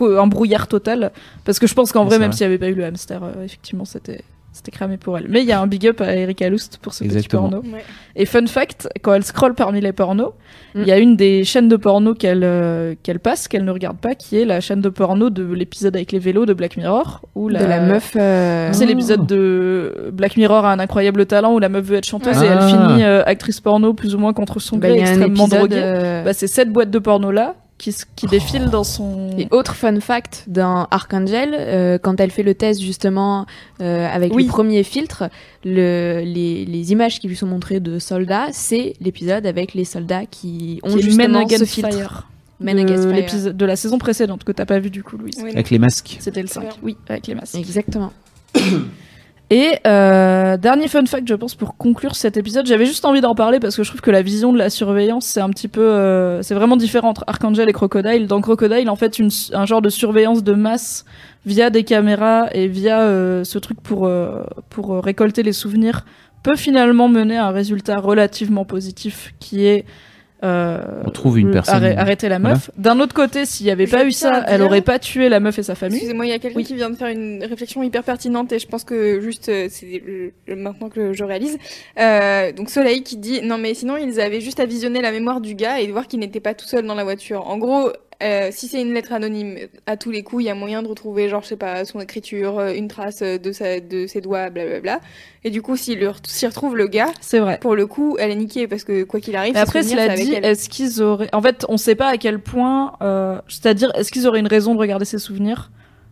Un brouillard total. Parce que je pense qu'en vrai, même s'il n'y avait pas eu le hamster, euh, effectivement, c'était. C'était cramé pour elle. Mais il y a un big up à Erika Lust pour ce Exactement. petit porno. Ouais. Et fun fact, quand elle scrolle parmi les pornos, il Mm. y a une des chaînes de porno qu'elle euh, qu'elle passe, qu'elle ne regarde pas, qui est la chaîne de porno de l'épisode avec les vélos de Black Mirror. Où la, de la meuf. euh, C'est l'épisode de Black Mirror a un incroyable talent où la meuf veut être chanteuse Ah. et elle finit euh, actrice porno plus ou moins contre son bah, gré, il extrêmement épisode, droguée. Bah, c'est cette boîte de porno là qui, défile dans son. Et autre fun fact dans Archangel, euh, quand elle fait le test justement euh, avec Oui. le premier filtre, le, les, les images qui lui sont montrées de soldats, c'est l'épisode avec les soldats qui ont qui justement Men ce Against filtre. Fire. Men de Against Fire. l'épisode- de la saison précédente que t'as pas vu du coup, Louise. Oui, Avec les masques. C'était le Très 5. bien. Oui, avec les masques. Exactement. [coughs] Et euh, dernier fun fact, je pense, pour conclure cet épisode, j'avais juste envie d'en parler parce que je trouve que la vision de la surveillance, c'est un petit peu, euh, c'est vraiment différent entre Archangel et Crocodile. Dans Crocodile, en fait, une, un genre de surveillance de masse via des caméras et via euh, ce truc pour euh, pour euh, récolter les souvenirs peut finalement mener à un résultat relativement positif qui est euh, On trouve une personne. arrê- arrêter la meuf. D'un autre côté, s'il y avait Je pas eu ça, elle aurait pas tué la meuf et sa famille. Excusez-moi, il y a quelqu'un Oui. qui vient de faire une réflexion hyper pertinente et je pense que juste euh, c'est maintenant que je réalise. Euh, donc Soleil qui dit non mais sinon ils avaient juste à visionner la mémoire du gars et de voir qu'il n'était pas tout seul dans la voiture. En gros, euh, si c'est une lettre anonyme, à tous les coups il y a moyen de retrouver genre je sais pas son écriture, euh, une trace euh, de sa de ses doigts, blablabla. Et du coup s'il s'il retrouve le gars, C'est vrai. pour le coup elle est niquée parce que quoi qu'il arrive. Et après, cela dit, est-ce qu'ils auraient. En fait, on sait pas à quel point. euh, C'est-à-dire, est-ce qu'ils auraient une raison de regarder ses souvenirs?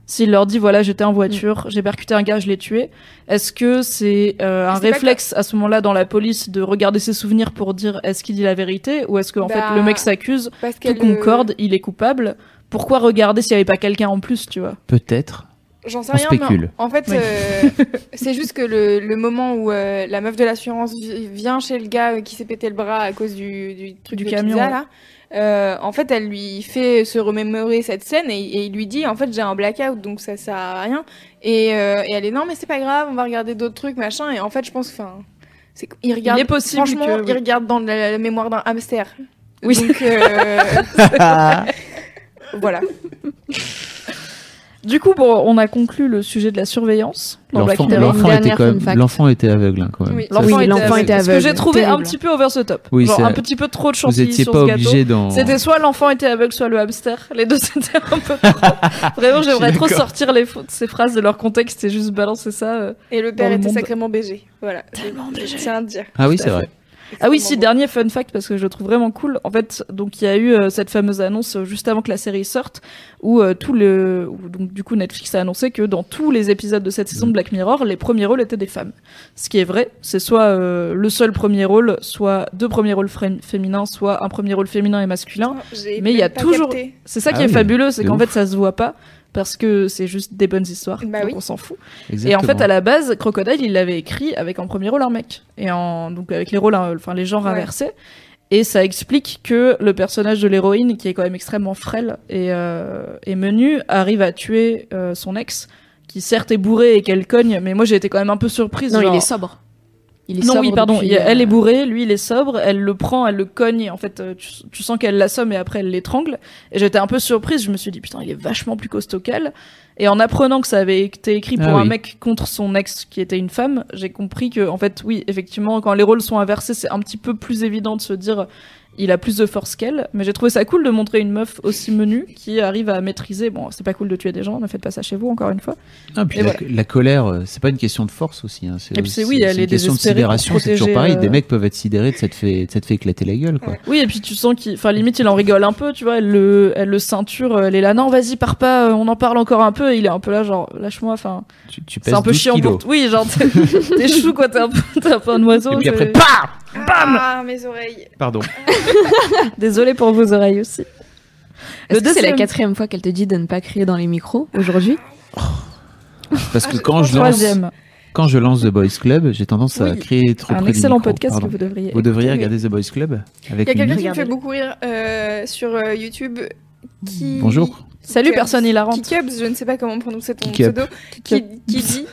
S'il leur dit, voilà, j'étais en voiture, j'ai percuté un gars, je l'ai tué. Est-ce que c'est euh, un réflexe à ce moment-là dans la police de regarder ses souvenirs pour dire est-ce qu'il dit la vérité Ou est-ce qu'en Bah, fait, le mec s'accuse, tout qu'elle concorde, il est coupable? Pourquoi regarder s'il y avait pas quelqu'un en plus, tu vois? Peut-être. J'en sais On rien, mais spécule. en, en fait, Oui. euh, c'est juste que le, le moment où euh, la meuf de l'assurance vi- vient chez le gars euh, qui s'est pété le bras à cause du, du truc Du de camion, pizza, ouais. là, euh, en fait, elle lui fait se remémorer cette scène et, et il lui dit en fait j'ai un blackout donc ça sert à rien. Et, euh, et elle est non mais c'est pas grave on va regarder d'autres trucs machin. Et en fait je pense enfin c'est il regarde Il est possible franchement que- il regarde dans la, la mémoire d'un hamster. Oui. donc euh, [laughs] [laughs] voilà [laughs] Du coup, bon, on a conclu le sujet de la surveillance L'enfant était, quand même- fact. l'enfant était aveugle hein, quand même. Oui. Ça, Oui, c'est- l'enfant était Ce que aveugle. j'ai trouvé un petit peu over the top. Oui, Genre c'est- un petit peu trop de Vous chantilly étiez sur pas ce gâteau. obligé dans. C'était soit l'enfant était aveugle, soit le hamster. Les deux, [laughs] c'était un peu trop. Vraiment, j'aimerais trop sortir les ces phrases de leur contexte et juste balancer ça. euh. et le père le était monde. sacrément BG voilà Tellement tiens à le dire Ah oui, c'est vrai. Ah oui, si, dernier fun fact, parce que je le trouve vraiment cool. En fait, donc il y a eu euh, cette fameuse annonce euh, juste avant que la série sorte, où euh, tout le, où, donc du coup Netflix a annoncé que dans tous les épisodes de cette saison de Black Mirror, les premiers rôles étaient des femmes. Ce qui est vrai, c'est soit euh, le seul premier rôle, soit deux premiers rôles féminins, soit un premier rôle féminin et masculin. Mais il y a toujours-. C'est ça Ah qui est oui, fabuleux, c'est qu'en fait ça se voit pas parce que c'est juste des bonnes histoires, Bah donc oui. on s'en fout. Exactement. Et en fait, à la base, Crocodile, il l'avait écrit avec en premier rôle un mec. Et en, donc avec les rôles, hein, enfin les genres Ouais. inversés. Et ça explique que le personnage de l'héroïne, qui est quand même extrêmement frêle et, euh, et menu, arrive à tuer euh, son ex, qui certes est bourré et qu'elle cogne, mais moi j'ai été quand même un peu surprise. Non, genre- il est sobre. Il est non, sobre oui, pardon. depuis, il y a- elle euh, est bourrée, lui, il est sobre. Elle le prend, elle le cogne. Et en fait, euh, tu, tu sens qu'elle l'assomme et après elle l'étrangle. Et j'étais un peu surprise. Je me suis dit putain, il est vachement plus costaud qu'elle. Et en apprenant que ça avait été écrit pour Ah un oui. mec contre son ex qui était une femme, j'ai compris que, en fait, oui, effectivement, quand les rôles sont inversés, c'est un petit peu plus évident de se dire il a plus de force qu'elle. Mais j'ai trouvé ça cool de montrer une meuf aussi menue qui arrive à maîtriser. Bon, c'est pas cool de tuer des gens, ne faites pas ça chez vous, encore une fois. Ah, puis la, voilà. la colère, euh, c'est pas une question de force aussi. Hein. Et puis c'est- oui, elle une est question de sidération. C'est toujours pareil. euh, Des mecs peuvent être sidérés de s'être fait, de s'être fait éclater la gueule, quoi. Oui, et puis tu sens qu'il, enfin limite il en rigole un peu, tu vois, elle le, elle le ceinture, elle est là, non vas-y pars pas, euh, on en parle encore un peu, et il est un peu là genre lâche-moi, enfin Tu, tu c'est un peu 12 chiant pour, oui genre t'es, [laughs] t'es chou quoi, t'es un peu, t'es un peu un oiseau. Et puis c'est- après, PAM Ah, mes oreilles. Pardon. [laughs] Désolé pour vos oreilles aussi. Est-ce que c'est la quatrième fois qu'elle te dit de ne pas crier dans les micros aujourd'hui Parce que Ah, quand je lance, Troisième, quand je lance The Boys Club, j'ai tendance à Oui. crier trop un près du excellent micro. podcast Pardon. que vous devriez. Vous devriez regarder The Boys Club Il avec y a quelqu'un qui me fait Regardez-le. beaucoup rire euh, sur euh, YouTube. Qui... Bonjour. Salut Cubs. personne hilarante. Cubs, je ne sais pas comment prononcer ton pseudo. Qui, qui dit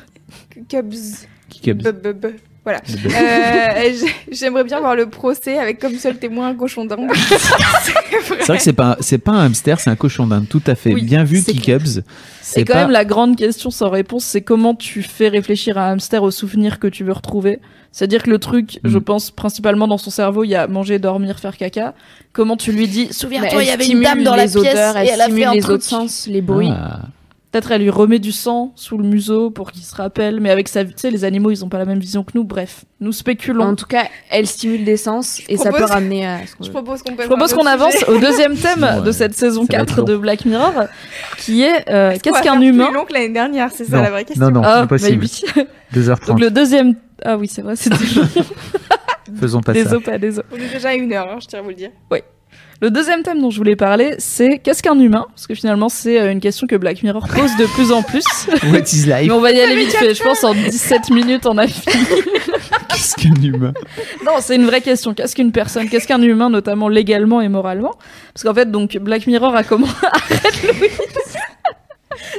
Bub, bub, bub. Voilà. Euh, [laughs] j'ai- J'aimerais bien voir le procès avec comme seul témoin un cochon d'Inde. [laughs] C'est vrai que c'est pas c'est pas un hamster, c'est un cochon d'Inde. Tout à fait. Oui, Bien vu, Kikubs. C'est Et quand pas- même la grande question sans réponse, c'est comment tu fais réfléchir un hamster aux souvenirs que tu veux retrouver. C'est-à-dire que le truc, je Mm. pense principalement dans son cerveau, il y a manger, dormir, faire caca. Comment tu lui dis, souviens-toi, il y avait une dame dans la pièce odeurs, et elle elle a fait un les truc. autres sens, les bruits. Ah. Peut-être elle lui remet du sang sous le museau pour qu'il se rappelle, mais avec sa, tu sais, les animaux, ils ont pas la même vision que nous. Bref, nous spéculons. En tout cas, elle stimule des sens et ça peut ramener à ce qu'on Je propose qu'on Je propose qu'on avance au deuxième thème de euh, cette saison ça va être 4 long. de Black Mirror, qui est euh, qu'est-ce qu'un humain plus long que l'année dernière, c'est ça Non. la vraie question. Non, non, Ah, impossible. maybe. [laughs] 2h30. Donc le deuxième, ah oui c'est vrai, c'était [laughs] Faisons pas des ça. pas des os. On est déjà à une heure, hein, je tiens à vous le dire. Le deuxième thème dont je voulais parler, c'est qu'est-ce qu'un humain? Parce que finalement, c'est euh, une question que Black Mirror pose de plus en plus. [laughs] What is Mais life on va y aller vite fait. Je pense en 17 minutes, on a fini. [laughs] Qu'est-ce qu'un humain? Non, c'est une vraie question. Qu'est-ce qu'une personne? Qu'est-ce qu'un humain, notamment légalement et moralement? Parce qu'en fait, donc Black Mirror a comment [laughs] Arrête, Louise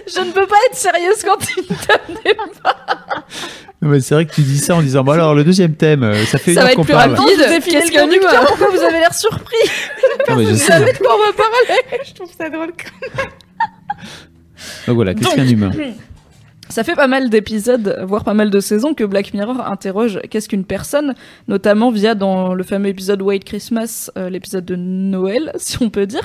Je ne peux pas être sérieuse quand tu me donnes des Non, mais C'est vrai que tu dis ça en disant bon alors le deuxième thème, euh, ça fait une Ça heure va être qu'on plus parle. rapide. Qu'est-ce qu'un conducteur, humain Pourquoi vous avez l'air surpris Non, mais je Vous sais. savez de quoi on va parler Je trouve ça drôle. Donc voilà, qu'est-ce qu'un humain? Ça fait pas mal d'épisodes, voire pas mal de saisons, que Black Mirror interroge qu'est-ce qu'une personne, notamment via dans le fameux épisode White Christmas, euh, l'épisode de Noël, [laughs] si on peut dire,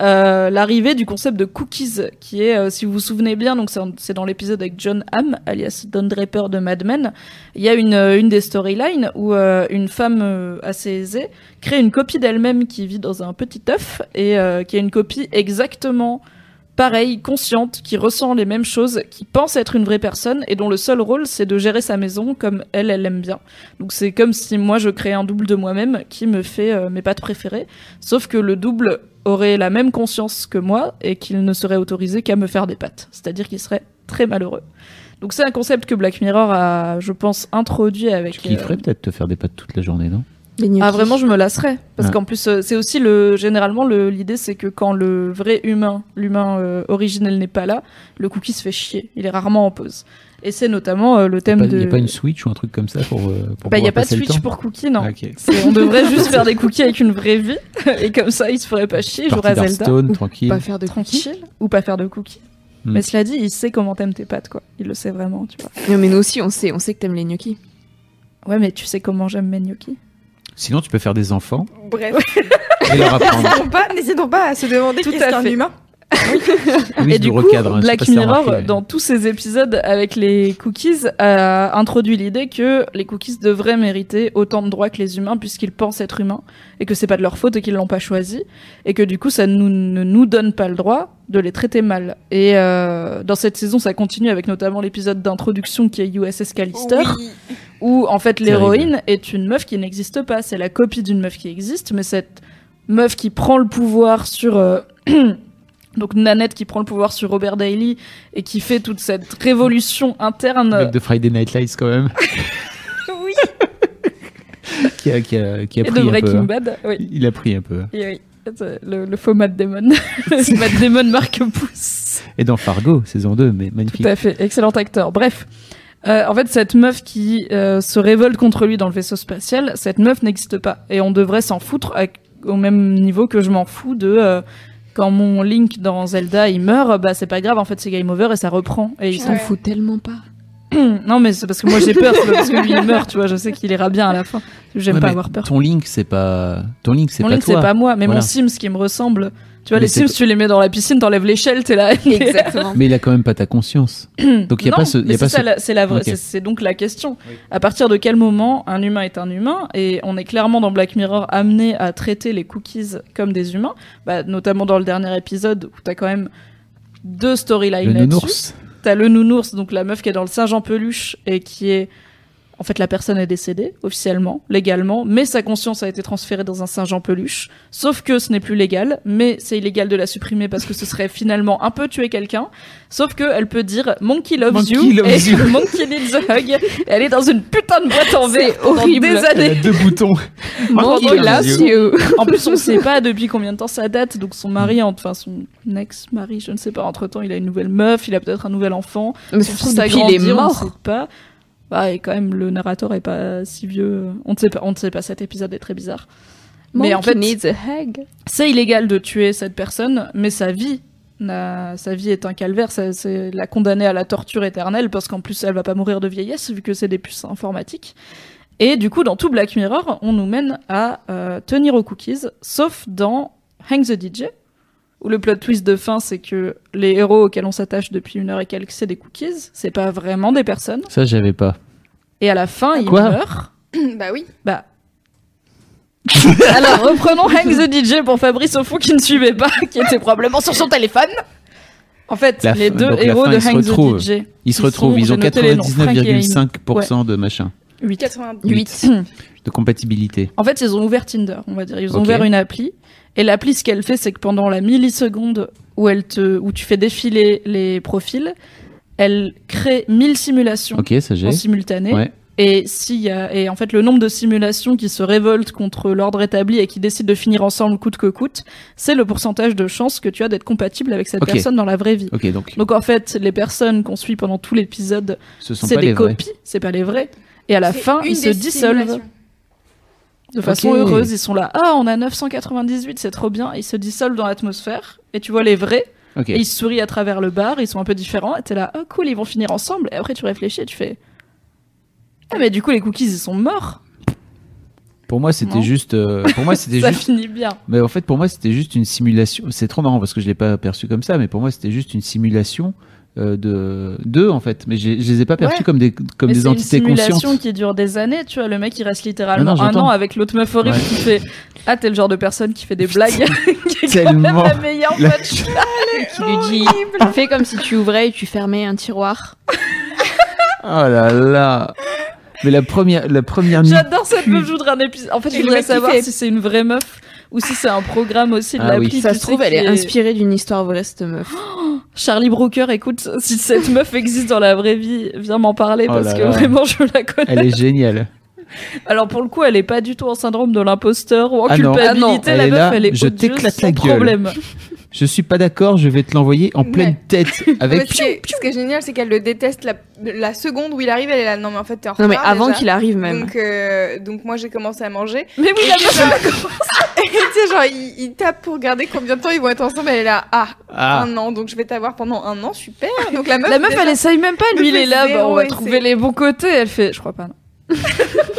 euh, l'arrivée du concept de cookies, qui est, euh, si vous vous souvenez bien, donc c'est dans l'épisode avec John Hamm, alias Don Draper de Mad Men, il y a une, une des storylines où une femme assez aisée crée une copie d'elle-même qui vit dans un petit œuf et qui a une copie exactement pareille, consciente, qui ressent les mêmes choses, qui pense être une vraie personne et dont le seul rôle c'est de gérer sa maison comme elle, elle aime bien. Donc c'est comme si moi je créais un double de moi-même qui me fait euh, mes pâtes préférées, sauf que le double aurait la même conscience que moi et qu'il ne serait autorisé qu'à me faire des pâtes, c'est-à-dire qu'il serait très malheureux. Donc c'est un concept que Black Mirror a, je pense, introduit avec. Tu kifferais euh, peut-être te faire des pâtes toute la journée, non? Ah vraiment je me lasserais parce Ouais. qu'en plus euh, c'est aussi le généralement le l'idée c'est que quand le vrai humain l'humain euh, originel n'est pas là le cookie se fait chier il est rarement en pause et c'est notamment euh, le Il thème n'y de a pas une Switch ou un truc comme ça pour. euh, pour bah il y a pas de switch pour cookie non Ah, on devrait juste [laughs] faire des cookies avec une vraie vie [laughs] et comme ça il se ferait pas chier il jouerait à Zelda tranquille. Pas faire de cookies. tranquille ou pas faire de cookies Hmm. mais cela dit il sait comment t'aimes tes pâtes quoi il le sait vraiment tu vois Non, mais nous aussi, on sait, on sait que t'aimes les gnocchis. ouais mais tu sais comment j'aime mes gnocchis Sinon, tu peux faire des enfants Bref, et leur apprendre. n'hésitons pas, n'hésitons pas à se demander Tout qu'est-ce à qu'un fait. humain. Oui, et du coup, recadre, hein, Black Mirror, remarqué, mais- dans tous ses épisodes avec les cookies, a introduit l'idée que les cookies devraient mériter autant de droits que les humains puisqu'ils pensent être humains et que c'est pas de leur faute et qu'ils l'ont pas choisi et que du coup ça nous, ne nous donne pas le droit de les traiter mal. Et euh, dans cette saison, ça continue avec notamment l'épisode d'introduction qui est USS Callister Oui. où en fait l'héroïne est une meuf qui n'existe pas. C'est la copie d'une meuf qui existe, mais cette meuf qui prend le pouvoir sur euh, [clears throat] donc Nanette qui prend le pouvoir sur Robert Daly et qui fait toute cette révolution interne. Le mec de Friday Night Lights quand même. [laughs] Oui. [laughs] qui a, qui a, qui a Et de pris un peu. Breaking hein. Bad, oui. Il a pris un peu. Et oui. Le, le faux Matt Damon. [laughs] Matt Damon marque pouce. Et dans Fargo, saison 2, mais magnifique. Tout à fait, excellent acteur. Bref, Euh, en fait, cette meuf qui euh, se révolte contre lui dans le vaisseau spatial, cette meuf n'existe pas. Et on devrait s'en foutre à- au même niveau que je m'en fous de euh, quand mon Link dans Zelda il meurt, bah c'est pas grave, en fait c'est game over et ça reprend. Et ils Il s'en Ouais. fout tellement pas. [clears throat] non mais c'est parce que moi j'ai peur, c'est pas parce que lui il meurt, tu vois, je sais qu'il ira bien à la fin. J'aime Ouais, pas avoir peur. Ton Link, c'est pas. Ton Link, c'est Mon pas Link c'est toi. pas moi, mais Voilà. mon Sims qui me ressemble. Tu vois, Mais les Sims, tu les mets dans la piscine, t'enlèves l'échelle, t'es là. [laughs] Exactement. Mais il a quand même pas ta conscience. Donc il y a non, pas ce. Y a c'est pas ça, ce... la- c'est la vraie, Ok. c'est- c'est donc la question. À partir de quel moment un humain est un humain et on est clairement dans Black Mirror amené à traiter les cookies comme des humains, bah, notamment dans le dernier épisode où t'as quand même deux storylines Le là-dessus. nounours. T'as le nounours, donc la meuf qui est dans le singe en peluche et qui est en fait, la personne est décédée, officiellement, légalement, mais sa conscience a été transférée dans un singe en peluche. Sauf que ce n'est plus légal, mais c'est illégal de la supprimer parce que ce serait finalement un peu tuer quelqu'un. Sauf que elle peut dire Monkey loves Monkey you loves et you. [laughs] Monkey needs a hug. Et elle est dans une putain de boîte en pendant horrible. des Elle a années. deux boutons. [laughs] Monkey loves you. En plus, on sait pas [laughs] depuis combien de temps ça date. Donc son mari, enfin son ex-mari, je ne sais pas. Entre temps, il a une nouvelle meuf, il a peut-être un nouvel enfant. Mais Son fils a grandi, il est on ne mort. sait pas. Bah, et quand même, le narrateur est pas si vieux. On ne sait pas, on ne sait pas. Cet épisode est très bizarre. Mais en fait, needs a hug. c'est illégal de tuer cette personne, mais sa vie, n'a- sa vie est un calvaire. Ça- C'est la condamner à la torture éternelle parce qu'en plus, elle va pas mourir de vieillesse vu que c'est des puces informatiques. Et du coup, dans tout Black Mirror, on nous mène à euh, tenir aux cookies, sauf dans Hang the DJ, où le plot twist de fin, c'est que les héros auxquels on s'attache depuis une heure et quelques, c'est des cookies, c'est pas vraiment des personnes. Ça, j'avais pas. Et à la fin, ils meurent. [coughs] bah oui. Bah. [laughs] Alors reprenons Hang the DJ pour Fabrice au fond qui ne suivait pas, [laughs] qui était probablement sur son téléphone. En fait, La les deux héros fin, de Hang the retrouvent. DJ. Ils se Ils retrouvent, sont- ils ont j'ai noté les noms, Frank et Amy. 99,5% de machin, 8. 98. de compatibilité. En fait, ils ont ouvert Tinder, on va dire. Ils ont ouvert une appli. Et l'appli, ce qu'elle fait, c'est que pendant la milliseconde où, elle te, où tu fais défiler les profils, elle crée 1000 simulations Ok, ça en simultané. Ouais. Et, s'il y a, et en fait, le nombre de simulations qui se révoltent contre l'ordre établi et qui décident de finir ensemble coûte que coûte, c'est le pourcentage de chances que tu as d'être compatible avec cette personne dans la vraie vie. Donc Donc en fait, les personnes qu'on suit pendant tout l'épisode, ce sont c'est pas des les vrais. copies, c'est pas les vrais. Et à la fin, ils se dissolvent de façon heureuse. Ils sont là, ah, on a 998, c'est trop bien. Ils se dissolvent dans l'atmosphère. Et tu vois les vrais, et ils sourient à travers le bar, ils sont un peu différents. Et t'es là, oh cool, ils vont finir ensemble. Et après, tu réfléchis et tu fais, ah, mais du coup, les cookies, ils sont morts. Pour moi, c'était juste. euh, pour moi, c'était [laughs] Ça juste. finit bien. Mais en fait, pour moi, c'était juste une simulation. C'est trop marrant parce que je l'ai pas perçu comme ça, mais pour moi, c'était juste une simulation de d'eux en fait. Mais j'ai- je les ai pas perçus Ouais. comme des comme mais des c'est une entités simulation conscientes. qui dure des années, tu vois. Le mec, il reste littéralement Non, non, un an avec l'autre meuf horrible Ouais. qui fait Ah, t'es le genre de personne qui fait des blagues. [laughs] qui est quand même la meilleure La- pote. [laughs] Qui lui dit Fais comme si tu ouvrais et tu fermais un tiroir. Oh là là. Mais la première la première nuit. J'adore cette meuf, je voudrais un épisode. En fait, je Et le voudrais savoir fait- si c'est une vraie meuf ou si c'est un programme aussi de Ah oui. l'appli. Ça tu se trouve, elle qui est inspirée d'une histoire vraie, cette meuf. [gasps] Charlie Brooker, écoute, si cette meuf existe dans la vraie vie, viens m'en parler Oh parce là que là. vraiment je la connais. Elle est géniale. [laughs] Alors pour le coup, elle est pas du tout en syndrome de l'imposteur ou en Ah non. culpabilité. Ah non, elle la est meuf, là, elle est je odieuse t'éclate sans la gueule. problème. [laughs] Je suis pas d'accord, je vais te l'envoyer en pleine Ouais. tête [laughs] avec. ce, qui est, ce qui est génial, c'est qu'elle le déteste la, la seconde où il arrive. Elle est là, non, mais en fait, t'es en Non, mais retard avant qu'il arrive même. Donc, euh, donc moi, j'ai commencé à manger. Mais oui, la [laughs] meuf, Et tu sais, genre, il, il tape pour regarder combien de temps ils vont être ensemble. Elle est là, ah, Ah. un an, donc je vais t'avoir pendant un an, super. Donc la [laughs] meuf, la meuf, déjà- elle essaye même pas. Lui, il est là, bah, on va trouver les bons côtés. Elle fait, je crois pas. Non. [laughs]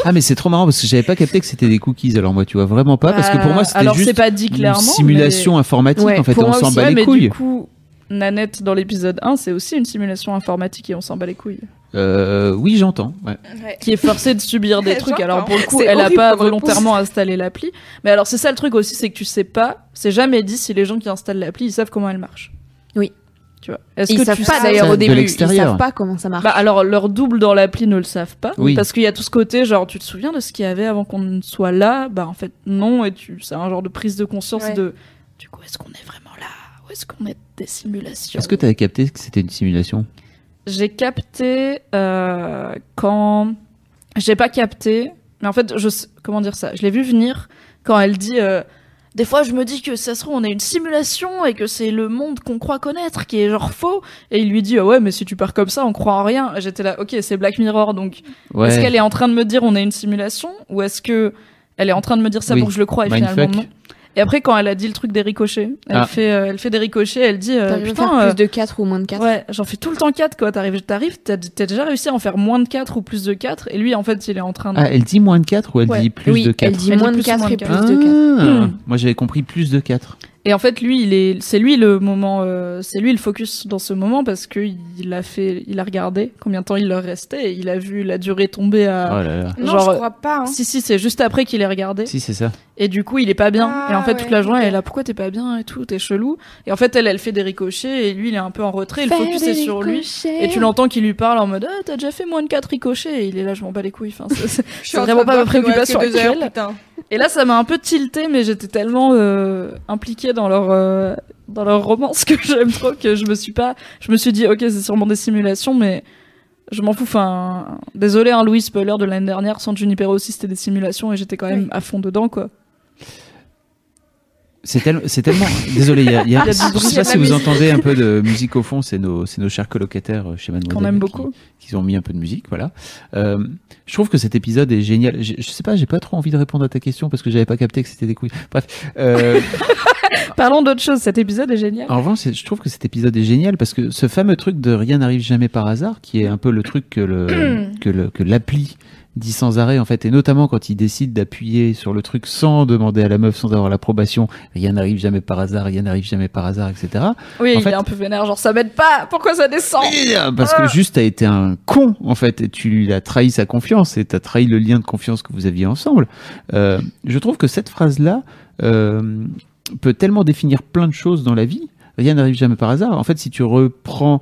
Ah mais c'est trop marrant parce que j'avais pas capté que c'était des cookies. Alors moi, tu vois vraiment pas parce que pour moi, Euh, c'était juste pas dit une simulation informatique Ouais, en fait. on s'en bat ouais, les mais couilles. du coup, Nanette dans l'épisode 1, c'est aussi une simulation informatique et on s'en bat les couilles. Euh, oui, j'entends. Ouais. Ouais. Qui est forcée de subir des trucs. Alors pour le coup, elle a pas volontairement installé l'appli. Mais alors c'est ça le truc aussi, c'est que tu sais pas, c'est jamais dit si les gens qui installent l'appli, ils savent comment elle marche. Tu vois. Est-ce Ils que savent tu pas sais- d'ailleurs Ça, au début. Ils savent pas comment ça marche. Bah alors leur double dans l'appli ne le savent pas Oui. parce qu'il y a tout ce côté genre tu te souviens de ce qu'il y avait avant qu'on ne soit là? Bah en fait non et tu c'est un genre de prise de conscience Ouais. de du coup est-ce qu'on est vraiment là? Ou est-ce qu'on est des simulations? Est-ce que tu avais capté que c'était une simulation? J'ai capté euh, quand j'ai pas capté mais en fait je sais- comment dire ça? Je l'ai vu venir quand elle dit euh, des fois je me dis que ça se trouve on est une simulation et que c'est le monde qu'on croit connaître qui est genre faux et il lui dit ah ouais mais si tu pars comme ça on croit en rien j'étais là ok c'est Black Mirror donc Ouais. est-ce qu'elle est en train de me dire on est une simulation ou est-ce que elle est en train de me dire ça Oui. pour que je le croie et Mindfuck. finalement non? Et après, quand elle a dit le truc des ricochets, elle, Ah. fait, euh, elle fait des ricochets, elle dit euh, Putain, faire euh, plus de 4 ou moins de 4 ouais, j'en fais tout le temps 4 quoi. T'arrives, t'arrives, t'as, t'as déjà réussi à en faire moins de 4 ou plus de 4. Et lui, en fait, il est en train de. Ah, elle dit moins de 4 ou elle Ouais. dit plus Oui, de 4 elle dit Elle dit moins de plus ou 4 moins et plus quatre. de 4. Ah, Hmm. Moi j'avais compris plus de 4. Et en fait, lui, il est, c'est lui le moment, euh, c'est lui le focus dans ce moment parce que il a fait, il a regardé combien de temps il leur restait et il a vu la durée tomber à. Oh là là. Non, je crois pas. hein. Si si, c'est juste après qu'il ait regardé. Si, c'est ça. Et du coup, il est pas bien. Ah, et en fait, toute la journée, elle est là, pourquoi t'es pas bien et tout, t'es chelou. Et en fait, elle, elle fait des ricochets et lui, il est un peu en retrait. Le focus est sur lui. Et tu l'entends qu'il lui parle en mode, ah, t'as déjà fait moins de 4 ricochets. Et il est là, je m'en bats les couilles. Enfin, c'est- [laughs] vraiment pas ma préoccupation heures, actuelle. putain. Et là, ça m'a un peu tilté, mais j'étais tellement euh, impliquée dans leur euh, dans leur romance [laughs] que j'aime trop que je me suis pas, je me suis dit, ok, c'est sûrement des simulations, mais je m'en fous. Enfin, désolé, hein, Louis, spoiler de l'année dernière, sans Junipero aussi, c'était des simulations et j'étais quand même Oui. à fond dedans, quoi. C'est tel- tellement. Désolé, y a, y a- [laughs] je bruit, sais pas si vous entendez un peu de musique au fond, c'est nos, c'est nos chers colocataires euh, chez Mademoiselle. Qu'on aime beaucoup. Qui, ont mis un peu de musique, voilà. Euh, je trouve que cet épisode est génial. Je, je sais pas, j'ai pas trop envie de répondre à ta question parce que j'avais pas capté que c'était des couilles. Bref. Euh, [laughs] Parlons d'autre chose, cet épisode est génial. En revanche, je trouve que cet épisode est génial parce que ce fameux truc de rien n'arrive jamais par hasard, qui est un peu le truc que le [clears throat] que le que l'appli dit sans arrêt en fait, et notamment quand il décide d'appuyer sur le truc sans demander à la meuf, sans avoir l'approbation, rien n'arrive jamais par hasard, rien n'arrive jamais par hasard, etc. Oui, en il fait- est un peu vénère, genre ça m'aide pas, pourquoi ça descend Parce Ah. que juste t'as été un con en fait, et tu lui as trahi sa confiance, et t'as trahi le lien de confiance que vous aviez ensemble. Euh, je trouve que cette phrase là euh, peut tellement définir plein de choses dans la vie. Rien n'arrive jamais par hasard. En fait, si tu reprends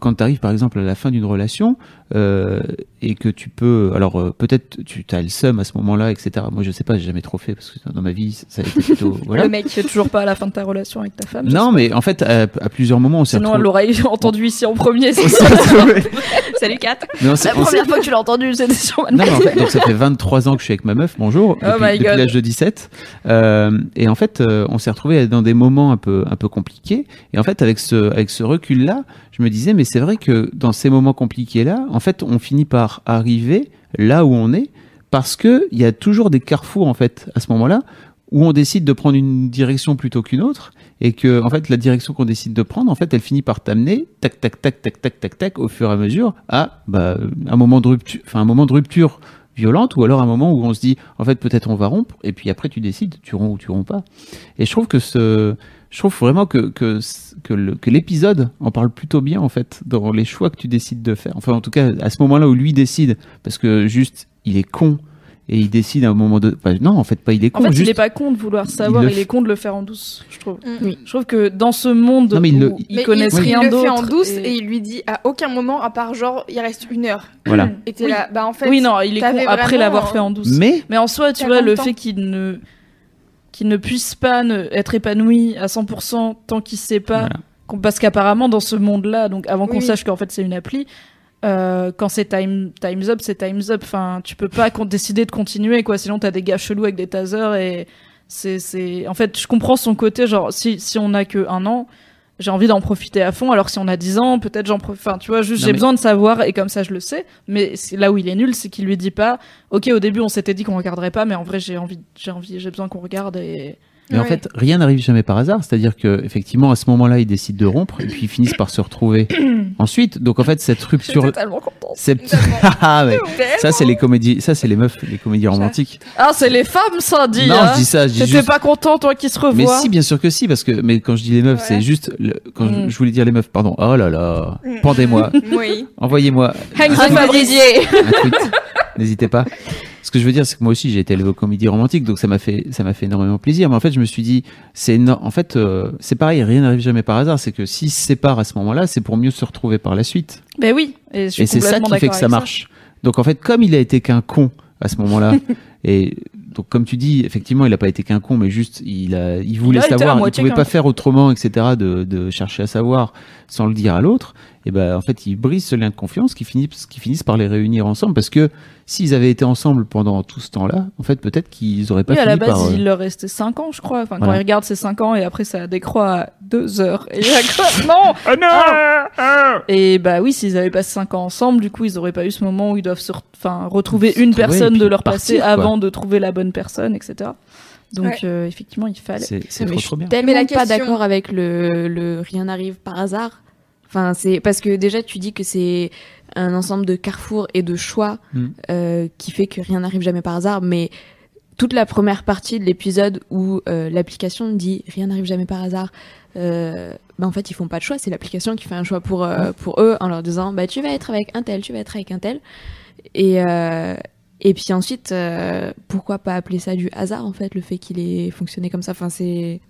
quand tu arrives par exemple à la fin d'une relation euh, et que tu peux, alors euh, peut-être tu as le seum à ce moment-là, etc. Moi, je sais pas, j'ai jamais trop fait parce que dans ma vie, ça a été plutôt [laughs] voilà. Le mec, tu toujours pas à la fin de ta relation avec ta femme. Non, mais en fait, à, à plusieurs moments, on s'est Sinon, elle l'aurait [laughs] entendu ici en premier. [laughs] Salut Kat. Mais on s'est- La première fois que tu l'as entendu, c'était sur Non, en fait, donc ça fait 23 ans que je suis avec ma meuf, bonjour, Oh depuis, my depuis l'âge de 17. Euh, et en fait, euh, on s'est retrouvés dans des moments un peu, un peu compliqués. Et en fait, avec ce, avec ce recul-là, je me disais, mais c'est vrai que dans ces moments compliqués-là, en fait, on finit par arriver là où on est, parce que il y a toujours des carrefours, en fait, à ce moment-là, où on décide de prendre une direction plutôt qu'une autre, et que, en fait, la direction qu'on décide de prendre, en fait, elle finit par t'amener, tac, tac, tac, tac, tac, tac, tac, au fur et à mesure, à, bah, un moment de rupture, enfin, un moment de rupture violente, ou alors un moment où on se dit, en fait, peut-être on va rompre, et puis après, tu décides, tu romps ou tu romps pas. Et je trouve que ce, je trouve vraiment que, que le- que l'épisode en parle plutôt bien, en fait, dans les choix que tu décides de faire. Enfin, en tout cas, à ce moment-là où lui décide, parce que juste, il est con, et il décide à un moment de, enfin, non, en fait, pas il est con, En fait, juste, il est pas con de vouloir savoir, le il, f- est con de le faire en douce, je trouve. Mm. Oui. Je trouve que dans ce monde Non, mais il le- où ils Mais connaissent il, rien il le d'autre. fait en douce et- et... il lui dit à aucun moment, à part genre, il reste une heure. voilà. Et t'es Oui. là, bah en fait. oui, non, il est con après vraiment, l'avoir fait en douce. Mais, Mais en soi, tu vois, le fait qu'il ne qu'il ne puisse pas ne- être épanoui à 100% tant qu'il sait pas, Voilà. parce qu'apparemment dans ce monde-là, donc avant qu'on sache qu'en fait c'est une appli, euh, quand c'est time times up, c'est times up. Enfin, tu peux pas décider de continuer quoi, sinon t'as des gars chelous avec des tasers et c'est c'est. En fait, je comprends son côté genre si si on a que un an. J'ai envie d'en profiter à fond, alors si on a 10 ans, peut-être j'en profite. Enfin, tu vois, juste j'ai mais- besoin de savoir, et comme ça je le sais. Mais là où il est nul, c'est qu'il lui dit pas, ok, au début on s'était dit qu'on regarderait pas, mais en vrai j'ai envie, j'ai envie, j'ai besoin qu'on regarde et. Mais en fait, rien n'arrive jamais par hasard. C'est-à-dire que effectivement, à ce moment-là, ils décident de rompre et puis ils finissent par se retrouver [coughs] ensuite. Donc en fait, cette rupture, J'étais [laughs] tellement contente. c'est Ah, mais ça c'est les comédies, ça c'est les meufs, les comédies romantiques. Ah, c'est les femmes, ça dit. non, hein. je dis ça, je dis juste. pas content, toi, qui se Mais revoit. si, bien sûr que si, parce que mais quand je dis les meufs, Ouais. c'est juste le- quand je- Mm. je voulais dire les meufs, pardon. Oh là là, Mm. pendez-moi, Oui. envoyez-moi tweet. N'hésitez pas. [laughs] Ce que je veux dire, c'est que moi aussi, j'ai été élevé aux comédies romantiques, donc ça m'a fait, ça m'a fait énormément plaisir. Mais en fait, je me suis dit, c'est en fait, euh, c'est pareil, rien n'arrive jamais par hasard. C'est que s'ils se séparent à ce moment-là, c'est pour mieux se retrouver par la suite. Ben oui. Et, c'est ça qui fait que ça marche. Donc en fait, comme il a été qu'un con à ce moment-là, [laughs] et donc comme tu dis, effectivement, il a pas été qu'un con, mais juste il a, il voulait a savoir, il moitié pouvait pas faire autrement, etc. De, de chercher à savoir sans le dire à l'autre. Et ben en fait ils brisent ce lien de confiance qui finissent qui finissent par les réunir ensemble parce que s'ils avaient été ensemble pendant tout ce temps-là en fait peut-être qu'ils auraient pas Oui, à fini la base, par euh, il leur restait 5 ans, je crois. Enfin, quand Voilà. il regarde, c'est 5 ans et après, ça décroît à 2 heures. Et il y a quoi [laughs] Non Ah Et bah oui, s'ils avaient passé 5 ans ensemble, du coup, ils auraient pas eu ce moment où ils doivent se re- enfin, retrouver Se une personne de leur passé quoi. avant de trouver la bonne personne, etc. Donc, Ouais. euh, effectivement, il fallait. c'est trop trop bien tellement Mais la pas d'accord avec le, le rien n'arrive par hasard. Enfin, c'est parce que déjà tu dis que c'est un ensemble de carrefours et de choix Mm. euh, qui fait que rien n'arrive jamais par hasard. Mais toute la première partie de l'épisode où euh, l'application dit rien n'arrive jamais par hasard, euh, bah en fait ils font pas de choix. C'est l'application qui fait un choix pour euh, pour eux en leur disant bah tu vas être avec un tel, tu vas être avec un tel. Et euh, et puis ensuite, euh, pourquoi pas appeler ça du hasard en fait, le fait qu'il ait fonctionné comme ça? Enfin, c'est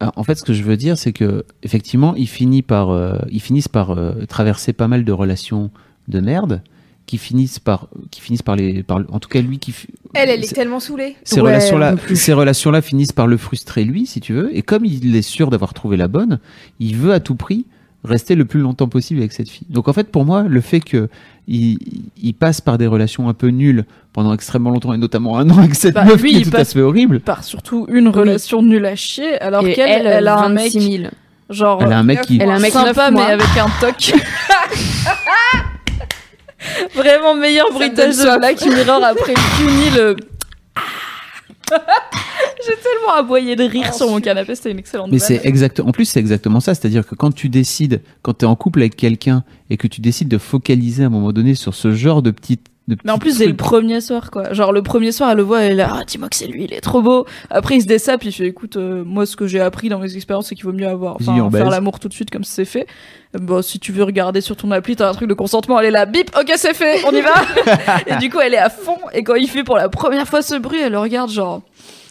Alors, en fait, ce que je veux dire, c'est que effectivement, ils finissent par, euh, ils finissent par euh, traverser pas mal de relations de merde, qui finissent par, qui finissent par les, par, le- en tout cas lui qui, Elle, elle est tellement saoulée. ces Ouais, relations-là, ces relations-là finissent par le frustrer lui, si tu veux. Et comme il est sûr d'avoir trouvé la bonne, il veut à tout prix rester le plus longtemps possible avec cette fille. Donc en fait, pour moi, le fait que il, il passe par des relations un peu nulles pendant extrêmement longtemps, et notamment un an avec cette Bah, meuf lui, qui est il tout à passe- fait horrible. Par surtout une relation nulle à chier, alors qu'elle, elle, a un mec, 26 000. genre, Elle a un mec qui, Elle a un mec sympa, mais avec un toc. [laughs] Vraiment meilleur bruitage de. Black Mirror après le cuni, le... [laughs] J'ai tellement aboyé de rire sur mon canapé, c'était une excellente Mais c'est exact. En plus, c'est exactement ça. C'est-à-dire que quand tu décides, quand tu es en couple avec quelqu'un et que tu décides de focaliser à un moment donné sur ce genre de petites. De Mais en plus, c'est le premier soir, quoi. Genre, le premier soir, elle le voit, elle est là, ah, dis-moi que c'est lui, il est trop beau. Après, il se dessape, il fait, écoute, euh, moi, ce que j'ai appris dans mes expériences, c'est qu'il vaut mieux avoir, enfin, on faire baise. l'amour tout de suite comme c'est fait. Euh, Bon, si tu veux regarder sur ton appli, t'as un truc de consentement, elle est là, bip, ok, c'est fait, on y va. [laughs] et du coup, elle est à fond, et quand il fait pour la première fois ce bruit, elle le regarde, genre,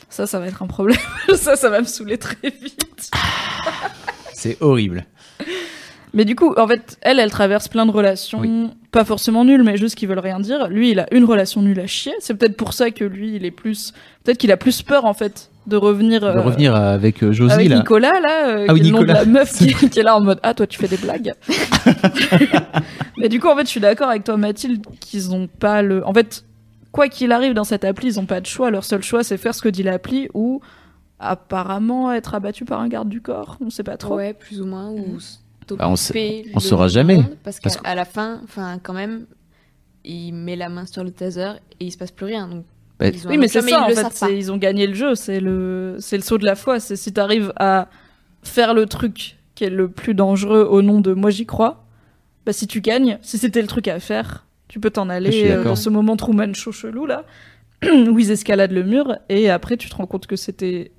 ça, ça va être un problème. [laughs] ça, ça va me saouler très vite. C'est horrible. Mais du coup, en fait, elle, elle traverse plein de relations, Oui. pas forcément nulles, mais juste qui veulent rien dire. Lui, il a une relation nulle à chier. C'est peut-être pour ça que lui, il est plus, peut-être qu'il a plus peur en fait de revenir. De euh, revenir avec euh, Josie, avec là. Nicolas là, euh, Ah oui, qui est le nom de Nicolas. la meuf qui, [laughs] qui est là en mode ah toi tu fais des blagues. [laughs] mais du coup en fait je suis d'accord avec toi Mathilde qu'ils ont pas le, en fait quoi qu'il arrive dans cette appli ils ont pas de choix. Leur seul choix c'est faire ce que dit l'appli ou apparemment être abattu par un garde du corps. On sait pas trop. Ouais, plus ou moins. Ou Bah, on sa- le on saura jamais, monde, Parce parce qu'à la fin, enfin, quand même, il met la main sur le taser et il se passe plus rien. Donc, Bah, Oui, mais c'est ça, ils en le fait. Ils ont gagné le jeu. C'est le, c'est le saut de la foi. C'est si t'arrives à faire le truc qui est le plus dangereux au nom de moi j'y crois, bah si tu gagnes, si c'était le truc à faire, tu peux t'en aller euh, dans ce moment Truman chaud chelou là, [clears throat] où ils escaladent le mur et après tu te rends compte que c'était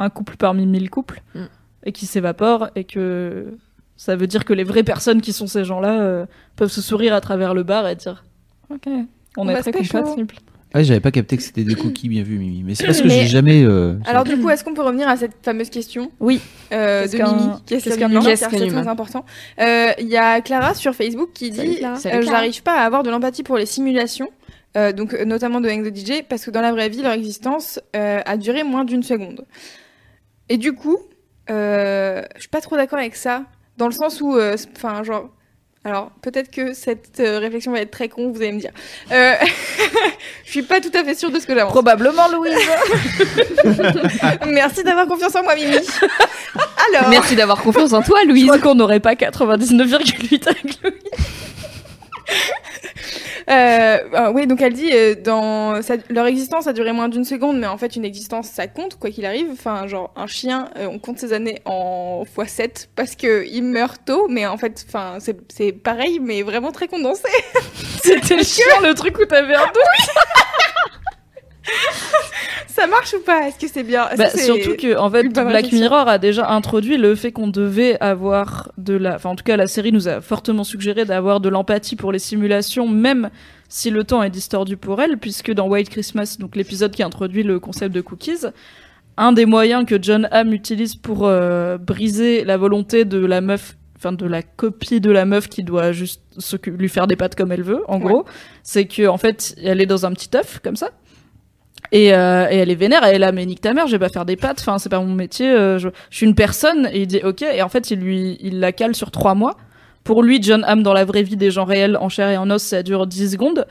un couple parmi mille couples Mm. et qui s'évapore et que ça veut dire que les vraies personnes qui sont ces gens-là euh, peuvent se sourire à travers le bar et dire ok, on, On est va très compatibles. Ah, j'avais pas capté que c'était des cookies, bien vu, Mimi. Mais c'est parce que Mais- j'ai jamais. euh, Alors du coup, est-ce qu'on peut revenir à cette fameuse question Oui. euh, Qu'est-ce de qu'un- Mimi qu'est-ce qu'un humain c'est très important. Euh, Il y a Clara sur Facebook qui dit. J'arrive pas à avoir de l'empathie pour les simulations, euh, donc notamment de Hang the DJ, parce que dans la vraie vie, leur existence euh, a duré moins d'une seconde. Et du coup, euh, je suis pas trop d'accord avec ça, dans le sens où, euh, enfin, genre. Alors, peut-être que cette euh, réflexion va être très con, vous allez me dire. Euh, [laughs] je suis pas tout à fait sûre de ce que j'avance. Probablement Louise. [laughs] Merci d'avoir confiance en moi, Mimi. [laughs] Alors, Merci d'avoir confiance en toi, Je Louise. crois qu'on n'aurait pas 99,8 avec Louis. [laughs] euh, euh, oui, donc elle dit, euh, dans ça- leur existence a duré moins d'une seconde, mais en fait, une existence, ça compte, quoi qu'il arrive. Enfin, genre, un chien, euh, on compte ses années en x7 parce que il meurt tôt, mais en fait, enfin, c'est c'est pareil, mais vraiment très condensé. C'était le chien, le truc où t'avais un doute. [laughs] Ça marche ou pas? Est-ce que c'est bien? Bah, que surtout que, en fait, Black Mirror a déjà introduit le fait qu'on devait avoir de la, enfin, en tout cas, la série nous a fortement suggéré d'avoir de l'empathie pour les simulations, même si le temps est distordu pour elles, puisque dans White Christmas, donc l'épisode qui introduit le concept de cookies, un des moyens que John Hamm utilise pour euh, briser la volonté de la meuf enfin de la copie de la meuf qui doit juste lui faire des pattes comme elle veut en Ouais. gros c'est que en fait elle est dans un petit œuf comme ça et, euh, et elle est vénère elle est là mais nique ta mère je vais pas faire des pattes enfin c'est pas mon métier euh, je, je suis une personne et il dit ok et en fait il lui il la cale sur trois mois pour lui, John Hamm dans la vraie vie des gens réels, en chair et en os, ça dure 10 secondes.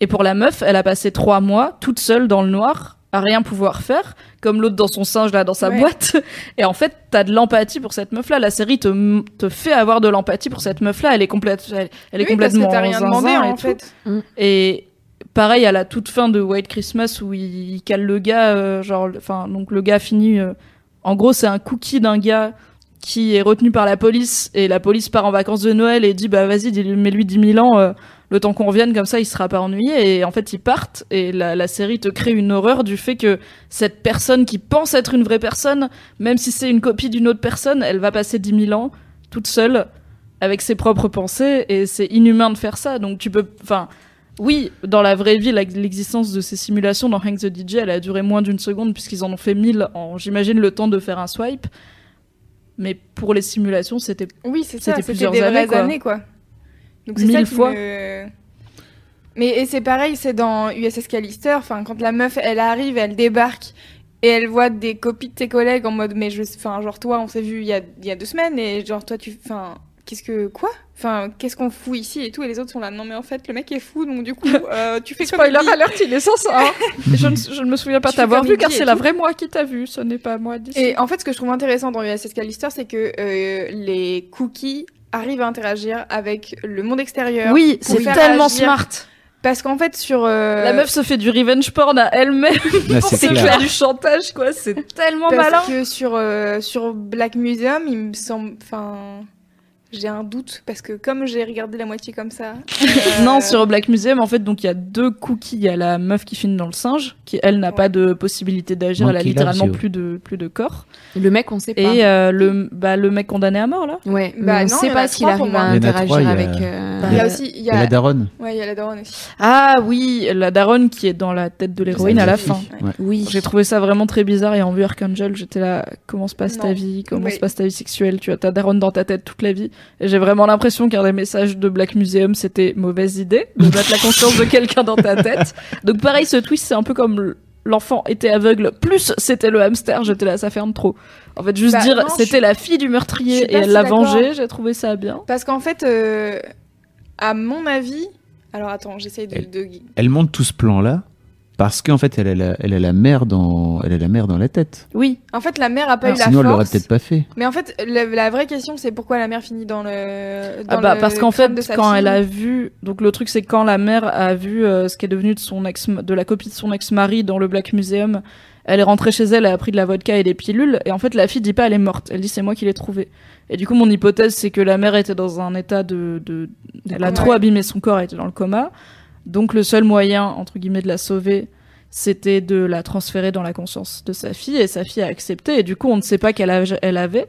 Et pour la meuf, elle a passé 3 mois toute seule dans le noir, à rien pouvoir faire, comme l'autre dans son singe là dans sa Ouais. boîte. [laughs] Et en fait, t'as de l'empathie pour cette meuf là. La série te, te fait avoir de l'empathie pour cette meuf là. Elle est complète, elle, elle est Oui, parce que complètement t'as rien demandé et en tout. fait. Et pareil à la toute fin de White Christmas où il, cale le gars, euh, genre, enfin, donc le gars finit. euh, en gros, c'est un cookie d'un gars qui est retenu par la police et la police part en vacances de Noël et dit bah vas-y, mets-lui 10 000 ans. euh, le temps qu'on revienne comme ça, il sera pas ennuyé et en fait ils partent et la, la série te crée une horreur du fait que cette personne qui pense être une vraie personne, même si c'est une copie d'une autre personne, elle va passer 10 000 ans toute seule avec ses propres pensées et c'est inhumain de faire ça. Donc tu peux, enfin, oui, dans la vraie vie, l'existence de ces simulations dans Hank the DJ, elle a duré moins d'une seconde puisqu'ils en ont fait 1000 en, j'imagine, le temps de faire un swipe. Mais pour les simulations, c'était Oui, c'est ça, C'était des vraies années, quoi. années, quoi. Donc c'est ça Mille qui fois. me- Mais et c'est pareil, c'est dans USS Callister, enfin quand la meuf elle arrive, elle débarque et elle voit des copies de ses collègues en mode mais je enfin genre toi on s'est vu il y a y a deux semaines et genre toi tu enfin qu'est-ce que quoi? Enfin qu'est-ce qu'on fout ici et tout et les autres sont là non mais en fait le mec est fou donc du coup [laughs] euh, tu fais comme Spoiler il dit. alert, il est sans ça. hein. [laughs] je, ne, je ne me souviens pas t'avoir comme vu car c'est la vraie moi qui t'a vu, ce n'est pas moi d'ici. Et en fait, ce que je trouve intéressant dans USS Callister, c'est que euh, les cookies arrivent à interagir avec le monde extérieur. oui, c'est tellement agir- smart. Parce qu'en fait, sur. euh, La meuf se fait du revenge porn à elle-même [laughs] Là, pour c'est se faire du chantage, quoi. C'est tellement Parce malin. que sur, euh, sur Black Museum, il me semble. Enfin. J'ai un doute parce que comme j'ai regardé la moitié comme ça. [laughs] euh, Non, sur Black Museum, en fait, donc il y a deux cookies. Il y a la meuf qui finit dans le singe, qui elle n'a Ouais. pas de possibilité d'agir. Elle a littéralement plus de plus de corps. Le mec, on sait pas. Et euh, le bah le mec condamné à mort là. Ouais, Bah on non, sait pas a s'il arrive à interagir trois, il y a- avec. euh, Il y a aussi. Il y a la daronne. Ouais, il y a la daronne aussi. Ah oui, la daronne qui est dans la tête de l'héroïne à la fin. fille. Ouais. Ouais. Oui. J'ai trouvé ça vraiment très bizarre et en vue Archangel, j'étais là, comment se passe ta vie, comment se passe ta vie sexuelle, tu as ta daronne dans ta tête toute la vie. Et j'ai vraiment l'impression qu'un des messages de Black Museum, c'était mauvaise idée de mettre la conscience de quelqu'un dans ta tête. Donc pareil, ce twist, c'est un peu comme l'enfant était aveugle, plus c'était le hamster, j'étais là, ça ferme trop. En fait, juste Bah, dire, c'était suis- la fille du meurtrier et elle si l'a d'accord. vengé, j'ai trouvé ça bien. Parce qu'en fait, euh, à mon avis. Alors attends, j'essaye de, Elle- de- Elle monte tout ce plan-là parce qu'en fait, elle a, la, elle a la mère dans, elle a la mère dans la tête. Oui, En fait, la mère a pas eu la Sinon, elle l'aurait force. peut-être pas fait. Mais en fait, la, la vraie question, c'est pourquoi la mère finit dans le. Dans Ah bah le parce qu'en fait quand fille. elle a vu donc le truc c'est quand la mère a vu euh, ce qui est devenu de son ex de la copie de son ex-mari dans le Black Museum elle est rentrée chez elle elle a pris de la vodka et des pilules et en fait la fille dit pas elle est morte elle dit c'est moi qui l'ai trouvée et du coup mon hypothèse c'est que la mère était dans un état de, de... elle a Ouais. trop abîmé son corps elle était dans le coma donc le seul moyen entre guillemets de la sauver c'était de la transférer dans la conscience de sa fille et sa fille a accepté et du coup on ne sait pas quel âge elle avait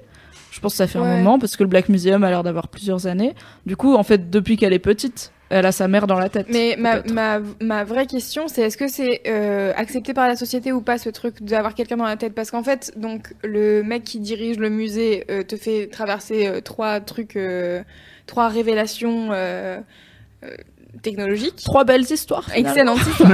je pense que ça fait un moment parce que le Black Museum a l'air d'avoir plusieurs années. Du coup, en fait, depuis qu'elle est petite, elle a sa mère dans la tête. Mais ma, peut-être. ma, ma vraie question, c'est est-ce que c'est euh, accepté par la société ou pas ce truc d'avoir quelqu'un dans la tête? Parce qu'en fait, donc le mec qui dirige le musée euh, te fait traverser euh, trois trucs, trois révélations technologiques. Trois belles histoires. Excellente [laughs] histoire.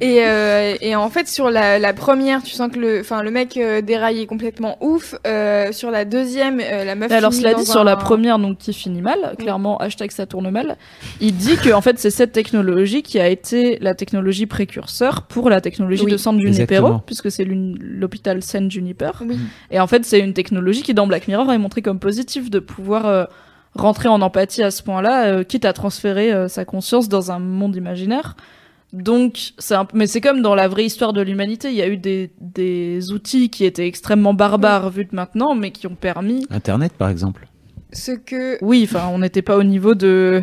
et, euh, et en fait, sur la, la première, tu sens que le, enfin, le mec euh, déraille est complètement ouf. Euh, sur la deuxième, euh, la meuf. Mais alors, cela dit, sur un- la première, donc qui finit mal, clairement, hashtag ça tourne mal, il dit que en fait, c'est cette technologie qui a été la technologie précurseur pour la technologie Oui, de San Junipero, puisque c'est l'hôpital San Juniper. Oui. Et en fait, c'est une technologie qui, dans Black Mirror, est montrée comme positive de pouvoir euh, rentrer en empathie à ce point-là, euh, quitte à transférer euh, sa conscience dans un monde imaginaire. Donc, c'est un... mais c'est comme dans la vraie histoire de l'humanité, il y a eu des, des outils qui étaient extrêmement barbares vus de maintenant, mais qui ont permis. Internet, par exemple. Ce que. Oui, enfin, on n'était pas au niveau de.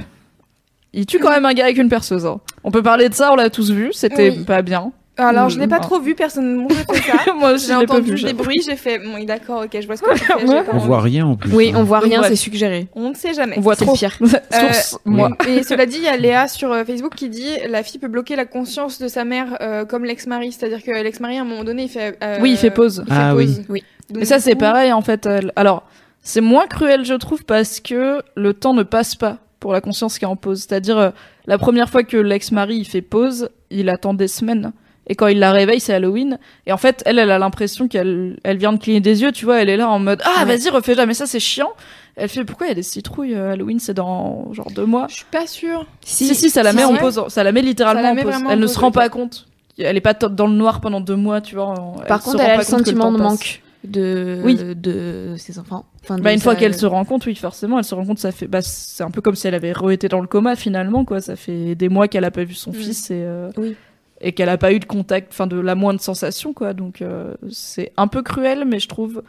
Il tue quand même un gars avec une perceuse. hein. On peut parler de ça, on l'a tous vu, c'était Oui. pas bien. Alors, [laughs] je l'ai pas Mm. trop vu, personne ne montre ça. Moi J'ai entendu vu. des bruits, j'ai fait, bon, d'accord, ok, je vois ce que tu fais. [laughs] Ouais. On voit rien en plus. Oui, hein. on voit rien, c'est suggéré. On ne sait jamais. On voit trop. pire. [laughs] Source, Euh, moi. Et cela dit, il y a Léa sur euh, Facebook qui dit la fille peut bloquer la conscience de sa mère euh, comme l'ex-mari. C'est-à-dire que l'ex-mari, à un moment donné, il fait. euh, Oui, il fait pause. il fait Ah pause. oui. Oui. Donc, Mais ça, c'est coup, pareil, en fait. Alors, c'est moins cruel, je trouve, parce que le temps ne passe pas pour la conscience qui est en pause. C'est-à-dire, euh, la première fois que l'ex-mari il fait pause, il attend des semaines. Et quand il la réveille, c'est Halloween. Et en fait, elle, elle a l'impression qu'elle elle vient de cligner des yeux, tu vois. Elle est là en mode Ah, Ouais. vas-y, refais jamais ça, c'est chiant. Elle fait Pourquoi il y a des citrouilles euh, Halloween, c'est dans genre deux mois. Je suis pas sûre. Si, si, ça la si, met en pause. Ça la met littéralement Ça la en pause. Elle en ne se rend pas compte. Elle est pas top dans le noir pendant deux mois, tu vois. Par se contre, elle a le sentiment de manque de, Oui. de ses enfants. Enfin, de Bah, une fois qu'elle se rend compte, oui, forcément, elle se rend compte, ça fait, bah, c'est un peu comme si elle avait re-été dans le coma finalement, quoi. Ça fait des mois qu'elle a pas vu son Mm. fils et, euh, Oui. Et qu'elle a pas eu de contact, enfin, de la moindre sensation, quoi. Donc, euh, c'est un peu cruel, mais je trouve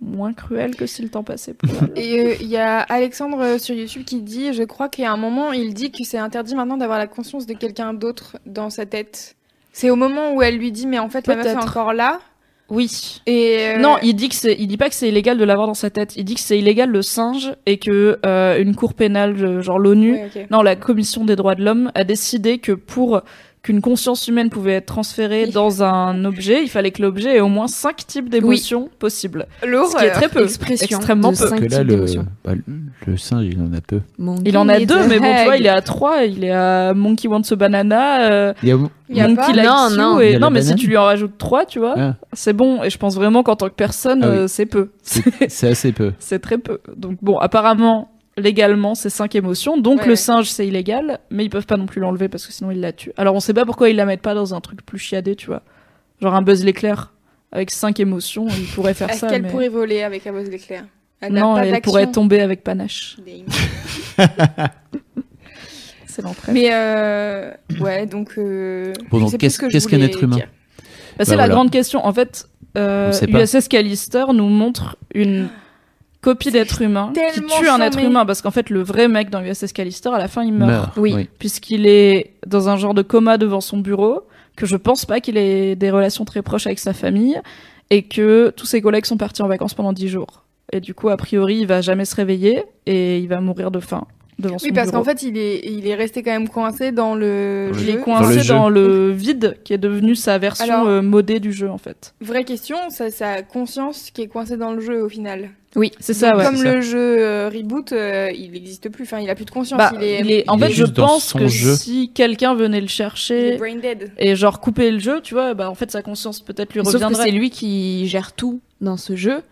moins cruel que si le temps passait plus. mal. Et euh, il y a Alexandre euh, sur YouTube qui dit, je crois qu'il y a un moment, il dit que c'est interdit maintenant d'avoir la conscience de quelqu'un d'autre dans sa tête. C'est au moment où elle lui dit, mais en fait, la meuf est encore là. oui. Et Non, il dit que c'est, il dit pas que c'est illégal de l'avoir dans sa tête. Il dit que c'est illégal le singe et que une cour pénale, genre l'ONU. Non, la Commission des droits de l'homme a décidé que pour qu'une conscience humaine pouvait être transférée Oui. dans un objet, il fallait que l'objet ait au moins cinq types d'émotions possibles. L'horreur. Ce qui est très peu. Expression Extrêmement de peu. cinq que là, le, bah, le- singe, il en a peu. Il en a Monkey deux, mais a bon, tu vois, il est à trois. Il est à Monkey Wants a Banana, euh, Il y a, Il y a Monkey pas- Likes Non, You, non. et- Il y a non, mais si tu lui en rajoutes trois, tu vois, Ah. c'est bon. Et je pense vraiment qu'en tant que personne, Ah oui. euh, c'est peu. c'est c'est assez peu. [laughs] C'est très peu. Donc bon, apparemment, légalement, c'est cinq émotions. Donc Ouais, le ouais. singe, c'est illégal, mais ils peuvent pas non plus l'enlever parce que sinon ils la tuent. Alors on sait pas pourquoi ils la mettent pas dans un truc plus chiadé, tu vois. Genre un Buzz l'éclair avec cinq émotions, ils pourraient faire Est-ce ça. qu'elle mais... pourrait voler avec d'éclair Elle n'a Non, elle d'action. pourrait tomber avec panache. [laughs] C'est l'entrée. Mais euh, ouais, donc. Euh, Bon, donc, qu'est-ce- que qu'un être humain? Bah, c'est Bah, la voilà. grande question. En fait, euh. USS Callister nous montre une copie d'être humain qui tue un être humain parce qu'en fait le vrai mec dans USS Callister à la fin il meurt. Meurt. Oui. puisqu'il est dans un genre de coma devant son bureau, que je pense pas qu'il ait des relations très proches avec sa famille, et que tous ses collègues sont partis en vacances pendant 10 jours. Et du coup, a priori, il va jamais se réveiller et il va mourir de faim devant son Oui, parce qu'en fait, il est, il est resté quand même coincé dans le le il est jeu. Dans le coincé jeu. dans le vide qui est devenu sa version Alors- euh, modée du jeu en fait. Vraie question, c'est sa conscience qui est coincée dans le jeu au final. Oui, c'est ça, Donc, ouais. Comme ça. le jeu euh, reboot, euh, il n'existe plus. Enfin, il a plus de conscience. Bah, il est, il est- en il fait, est je pense que jeu. si quelqu'un venait le chercher brain dead. et genre couper le jeu, tu vois, bah en fait sa conscience peut-être lui Sauf que reviendrait. c'est lui qui gère tout dans ce jeu.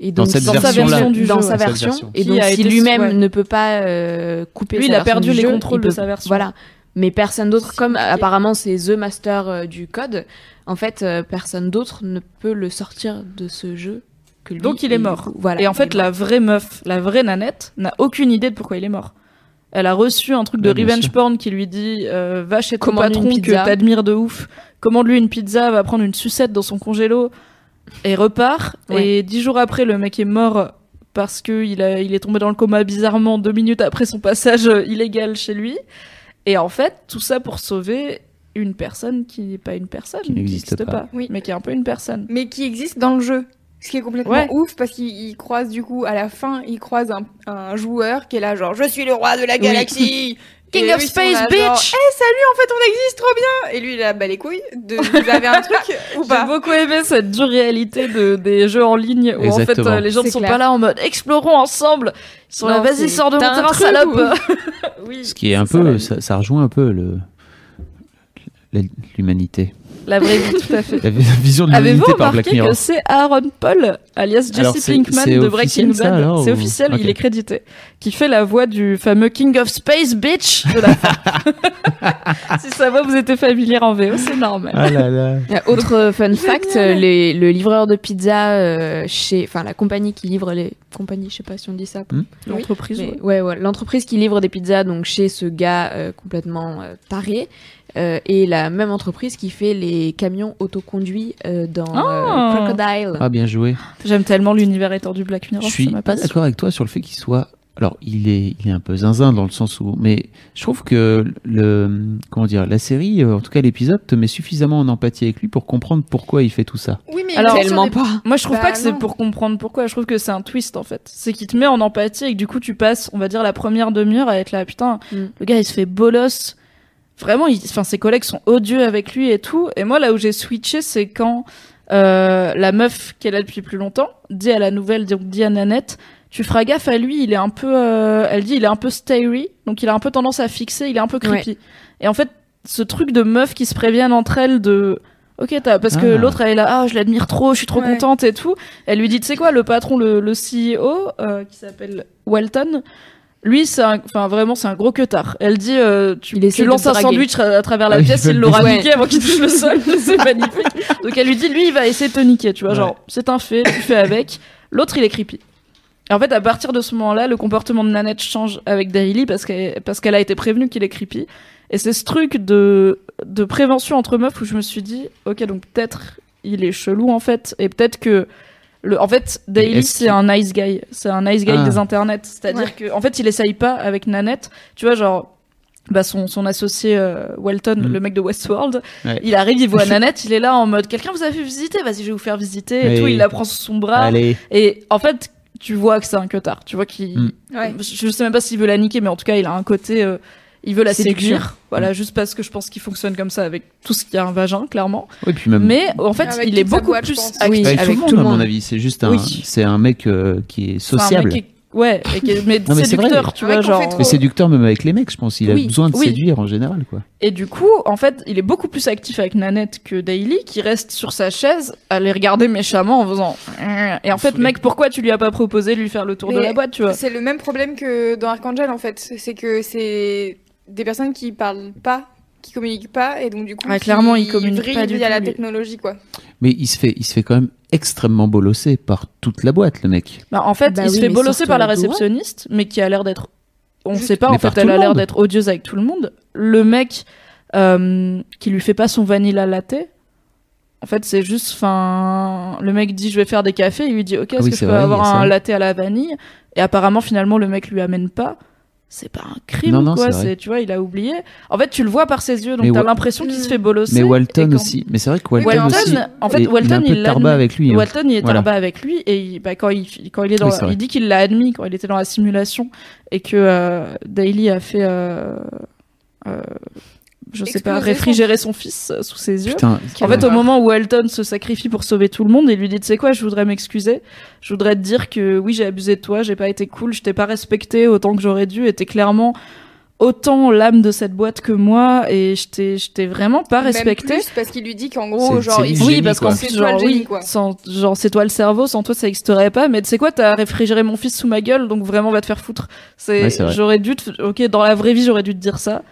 Et Dans donc, cette dans sa version du Dans dans sa version. version. Et donc, si lui-même ouais. ne peut pas euh, couper Lui, sa il a version perdu du les jeu, contrôles de sa version. Voilà. Mais personne d'autre, comme compliqué. apparemment c'est The Master euh, du code, en fait, euh, personne d'autre ne peut le sortir de ce jeu que lui. Donc il Et est mort. coup, Voilà. et en fait, la vraie meuf, la vraie nanette, n'a aucune idée de pourquoi il est mort. Elle a reçu un truc de Ouais, revenge sûr. porn qui lui dit euh, va chez ton patron que pizza. t'admires de ouf, commande-lui une pizza, va prendre une sucette dans son congélo et repart. Ouais. Et dix jours après, le mec est mort parce que il, a, il est tombé dans le coma bizarrement deux minutes après son passage euh, illégal chez lui. Et en fait, tout ça pour sauver une personne qui n'est pas une personne, Qui n'existe pas. Oui. mais qui est un peu une personne. Mais qui existe dans le jeu. Ce qui est complètement Ouais. ouf parce qu'il il croise du coup à la fin, il croise un, un joueur qui est là genre je suis le roi de la galaxie. [laughs] King Et of Space, là, genre, bitch Eh salut, en fait on existe trop bien. Et lui il a bah les couilles. De, vous avez un [laughs] truc ou J'ai pas beaucoup aimé cette dure réalité de, des jeux en ligne où en fait euh, les gens ne sont clair. pas là en mode explorons ensemble. Ils sont là, vas-y, sors de mon terrain, salope. [laughs] oui, Ce qui est un peu, ça, ça rejoint un peu le l'humanité, La vraie vie, tout à fait. la vision de Avez-vous l'humanité par Black remarqué Mirror. que c'est Aaron Paul, alias Jesse Pinkman de Breaking ça, Bad C'est ou- officiel, il est crédité. Qui fait la voix du fameux King of Space Bitch de la fin. [laughs] si sa voix vous était familière en VO, c'est normal. Ah là là. Autre euh, fun fact, euh, les- le livreur de pizza euh, chez, enfin la compagnie qui livre les compagnies, je sais pas si on dit ça. L'entreprise. Mais ouais. ouais, ouais, l'entreprise qui livre des pizzas donc chez ce gars euh, complètement euh, taré euh, et la même entreprise qui fait les camions autoconduits euh, dans Ah. euh, Crocodile. Ah bien joué. J'aime tellement l'univers étendu Black Mirror. Je suis pas d'accord avec toi sur le fait qu'il soit. Alors, il est, il est un peu zinzin dans le sens où, mais je trouve que le, comment dire, la série, euh, en tout cas l'épisode, te met suffisamment en empathie avec lui pour comprendre pourquoi il fait tout ça. Oui mais Alors, Tellement des- pas. Moi, je trouve Bah, pas que c'est non. pour comprendre pourquoi. Je trouve que c'est un twist en fait. C'est qu'il te met en empathie et que du coup, tu passes, on va dire, la première demi-heure à être là. Putain, Mm. le gars, il se fait bolos. Vraiment, il... enfin, ses collègues sont odieux avec lui et tout. Et moi, là où j'ai switché, c'est quand euh, la meuf est là depuis plus longtemps dit à la nouvelle, donc dit à Nanette, tu feras gaffe à lui. Il est un peu, euh, elle dit, il est un peu stary, donc il a un peu tendance à fixer. Il est un peu creepy. Et en fait, ce truc de meufs qui se préviennent entre elles de Ok, t'as- parce que Ah. l'autre elle est là, ah je l'admire trop, je suis trop Ouais. contente et tout. Elle lui dit, tu sais quoi, le patron, le, le CEO, euh, qui s'appelle Walton, lui, c'est un- enfin vraiment, c'est un gros queutard. Elle dit, euh, tu, lances un sandwich à, à travers la Ah pièce, il l'aura niqué avant qu'il touche le sol. [laughs] c'est magnifique. Donc elle lui dit, lui, il va essayer de te niquer, tu vois, Ouais. genre, c'est un fait, tu fais avec. L'autre, il est creepy. Et en fait, à partir de ce moment-là, le comportement de Nanette change avec Daily parce qu'elle parce qu'elle a été prévenue qu'il est creepy. Et c'est ce truc de, de prévention entre meufs où je me suis dit, ok, donc peut-être il est chelou en fait, et peut-être que. Le, en fait, Daily, c'est un nice guy. C'est un nice guy Ah. des internets. C'est-à-dire Ouais. que, en fait, il essaye pas avec Nanette. Tu vois, genre, bah son, son associé euh, Walton, Mm. le mec de Westworld, Ouais. il arrive, il voit [laughs] Nanette, il est là en mode quelqu'un vous a fait visiter, vas-y, je vais vous faire visiter et Oui. tout. Il la prend sous son bras. Allez. Et en fait, tu vois que c'est un cutard. Tu vois qu'il. Mm. Ouais. Je sais même pas s'il veut la niquer, mais en tout cas, il a un côté. euh, il veut la séduire. Voilà, juste parce que je pense qu'il fonctionne comme ça avec tout ce qui a un vagin, clairement. Oui, puis même. Mais en fait, Avec il est beaucoup boîte, plus. actif. Oui, avec, avec tout tout le monde, à mon avis, c'est juste un, Oui. c'est un mec euh, qui est mec sociable. qui est- Ouais, et qui est- mais Non, mais c'est séducteur, vrai. tu vois, genre. Mais séducteur même avec les mecs, je pense. Il a besoin de oui. séduire en général, quoi. Et du coup, en fait, il est beaucoup plus actif avec Nanette que Daily, qui reste sur sa chaise à les regarder méchamment en faisant. Et en fait, mec, pourquoi tu lui as pas proposé de lui faire le tour de la boîte, tu vois? C'est le même problème que dans Archangel en fait. C'est que c'est des personnes qui parlent pas, qui communiquent pas, et donc du coup. Ah, clairement, ils communiquent vrillent pas du via tout, la technologie quoi. Mais il se fait, il se fait quand même extrêmement bolosser par toute la boîte, le mec. Bah, en fait, Bah il se fait bolosser par la réceptionniste, mais qui a l'air d'être. On Juste- sait pas, en fait, elle a l'air d'être odieuse avec tout le monde. Le mec euh, qui lui fait pas son vanilla latte. En fait, c'est juste, enfin, le mec dit je vais faire des cafés, il lui dit ok, est-ce oui, que je c'est peux vrai, il avoir un latte à la vanille? Et apparemment, finalement, le mec lui amène pas. C'est pas un crime, Non, non, quoi. c'est tu vois, il a oublié. En fait, tu le vois par ses yeux, donc t'as l'impression qu'il se fait bolosser. Mais Walton quand- aussi. Mais c'est vrai que Walton, en aussi. Walton, en fait, est Walton, il l'admet. avec lui. hein. Walton, il est Voilà. tarba avec lui et il- bah, quand, il, quand il est dans, Oui, la- il dit qu'il l'a admis quand il était dans la simulation et que euh, Daily a fait, euh, euh, je sais pas, réfrigérer son fils euh, sous ses yeux. Putain, En fait, au moment où Walton se sacrifie pour sauver tout le monde, il lui dit, tu sais quoi, je voudrais m'excuser. Je voudrais te dire que oui, j'ai abusé de toi, j'ai pas été cool, je t'ai pas respecté autant que j'aurais dû, et t'es clairement autant l'âme de cette boîte que moi, et je t'ai, je t'ai vraiment pas Même respecté. plus, parce qu'il lui dit qu'en gros, C'est- genre, il Oui, parce qu'en plus, toi genre, oui, quoi. sans, genre, c'est toi le cerveau, sans toi, ça existerait pas. Mais tu sais quoi, t'as réfrigéré mon fils sous ma gueule, donc vraiment, va te faire foutre. C'est, Ouais, c'est vrai. j'aurais dû, te- ok, dans la vraie vie, j'aurais dû te dire ça.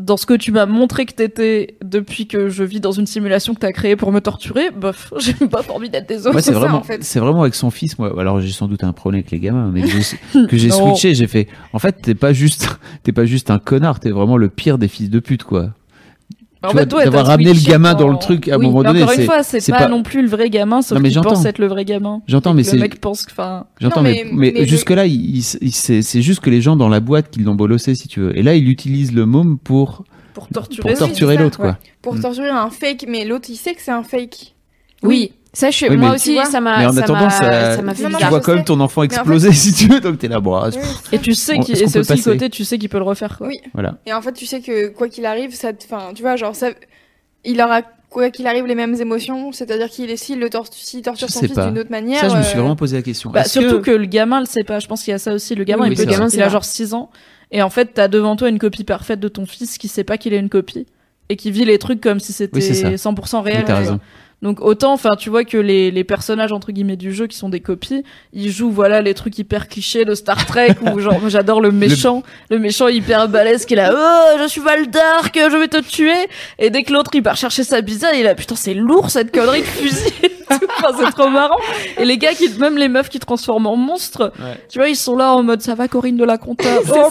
Dans ce que tu m'as montré que t'étais depuis que je vis dans une simulation que t'as créée pour me torturer, bof, [laughs] j'ai pas envie d'être désolé. Moi, c'est vraiment, en fait. c'est vraiment avec son fils. Moi, alors j'ai sans doute un problème avec les gamins, mais que j'ai- [laughs] switché. J'ai fait. En fait, t'es pas juste, [laughs] t'es pas juste un connard. T'es vraiment le pire des fils de pute, quoi. En fait, ouais, d'avoir ramené le gamin dans le truc, à un Oui, moment mais donné, Encore une fois, c'est pas, pas- non plus le vrai gamin, sauf Non, mais qu'il j'entends. pense être le vrai gamin. J'entends, mais c'est, Le mec pense que, enfin, j'entends, mais, mais- mais, mais le- jusque là, il, il- il- c'est, juste que les gens dans la boîte qui l'ont bolossé, si tu veux. Et là, il utilise le môme pour, torturer. torturer l'autre, quoi. pour Mm. torturer un fake, mais l'autre il sait que c'est un fake. Oui, ça, je, Oui, moi mais- aussi, ça m'a, Mais en ça attendant, m'a, ça- ça m'a fait Non, non, tu vois quand même ton enfant en exploser, [laughs] si tu veux. Donc t'es là, bon, ah, Oui, Et tu sais qu'il, c'est peut aussi le côté, tu sais qu'il peut le refaire, quoi. Oui. voilà. Et en fait, tu sais que quoi qu'il arrive, ça te. Enfin, tu vois, genre, ça. Il aura, quoi qu'il arrive, les mêmes émotions. C'est-à-dire qu'il est, s'il le tor- s'il torture son fils d'une autre manière. Ça, je me suis euh, vraiment posé la question. Bah, surtout que... le gamin le sait pas. Je pense qu'il y a ça aussi. Le gamin, Oui, il peut vrai. qu'il a genre 6 ans. Et en fait, t'as devant toi une copie parfaite de ton fils qui sait pas qu'il est une copie. Et qui vit les trucs comme si c'était Oui, c'est ça. 100% Oui, réel. Donc autant, enfin, tu vois que les, les personnages entre guillemets du jeu qui sont des copies, ils jouent voilà les trucs hyper clichés de Star Trek ou genre j'adore le méchant, le... méchant hyper balèze qui est là, oh je suis Valdark, je vais te tuer, et dès que l'autre il part chercher sa bizarre, il est là putain c'est lourd cette connerie de fusil, et tout. Enfin, c'est trop marrant. Et les gars qui, même les meufs qui transforment en monstres, Ouais. tu vois ils sont là en mode ça va Corinne de la Compta. Oh,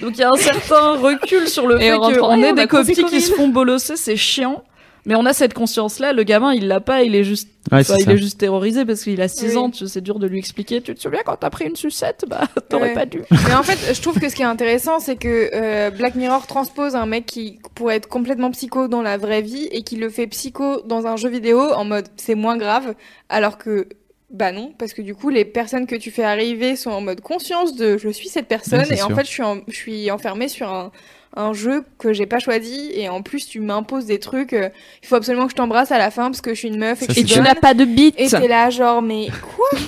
Donc il y a un certain recul sur le Et fait qu'on a des copies qui se font bolosser, c'est chiant. Mais on a cette conscience-là, le gamin, il l'a pas, il est juste, Ouais, enfin, c'est il ça. est juste terrorisé parce qu'il a 6 Oui. ans, tu- c'est dur de lui expliquer. Tu te souviens quand t'as pris une sucette, bah, [laughs] t'aurais Ouais. pas dû. [laughs] Mais en fait, je trouve que ce qui est intéressant, c'est que euh, Black Mirror transpose un mec qui pourrait être complètement psycho dans la vraie vie et qui le fait psycho dans un jeu vidéo en mode c'est moins grave, alors que bah non, parce que du coup les personnes que tu fais arriver sont en mode conscience de je suis cette personne Ouais, et en fait je suis en- je suis enfermée sur un un jeu que j'ai pas choisi et en plus tu m'imposes des trucs euh, il faut absolument que je t'embrasse à la fin parce que je suis une meuf et que tu n'as pas de bite. et t'es là genre mais quoi?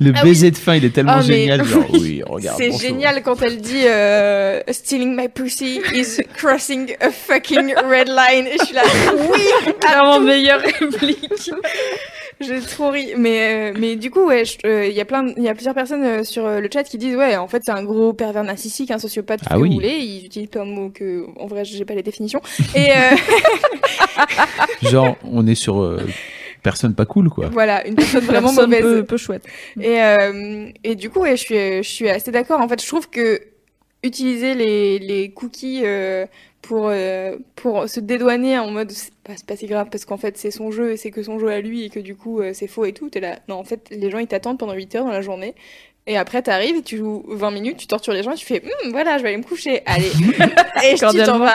Le Ah baiser de fin, il est tellement Ah, mais- génial. Genre, oui, regarde. C'est génial quand elle dit euh, Stealing my pussy is crossing a fucking red line. Et je suis là, oui, [laughs] Clairement meilleure réplique. [laughs] j'ai trop ri. Mais, euh, mais du coup, ouais, euh, il y a plein, de- il y a plusieurs personnes euh, sur euh, le chat qui disent, ouais, en fait, c'est un gros pervers narcissique, un sociopathe, tout Ah ce que oui. vous voulez. Ils utilisent plein de mots que, en vrai, j'ai pas les définitions. Et euh, [laughs] Genre, on est sur euh, personne pas cool, quoi. voilà, une personne vraiment Personne mauvaise. peu, peu chouette. Et, euh, et du coup, ouais, je suis, je suis assez d'accord. En fait, je trouve que utiliser les, les cookies euh, pour, euh, pour se dédouaner en mode c'est pas, si grave parce qu'en fait c'est son jeu et c'est que son jeu à lui et que du coup euh, c'est faux et tout. T'es là, non, en fait, les gens ils t'attendent pendant 8 heures dans la journée. Et après, t'arrives et tu joues 20 minutes, tu tortures les gens et tu fais, Hum, voilà, je vais aller me coucher. Allez. [laughs] et tu t'en vas.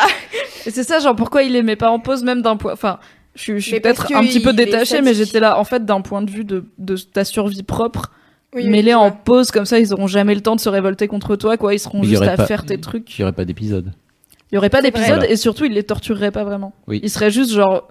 Et c'est ça, genre, pourquoi il les met pas en pause, même d'un point. Enfin, je suis, je Mais peut-être un petit peu détachée, mais j'étais là, en fait, d'un point de vue de, de ta survie propre. Oui, oui, mets-les je en pause, comme ça, ils auront jamais le temps de se révolter contre toi, quoi. Ils seront Mais juste à pas- faire tes trucs. Il y aurait pas d'épisode. Il y aurait pas d'épisode, et surtout, il les torturerait pas vraiment. Oui. Il serait juste, genre,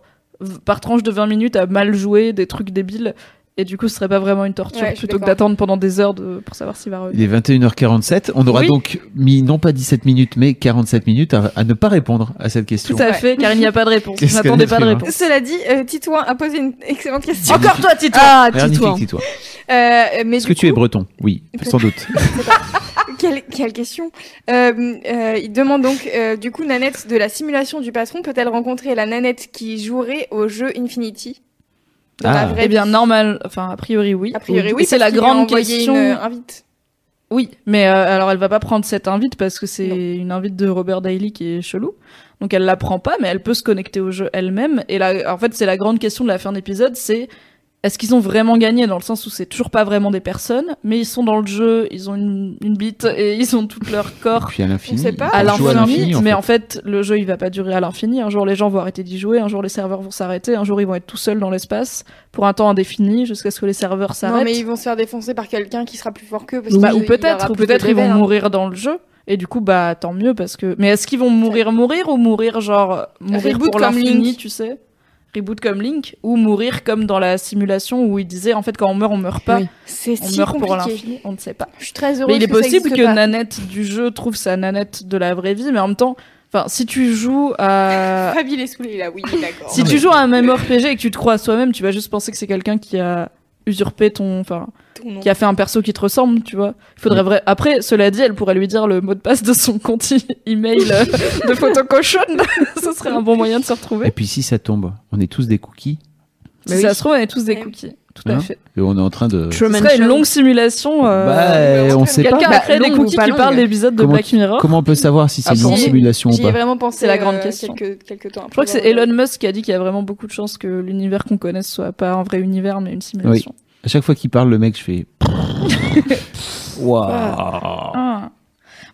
par tranche de 20 minutes à mal jouer des trucs débiles. Et du coup, ce serait pas vraiment une torture Ouais, plutôt que d'attendre pendant des heures de... pour savoir s'il va revenir. Il est 21h47. On aura Oui. donc mis non pas 17 minutes, mais 47 minutes à, à ne pas répondre à cette question. Tout à Ouais. fait, car il n'y a pas de réponse. Qu'elle n'attendais pas de réponse. Cela dit, euh, Titouan a posé une excellente question. Encore toi, Tito Ah, Titouan. dis-toi. Euh, mais Est-ce que tu es breton Oui, sans doute. [laughs] Quelle, quelle question euh, euh, Il demande donc, euh, du coup, Nanette de la simulation du patron peut-elle rencontrer la Nanette qui jouerait au jeu Infinity? Dans la Ah. vraie Eh bien, normal, enfin, a priori, oui. A priori, oui. C'est la qu'il lui a grande question. Une, euh, invite. Oui, mais euh, alors elle va pas prendre cette invite parce que c'est une invite de Robert Daly qui est chelou. Donc elle la prend pas, mais elle peut se connecter au jeu elle-même. Et là, en fait, c'est la grande question de la fin d'épisode, c'est est-ce qu'ils ont vraiment gagné dans le sens où c'est toujours pas vraiment des personnes, mais ils sont dans le jeu, ils ont une, une bite et ils ont tout leur corps Puis à l'infini. On sait pas. à l'infini. en mais fait. en fait, le jeu il va pas durer à l'infini. Un jour les gens vont arrêter d'y jouer, un jour les serveurs vont s'arrêter, un jour ils vont être tout seuls dans l'espace pour un temps indéfini jusqu'à ce que les serveurs Non, s'arrêtent. mais ils vont se faire défoncer par quelqu'un qui sera plus fort qu'eux. parce Bah, ou peut-être, ou peut-être ils vont hein. mourir dans le jeu. Et du coup, bah tant mieux parce que. Mais est-ce qu'ils vont mourir, mourir ou mourir genre mourir Reboot pour l'infini, tu sais? Reboot comme Link ou mourir comme dans la simulation où il disait en fait quand on meurt on meurt pas, Oui. C'est on si meurt pour compliqué. l'infini, on ne sait pas. Je suis très heureuse Mais il est que possible que pas. Nanette du jeu trouve sa Nanette de la vraie vie, mais en même temps, enfin si tu joues à [laughs] là, oui, d'accord. si tu joues à un [laughs] MMORPG et que tu te crois à toi-même, tu vas juste penser que c'est quelqu'un qui a usurpé ton enfin qui a fait un perso qui te ressemble, tu vois. Il faudrait vrai. Après, cela dit, elle pourrait lui dire le mot de passe de son compte email euh, de photo cochonne. [laughs] Ce serait un bon moyen de se Et retrouver. puis si ça tombe, on est tous des cookies Si ça se trouve, on est tous des Ouais. cookies. Tout à Hein fait. et on est en train de. Ce serait une longue simulation. euh, Bah, on sait pas. Quelqu'un a Bah, créé des longue ou cookies pas qui longue. parlent d'épisodes de Comment Black Mirror. Comment on peut savoir si c'est Ah, une pour- simulation ou J'y ai pas vraiment pensé C'est la grande euh, question. Quelques, quelques temps Je crois que c'est Elon Musk qui a dit qu'il y a vraiment beaucoup de chances que l'univers qu'on connaisse soit pas un vrai univers, mais une simulation. À chaque fois qu'il parle, le mec, je fais. [laughs] Waouh. Ah.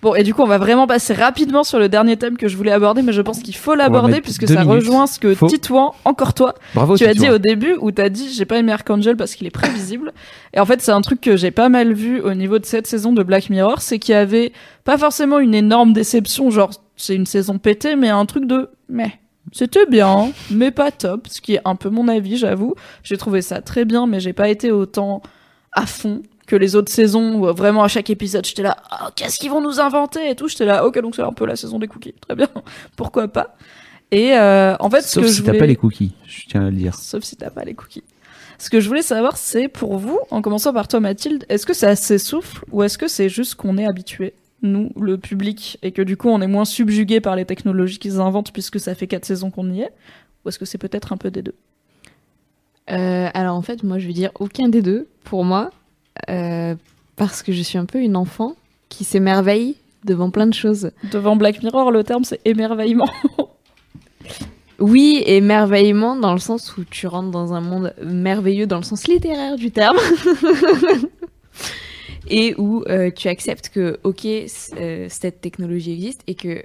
Bon, et du coup, on va vraiment passer rapidement sur le dernier thème que je voulais aborder, mais je pense qu'il faut l'aborder puisque ça minutes. rejoint ce que Faut. Titouan, encore toi, Bravo. tu as dit au début où t'as dit j'ai pas aimé Archangel parce qu'il est prévisible. Et en fait, c'est un truc que j'ai pas mal vu au niveau de cette saison de Black Mirror, c'est qu'il y avait pas forcément une énorme déception, genre c'est une saison pétée, mais un truc de mais c'était bien, mais pas top, ce qui est un peu mon avis, j'avoue. J'ai trouvé ça très bien, mais j'ai pas été autant à fond que les autres saisons où vraiment à chaque épisode j'étais là Ah, qu'est-ce qu'ils vont nous inventer et tout. J'étais là ok donc c'est un peu la saison des cookies. Très bien. [laughs] Pourquoi pas? Et euh, en fait ce Sauf que si je t'as voulais... pas les cookies, je tiens à le dire. Sauf si t'as pas les cookies. Ce que je voulais savoir, c'est pour vous, en commençant par toi Mathilde, est-ce que ça s'essouffle ou est-ce que c'est juste qu'on est habitué, nous, le public, et que du coup on est moins subjugué par les technologies qu'ils inventent puisque ça fait quatre saisons qu'on y est? Ou est-ce que c'est peut-être un peu des deux? Euh, alors en fait, moi je vais dire aucun des deux. Pour moi, euh, parce que je suis un peu une enfant qui s'émerveille devant plein de choses. Devant Black Mirror, le terme c'est émerveillement. [laughs] Oui, émerveillement dans le sens où tu rentres dans un monde merveilleux dans le sens littéraire du terme. [laughs] et où euh, tu acceptes que, ok, euh, cette technologie existe et que,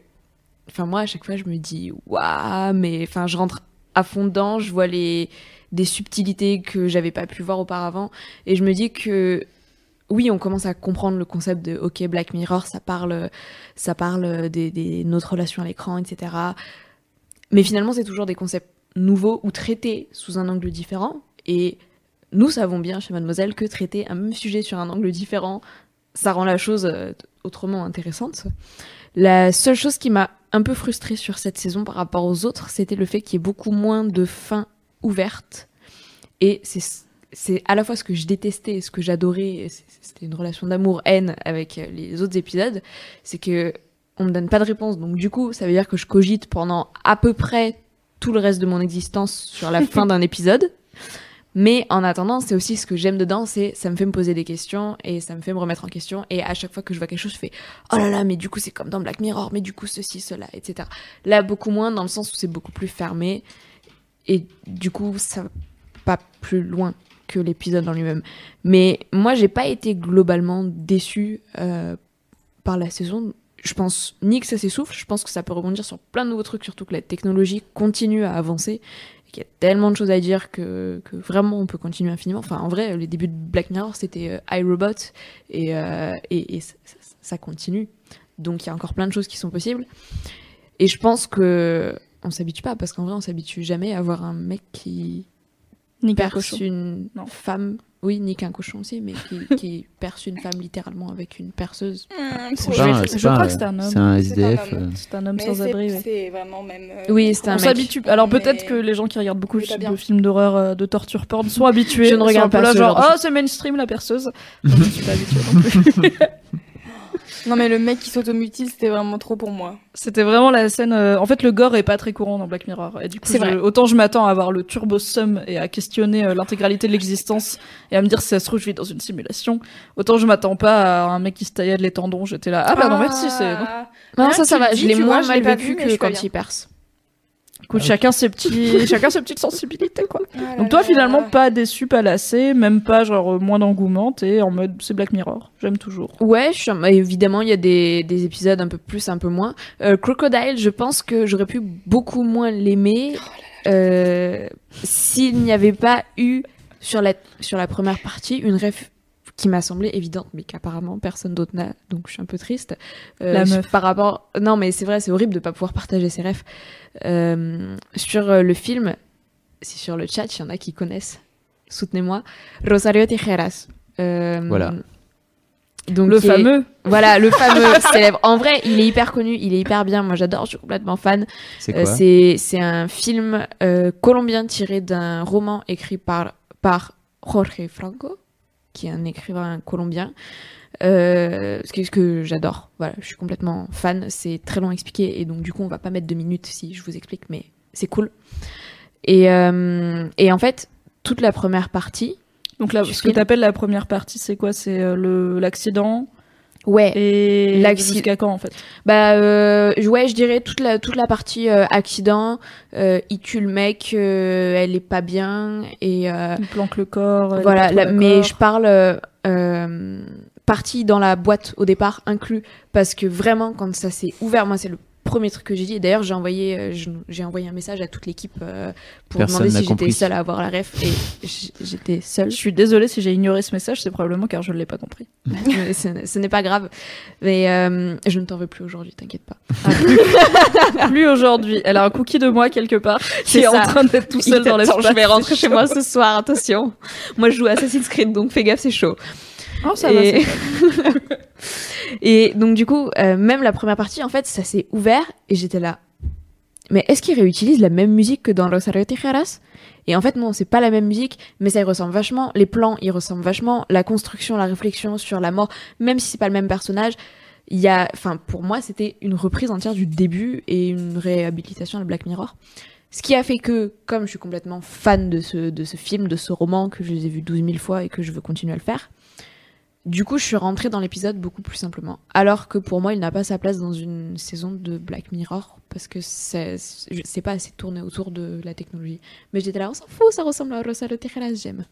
enfin, moi, à chaque fois, je me dis, waouh, mais, enfin, je rentre à fond dedans, je vois les, des subtilités que j'avais pas pu voir auparavant et je me dis que, oui, on commence à comprendre le concept de, ok, Black Mirror, ça parle, ça parle des, notre relation à l'écran, etc. Mais finalement, c'est toujours des concepts nouveaux ou traités sous un angle différent. Et nous savons bien chez Mademoiselle que traiter un même sujet sur un angle différent, ça rend la chose euh, autrement intéressante. La seule chose qui m'a un peu frustrée sur cette saison par rapport aux autres, c'était le fait qu'il y ait beaucoup moins de fins ouvertes. Et c'est c'est à la fois ce que je détestais et ce que j'adorais, c'était une relation d'amour-haine avec euh, les autres épisodes, c'est que on me donne pas de réponse. Donc du coup, ça veut dire que je cogite pendant à peu près tout le reste de mon existence sur la fin [laughs] d'un épisode. Mais en attendant, c'est aussi ce que j'aime dedans, c'est ça me fait me poser des questions et ça me fait me remettre en question. Et à chaque fois que je vois quelque chose, je fais oh là là, mais du coup c'est comme dans Black Mirror, mais du coup ceci, cela, etc. Là, beaucoup moins dans le sens où c'est beaucoup plus fermé et du coup ça va pas plus loin que l'épisode en lui-même. Mais moi, j'ai pas été globalement déçue euh, par la saison. Je pense ni que ça s'essouffle, je pense que ça peut rebondir sur plein de nouveaux trucs, surtout que la technologie continue à avancer qu'il y a tellement de choses à dire que, que vraiment on peut continuer infiniment. Enfin, en vrai, les débuts de Black Mirror, c'était euh, iRobot et, euh, et, ça continue. Donc il y a encore plein de choses qui sont possibles. Et je pense que on s'habitue pas, parce qu'en vrai, on s'habitue jamais à voir un mec qui perce cochon. une Non. femme. Oui, nique un cochon aussi, mais qui, [laughs] qui perce une femme littéralement avec une perceuse. Hum, C'est un- c'est je pas crois que c'est un homme. C'est un SDF. homme. C'est un homme sans abri. ouais. C'est vraiment même. euh, Oui, c'est un On mec. s'habitue. Alors Mais- peut-être que les gens qui regardent beaucoup de films d'horreur, euh, de torture porn sont habitués. Je ne regarde pas là, genre, oh c'est mainstream la perceuse. [laughs] Je suis pas habituée non plus. [laughs] Non, mais le mec qui s'automutile, c'était vraiment trop pour moi. C'était vraiment la scène. euh, En fait, le gore est pas très courant dans Black Mirror. Et du coup, je- vrai. autant je m'attends à avoir le turbo sum et à questionner euh, l'intégralité de l'existence et à me dire si ça se trouve je vis dans une simulation. Autant je m'attends pas à un mec qui se taillade les tendons. J'étais là. Ah bah non merci. C'est non. Non, ça, ça va. Je l'ai moins mal vécu que quand il perce. Écoute, chacun ses petits, [laughs] chacun ses petites sensibilités quoi. Ah Donc toi là finalement là. pas déçu, pas lassé, même pas genre euh, moins d'engouement. T'es en mode c'est Black Mirror. J'aime toujours. Ouais, je suis... évidemment, il y a des, des épisodes un peu plus, un peu moins. Euh, Crocodile, je pense que j'aurais pu beaucoup moins l'aimer euh, s'il n'y avait pas eu sur la, sur la première partie une ref qui m'a semblé évidente, mais qu'apparemment personne d'autre n'a, donc je suis un peu triste. Euh, La meuf. Par rapport... Non, mais c'est vrai, c'est horrible de pas pouvoir partager ses refs. Euh, sur euh, le film, si sur le chat, il y en a qui connaissent, soutenez-moi, Rosario Tijeras. Euh, Voilà. Donc Le est- fameux. voilà, le fameux [laughs] célèbre. En vrai, il est hyper connu, il est hyper bien. Moi, j'adore, je suis complètement fan. C'est Euh, quoi c'est un film euh, colombien tiré d'un roman écrit par, par Jorge Franco, qui est un écrivain colombien. Euh, ce que, j'adore. Voilà, je suis complètement fan. C'est très long à expliquer et donc du coup, on va pas mettre deux minutes si je vous explique, mais c'est cool. Et, euh, et en fait, toute la première partie, Donc là, ce que film. t'appelles la première partie, c'est quoi? C'est euh, l'accident ouais, et L'acci- jusqu'à quand en fait? Bah euh, ouais, je dirais toute la toute la partie euh, accident. euh, il tue le mec, euh, elle est pas bien et euh, Il planque le corps. voilà. la- mais je parle euh, euh, partie dans la boîte au départ inclus parce que vraiment quand ça s'est ouvert, moi c'est le premier truc que j'ai dit. Et D'ailleurs j'ai envoyé euh, j'ai envoyé un message à toute l'équipe euh, pour Personne demander si j'étais seule à avoir la ref et j'étais seule. Je suis désolée si j'ai ignoré ce message, c'est probablement car je ne l'ai pas compris. [laughs] Ce, n'est pas grave. Mais euh, je ne t'en veux plus aujourd'hui, t'inquiète pas. [laughs] Plus aujourd'hui. Elle a un cookie de moi quelque part qui est en train d'être tout seul dans l'espace. Je vais rentrer chez moi ce soir, attention. Moi, je joue à Assassin's Creed, donc fais gaffe, c'est chaud. Oh, ça va, et... [laughs] et donc, du coup, euh, même la première partie, en fait, ça s'est ouvert et j'étais là. Mais est-ce qu'ils réutilisent la même musique que dans Rosario Tijeras Et en fait, non, c'est pas la même musique, mais ça y ressemble vachement. Les plans, ils ressemblent vachement. La construction, la réflexion sur la mort, même si c'est pas le même personnage, il y a, enfin, pour moi, c'était une reprise entière du début et une réhabilitation de Black Mirror. Ce qui a fait que, comme je suis complètement fan de ce, de ce film, de ce roman, que je les ai vus 12 000 fois et que je veux continuer à le faire, du coup, je suis rentrée dans l'épisode beaucoup plus simplement. Alors que pour moi, il n'a pas sa place dans une saison de Black Mirror, parce que c'est pas assez tourné autour de la technologie. Mais j'étais là, on s'en fout, ça ressemble à Rosario Tijeras, j'aime.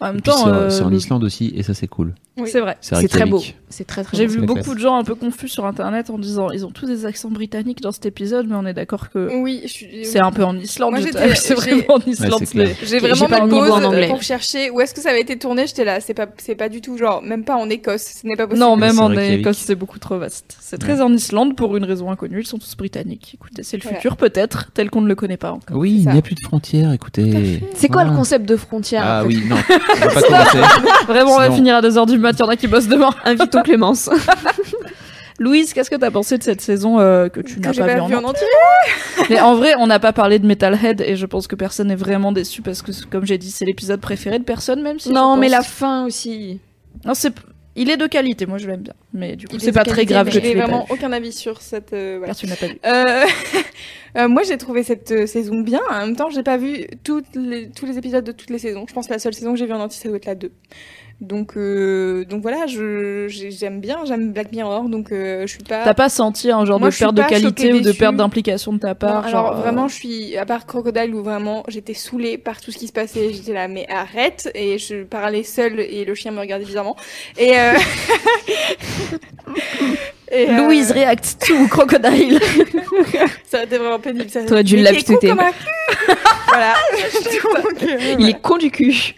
En même temps, c'est euh, c'est en Islande aussi, et ça c'est cool. Oui. C'est vrai. C'est très beau. C'est très très J'ai vu beaucoup classe. de gens un peu confus sur internet en disant ils ont tous des accents britanniques dans cet épisode, mais on est d'accord que Oui, je suis. c'est un peu en Islande. [laughs] C'est j'ai- vraiment en Islande. mais- J'ai J'ai vraiment pas mis pause en anglais. pour chercher où est-ce que ça avait été tourné. J'étais là, c'est pas, c'est pas du tout genre, même pas en Écosse, ce n'est pas possible. Non, même en. Écosse, c'est beaucoup trop vaste. C'est très en Islande pour une raison inconnue. Ils sont tous britanniques. Écoutez, c'est le futur peut-être, tel qu'on ne le connaît pas encore. Oui, il n'y a plus de frontières, écoutez. C'est quoi le concept de frontière Ah oui, non. [laughs] On va pas commencer. [laughs] Vraiment, on va Sinon- finir à 2h du mat. Il y en a qui bossent demain. Invitons Clémence. [laughs] Louise, qu'est-ce que t'as pensé de cette saison euh, que tu Que n'as j'ai pas, pas vue en vu en entier. Mais en vrai, on n'a pas parlé de Metalhead et je pense que personne n'est vraiment déçu parce que, comme j'ai dit, c'est l'épisode préféré de personne, même si. non, je mais pense- la fin aussi. Non, c'est. Il est de qualité, moi je l'aime bien. Mais du coup, c'est est pas très grave que tu l'aies vraiment aucun avis sur cette. euh, voilà. Tu n'as pas vu. Euh, [laughs] euh, moi, j'ai trouvé cette euh, saison bien. En même temps, j'ai pas vu toutes les, tous les épisodes de toutes les saisons. Je pense que la seule saison que j'ai vue en entier, ça doit être la 2. Donc, euh, donc voilà, j'aime bien, j'aime Black Mirror, donc euh, je suis pas. T'as pas senti un genre Moi, de perte de qualité ou de perte d'implication de ta Non, part alors genre, euh, vraiment, je suis à part Crocodile où vraiment j'étais saoulée par tout ce qui se passait. J'étais là, mais arrête Et je parlais seule et le chien me regardait bizarrement. Et, euh... [laughs] et, euh, Louise react to Crocodile. [laughs] ça a été vraiment pénible. Ça... T'aurais dû cul. [laughs] voilà. [laughs] Donc, euh, Il est con du cul.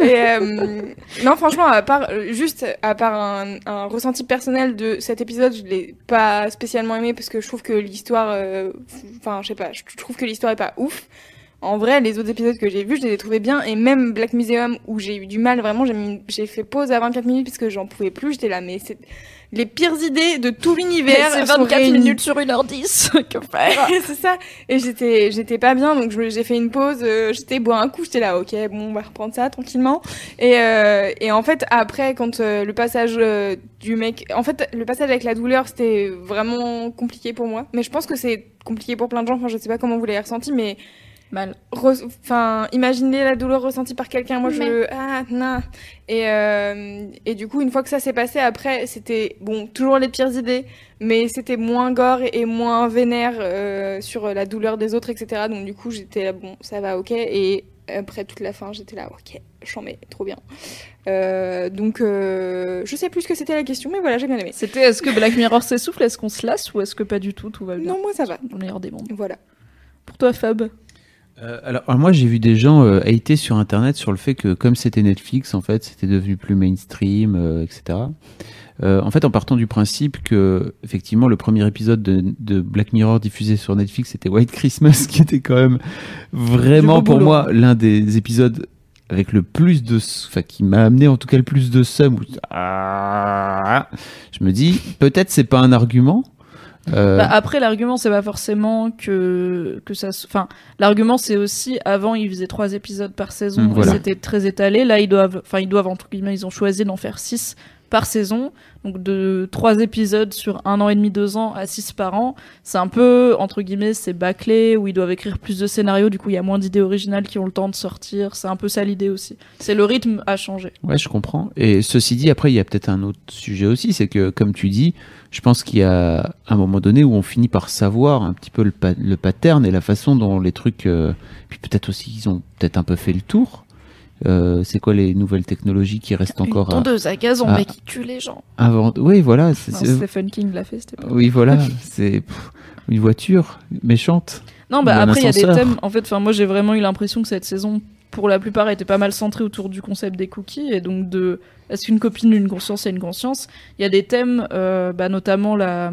Et, euh, non, franchement, à part juste à part un, un ressenti personnel de cet épisode, je l'ai pas spécialement aimé parce que je trouve que l'histoire, euh, enfin, je sais pas, je trouve que l'histoire est pas ouf. En vrai, les autres épisodes que j'ai vus, je les ai trouvés bien. Et même Black Museum, où j'ai eu du mal, vraiment, j'ai fait pause à 24 minutes parce que j'en pouvais plus. J'étais là, mais c'est les pires idées de tout l'univers. [laughs] c'est sont 24 réunies. minutes sur 1h10. [laughs] que faire c'est ça. Et j'étais, j'étais pas bien, donc j'ai fait une pause. euh, j'étais boire un coup, j'étais là, ok, bon, on va reprendre ça tranquillement. Et, euh, et en fait, après, quand euh, le passage euh, du mec, en fait, le passage avec la douleur, c'était vraiment compliqué pour moi. Mais je pense que c'est compliqué pour plein de gens. Enfin, je sais pas comment vous l'avez ressenti, mais Mal. enfin, imaginez la douleur ressentie par quelqu'un. Moi, je, ah, non. Et, euh, et du coup, une fois que ça s'est passé, après, c'était bon, toujours les pires idées, mais c'était moins gore et moins vénère euh, sur la douleur des autres, etc. Donc du coup, j'étais là, bon, ça va, ok. Et après toute la fin, j'étais là, ok, j'en mets, trop bien. Euh, donc, euh, je sais plus ce que c'était la question, mais voilà, j'ai bien aimé. C'était est-ce que Black Mirror s'essouffle? Est-ce qu'on se lasse Ou est-ce que pas du tout Tout va bien? Non, moi ça va. Dans le meilleur des mondes. Voilà. Pour toi, Fab? Euh, alors, alors moi j'ai vu des gens euh, hater sur internet sur le fait que comme c'était Netflix en fait c'était devenu plus mainstream euh, etc. Euh, en fait en partant du principe que effectivement le premier épisode de, de Black Mirror diffusé sur Netflix c'était White Christmas [laughs] qui était quand même vraiment pour boulot. moi l'un des épisodes avec le plus de enfin qui m'a amené en tout cas le plus de où- Ah je me dis peut-être c'est pas un argument Euh, Bah, après, l'argument, c'est pas forcément que, que ça. Enfin, l'argument, c'est aussi avant, ils faisaient trois épisodes par saison Mm, voilà. et c'était très étalé. Là, ils doivent, enfin, ils doivent, entre guillemets, ils ont choisi d'en faire six par saison. Donc, de trois épisodes sur un an et demi, deux ans à six par an. C'est un peu, entre guillemets, c'est bâclé où ils doivent écrire plus de scénarios. Du coup, il y a moins d'idées originales qui ont le temps de sortir. C'est un peu ça l'idée aussi. C'est le rythme à changer. Ouais, je comprends. Et ceci dit, après, il y a peut-être un autre sujet aussi, c'est que, comme tu dis, je pense qu'il y a un moment donné où on finit par savoir un petit peu le, pa- pattern et la façon dont les trucs. euh, puis peut-être aussi qu'ils ont peut-être un peu fait le tour. Euh, c'est quoi les nouvelles technologies qui restent encore Une à tondeuse à gazon, Ah. mais qui tue les gens. inventer Oui, voilà. c'est- Stephen King l'a fait, c'était pas oui, voilà. [laughs] C'est une voiture méchante. Non, bah après, il y a des thèmes. En fait, enfin, moi, j'ai vraiment eu l'impression que cette saison, pour la plupart, était pas mal centrée autour du concept des cookies et donc de est-ce qu'une copine a une conscience a une conscience? Il y a des thèmes, euh, bah, notamment la,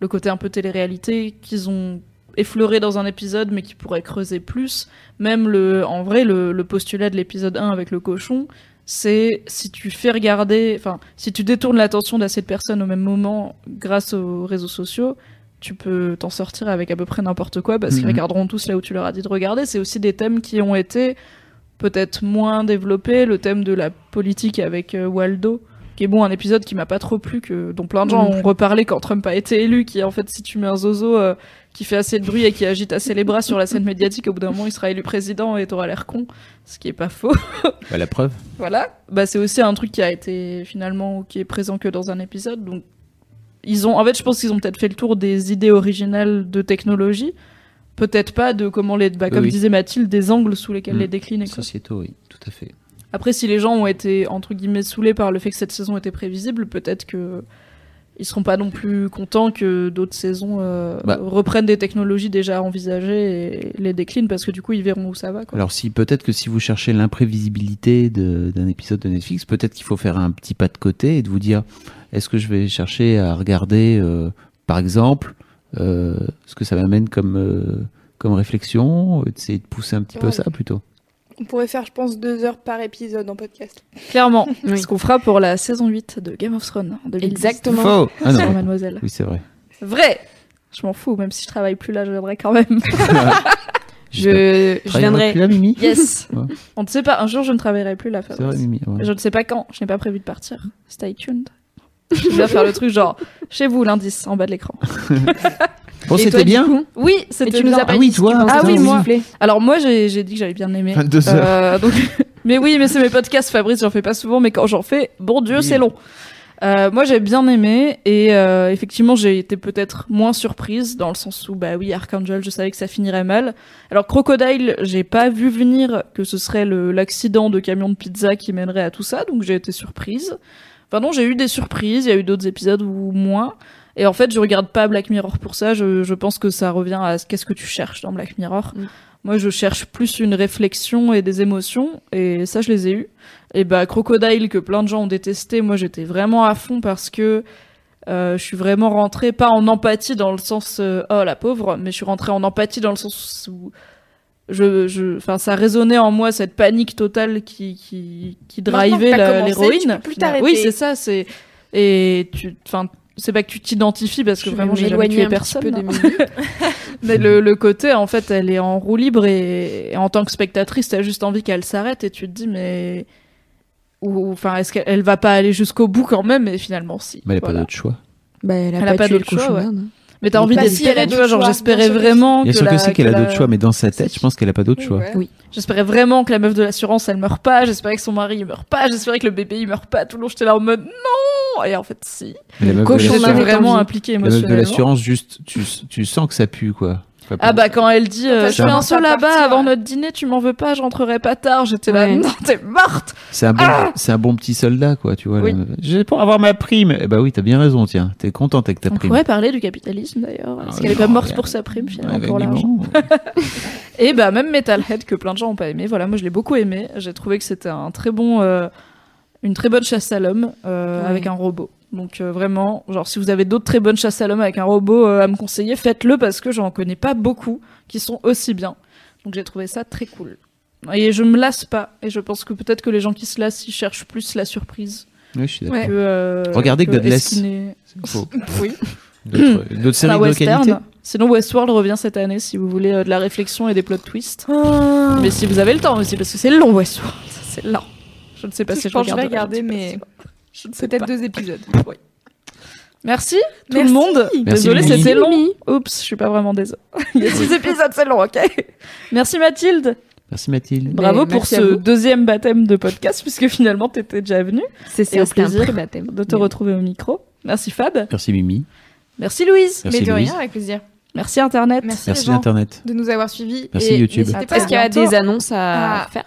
le côté un peu télé-réalité qu'ils ont effleuré dans un épisode, mais qui pourrait creuser plus. Même le, en vrai, le, le postulat de l'épisode 1 avec le cochon, c'est si tu fais regarder, enfin, si tu détournes l'attention d'assez de personnes au même moment grâce aux réseaux sociaux, tu peux t'en sortir avec à peu près n'importe quoi parce qu'ils Mhm. regarderont tous là où tu leur as dit de regarder. C'est aussi des thèmes qui ont été peut-être moins développés. Le thème de la politique avec euh, Waldo, qui est bon, un épisode qui m'a pas trop plu, que, dont plein de gens ont reparlé quand Trump a été élu, qui en fait, si tu mets un zozo euh, qui fait assez de bruit et qui agite assez les bras sur la scène médiatique, au bout d'un moment, il sera élu président et t'auras l'air con, ce qui est pas faux. [laughs] Bah, la preuve. Voilà. Bah, c'est aussi un truc qui a été finalement, qui est présent que dans un épisode. Donc, ils ont, en fait, je pense qu'ils ont peut-être fait le tour des idées originales de technologie. Peut-être pas de comment les, bah, comme Oui. disait Mathilde, des angles sous lesquels Mm. les décliner. Sociétaux, oui, tout à fait. Après, si les gens ont été entre guillemets saoulés par le fait que cette saison était prévisible, peut-être que ils seront pas non plus contents que d'autres saisons euh, Bah. reprennent des technologies déjà envisagées et les déclinent parce que du coup ils verront où ça va. Quoi. Alors si peut-être que si vous cherchez l'imprévisibilité d'un épisode de Netflix, peut-être qu'il faut faire un petit pas de côté et de vous dire est-ce que je vais chercher à regarder, euh, par exemple, euh, ce que ça m'amène comme comme réflexion, essayer de pousser un petit peu Ouais. ça plutôt? On pourrait faire, je pense, deux heures par épisode en podcast. Clairement, [laughs] Oui. ce qu'on fera pour la saison 8 de Game of Thrones en 2010. Exactement. Faux. Ah non. Mademoiselle. Oui c'est vrai. Vrai. Je m'en fous, même si je travaille plus là, je viendrai quand même. [laughs] Je, je viendrai. Là, Mimi. Yes. Ouais. On ne sait pas. Un jour, je ne travaillerai plus là. C'est vrai Fabrice. Mimi. ouais. Je ne sais pas quand. Je n'ai pas prévu de partir. Stay tuned. Je vais faire le truc genre chez vous l'indice en bas de l'écran. Bon [laughs] Et c'était bien. coup Oui, c'était tu nous bien. as pas Ah oui, toi, ah oui, moi. Alors moi j'ai dit que j'avais bien aimé. 22 heures. Euh, donc- [laughs] mais oui, mais c'est mes podcasts, Fabrice, j'en fais pas souvent, mais quand j'en fais, bon Dieu, Oui. c'est long. Euh, moi j'ai bien aimé et euh, effectivement j'ai été peut-être moins surprise dans le sens où bah oui Archangel je savais que ça finirait mal. Alors Crocodile j'ai pas vu venir que ce serait l'accident de camion de pizza qui mènerait à tout ça donc j'ai été surprise. Enfin non j'ai eu des surprises, il y a eu d'autres épisodes ou moins. Et en fait, je regarde pas Black Mirror pour ça. Je, je pense que ça revient à ce- qu'est-ce que tu cherches dans Black Mirror. Mm. Moi, je cherche plus une réflexion et des émotions, et ça, je les ai eues. Et bah, Crocodile, que plein de gens ont détesté, moi, j'étais vraiment à fond parce que euh, je suis vraiment rentrée, pas en empathie dans le sens euh, oh la pauvre, mais je suis rentrée en empathie dans le sens où je, je, enfin, ça résonnait en moi cette panique totale qui, qui, qui drivait l'héroïne. Oui, c'est ça, c'est et tu, enfin, c'est pas que tu t'identifies parce que Je vraiment j'ai jamais tué un petit personne. hein. [laughs] Mais le, le côté, en fait, elle est en roue libre et, et en tant que spectatrice, t'as juste envie qu'elle s'arrête et tu te dis, mais. Ou, enfin, est-ce qu'elle elle va pas aller jusqu'au bout quand même? Et finalement, si. Mais elle a pas d'autre choix. Bah, elle a Elle pas, a pas tué le d'autre choix, ouais. Mais t'as envie d'espérer, tu vois, genre j'espérais vraiment Bien que sûr que la- si qu'elle a d'autres choix, mais dans sa tête, je pense qu'elle a pas d'autre Oui, choix. Oui. J'espérais vraiment que la meuf de l'assurance, elle meurt pas. J'espérais que son mari, il meurt pas. J'espérais que le bébé, il meurt pas. Tout le long, j'étais là en mode non. Et en fait, si. Cochon vraiment vie. impliquée la meuf de émotionnellement. l'assurance, juste, tu, tu sens que ça pue, quoi. Ah bah quand elle dit euh, je fais un saut là-bas avant ouais. notre dîner, tu m'en veux pas, je rentrerai pas tard. J'étais là, non, t'es morte. C'est un bon, c'est un bon petit soldat, quoi, tu vois. Ah. Oui. là. J'ai pour avoir ma prime. Eh bah oui, t'as bien raison, tiens. T'es contente avec ta On prime. pourrait parler du capitalisme d'ailleurs. Est-ce Ah, qu'elle est pas morte pour sa prime finalement pour l'argent. [laughs] Et bah même Metalhead que plein de gens ont pas aimé. Voilà, moi je l'ai beaucoup aimé. J'ai trouvé que c'était un très bon, euh, une très bonne chasse à l'homme euh, Ouais. avec un robot. Donc euh, vraiment, genre si vous avez d'autres très bonnes chasses à l'homme avec un robot euh, à me conseiller, faites-le parce que j'en connais pas beaucoup qui sont aussi bien. Donc j'ai trouvé ça très cool. Et je me lasse pas. Et je pense que peut-être que les gens qui se lassent, ils cherchent plus la surprise Oui, je suis d'accord. Ouais. euh, Regardez que Godless. [laughs] Oui. [laughs] D'autres séries de western. qualité Sinon, Westworld revient cette année si vous voulez euh, de la réflexion et des plot twists. Mais si vous avez le temps aussi, parce que c'est long, Westworld. C'est lent. Je ne sais pas si Je je, pense que je vais regarder, mais pas. Peut-être deux épisodes. [laughs] Merci tout Merci. le monde. Désolée, c'était long. Oups, je suis pas vraiment désolée. [laughs] Il y a six épisodes, c'est long, ok. Merci Mathilde. Merci Mathilde. Bravo pour ce deuxième baptême de podcast, puisque finalement t'étais déjà venu C'est ça, un plaisir pré-baptême. de te Mais- retrouver au micro. Merci Fab. Merci Mimi. Merci Louise. Merci mais de Louise. rien, avec plaisir. Merci Internet. Merci, Merci les gens Internet. de nous avoir suivis. Merci Et YouTube. Est-ce qu'il y a des annonces à Ah, faire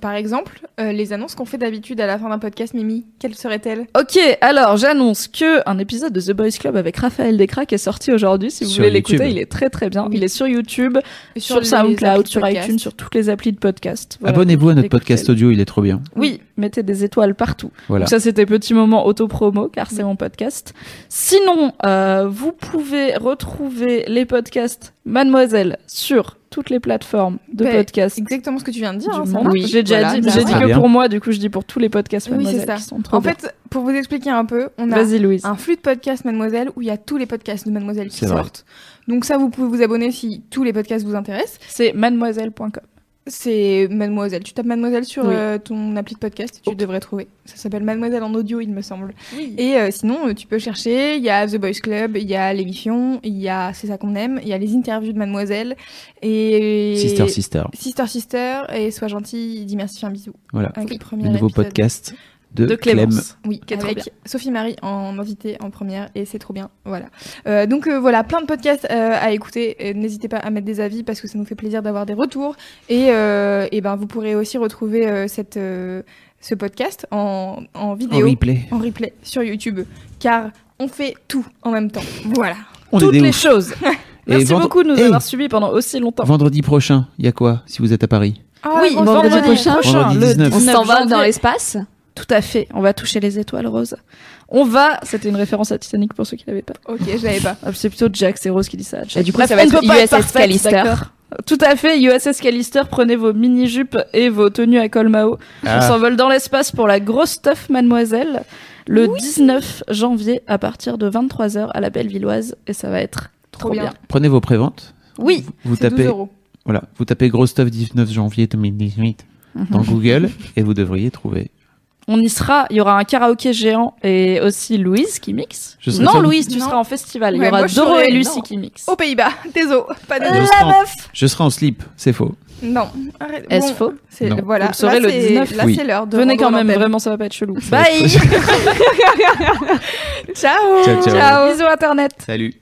Par exemple, euh, les annonces qu'on fait d'habitude à la fin d'un podcast, Mimi, quelles seraient-elles? Ok, alors j'annonce que un épisode de The Boys Club avec Raphaël Descraques est sorti aujourd'hui. Si vous Sur voulez l'écouter, YouTube. il est très très bien. Oui. Il est sur YouTube, Et sur, SoundCloud, sur iTunes, sur toutes les applis de podcast. Voilà. Abonnez-vous à notre podcast audio, il est trop bien. Oui, mettez des étoiles partout. Voilà. Donc ça, c'était petit moment auto-promo, car c'est mon podcast. Sinon, euh, vous pouvez retrouver les podcasts Mademoiselle sur toutes les plateformes de Ben, podcast. Exactement ce que tu viens de dire. hein. Oui, j'ai déjà voilà, dit, j'ai dit que bien. pour moi, du coup, je dis pour tous les podcasts Oui, c'est Mademoiselle ça. qui sont trop En bien. fait, pour vous expliquer un peu, on a Vas-y Louise. un flux de podcasts Mademoiselle où il y a tous les podcasts de Mademoiselle qui vrai. sortent. Donc ça, vous pouvez vous abonner si tous les podcasts vous intéressent. C'est mademoiselle.com. C'est Mademoiselle. Tu tapes Mademoiselle sur Oui. euh, ton appli de podcast, tu Ok. devrais trouver. Ça s'appelle Mademoiselle en audio, il me semble. Et euh, sinon, euh, tu peux chercher. Il y a The Boys Club, il y a l'émission, il y a C'est ça qu'on aime, il y a les interviews de Mademoiselle et Sister, sister. Sister Sister et Sois gentil, dis merci, fais un bisou. Voilà. Avec le premier Le nouveau épisode. podcast de, de Clem. Clémence. Oui, Qui est trop avec bien. Sophie Marie en invité en première et c'est trop bien. Voilà. Euh, donc euh, voilà, plein de podcasts euh, à écouter. N'hésitez pas à mettre des avis parce que ça nous fait plaisir d'avoir des retours. Et, euh, et ben vous pourrez aussi retrouver euh, cette euh, ce podcast en, en En vidéo, replay. en replay sur YouTube, car on fait tout en même temps. Voilà. On Toutes les ouf. choses. [laughs] Et Merci vendre- beaucoup de nous Hey, avoir suivis pendant aussi longtemps. Vendredi prochain, il y a quoi si vous êtes à Paris? Ah, Oui, vendredi vendredi prochain. Vendredi le 19. On 19 s'envole dans l'espace. Tout à fait. On va toucher les étoiles roses. On va. C'était une référence à Titanic pour ceux qui l'avaient pas. Ok, je l'avais pas. Ah, C'est plutôt Jack, c'est Rose qui dit ça. Jack. Et du coup, Bref, ça va on être USS parfaite, Callister. Tout à fait, USS Callister, prenez vos mini-jupes et vos tenues à col Mao. On Ah. s'envole dans l'espace pour la grosse stuff mademoiselle le 19 janvier à partir de 23h à la Bellevilloise et ça va être trop, bien. bien. Prenez vos préventes. Oui, Vous 12 tapez, euros. voilà, vous tapez Gros Stuff 19 janvier 2018 Mhm. dans Google et vous devriez trouver. On y sera. Il y aura un karaoké géant et aussi Louise qui mixe. Non. Louise, tu Non. seras en festival. Il y aura Doro et Lucie non. qui mixent. Aux Pays-Bas, [laughs] désolé, pas de Je La serai en- Je serai en slip, c'est faux. Non, arrête. Est-ce Bon, faux c'est- Non. Voilà, Vous là, le c'est- 19. Là, Oui. c'est l'heure de Venez quand même, vraiment, ça va pas être chelou. Bye [laughs] Ciao, ciao. Ciao Bisous Internet Salut.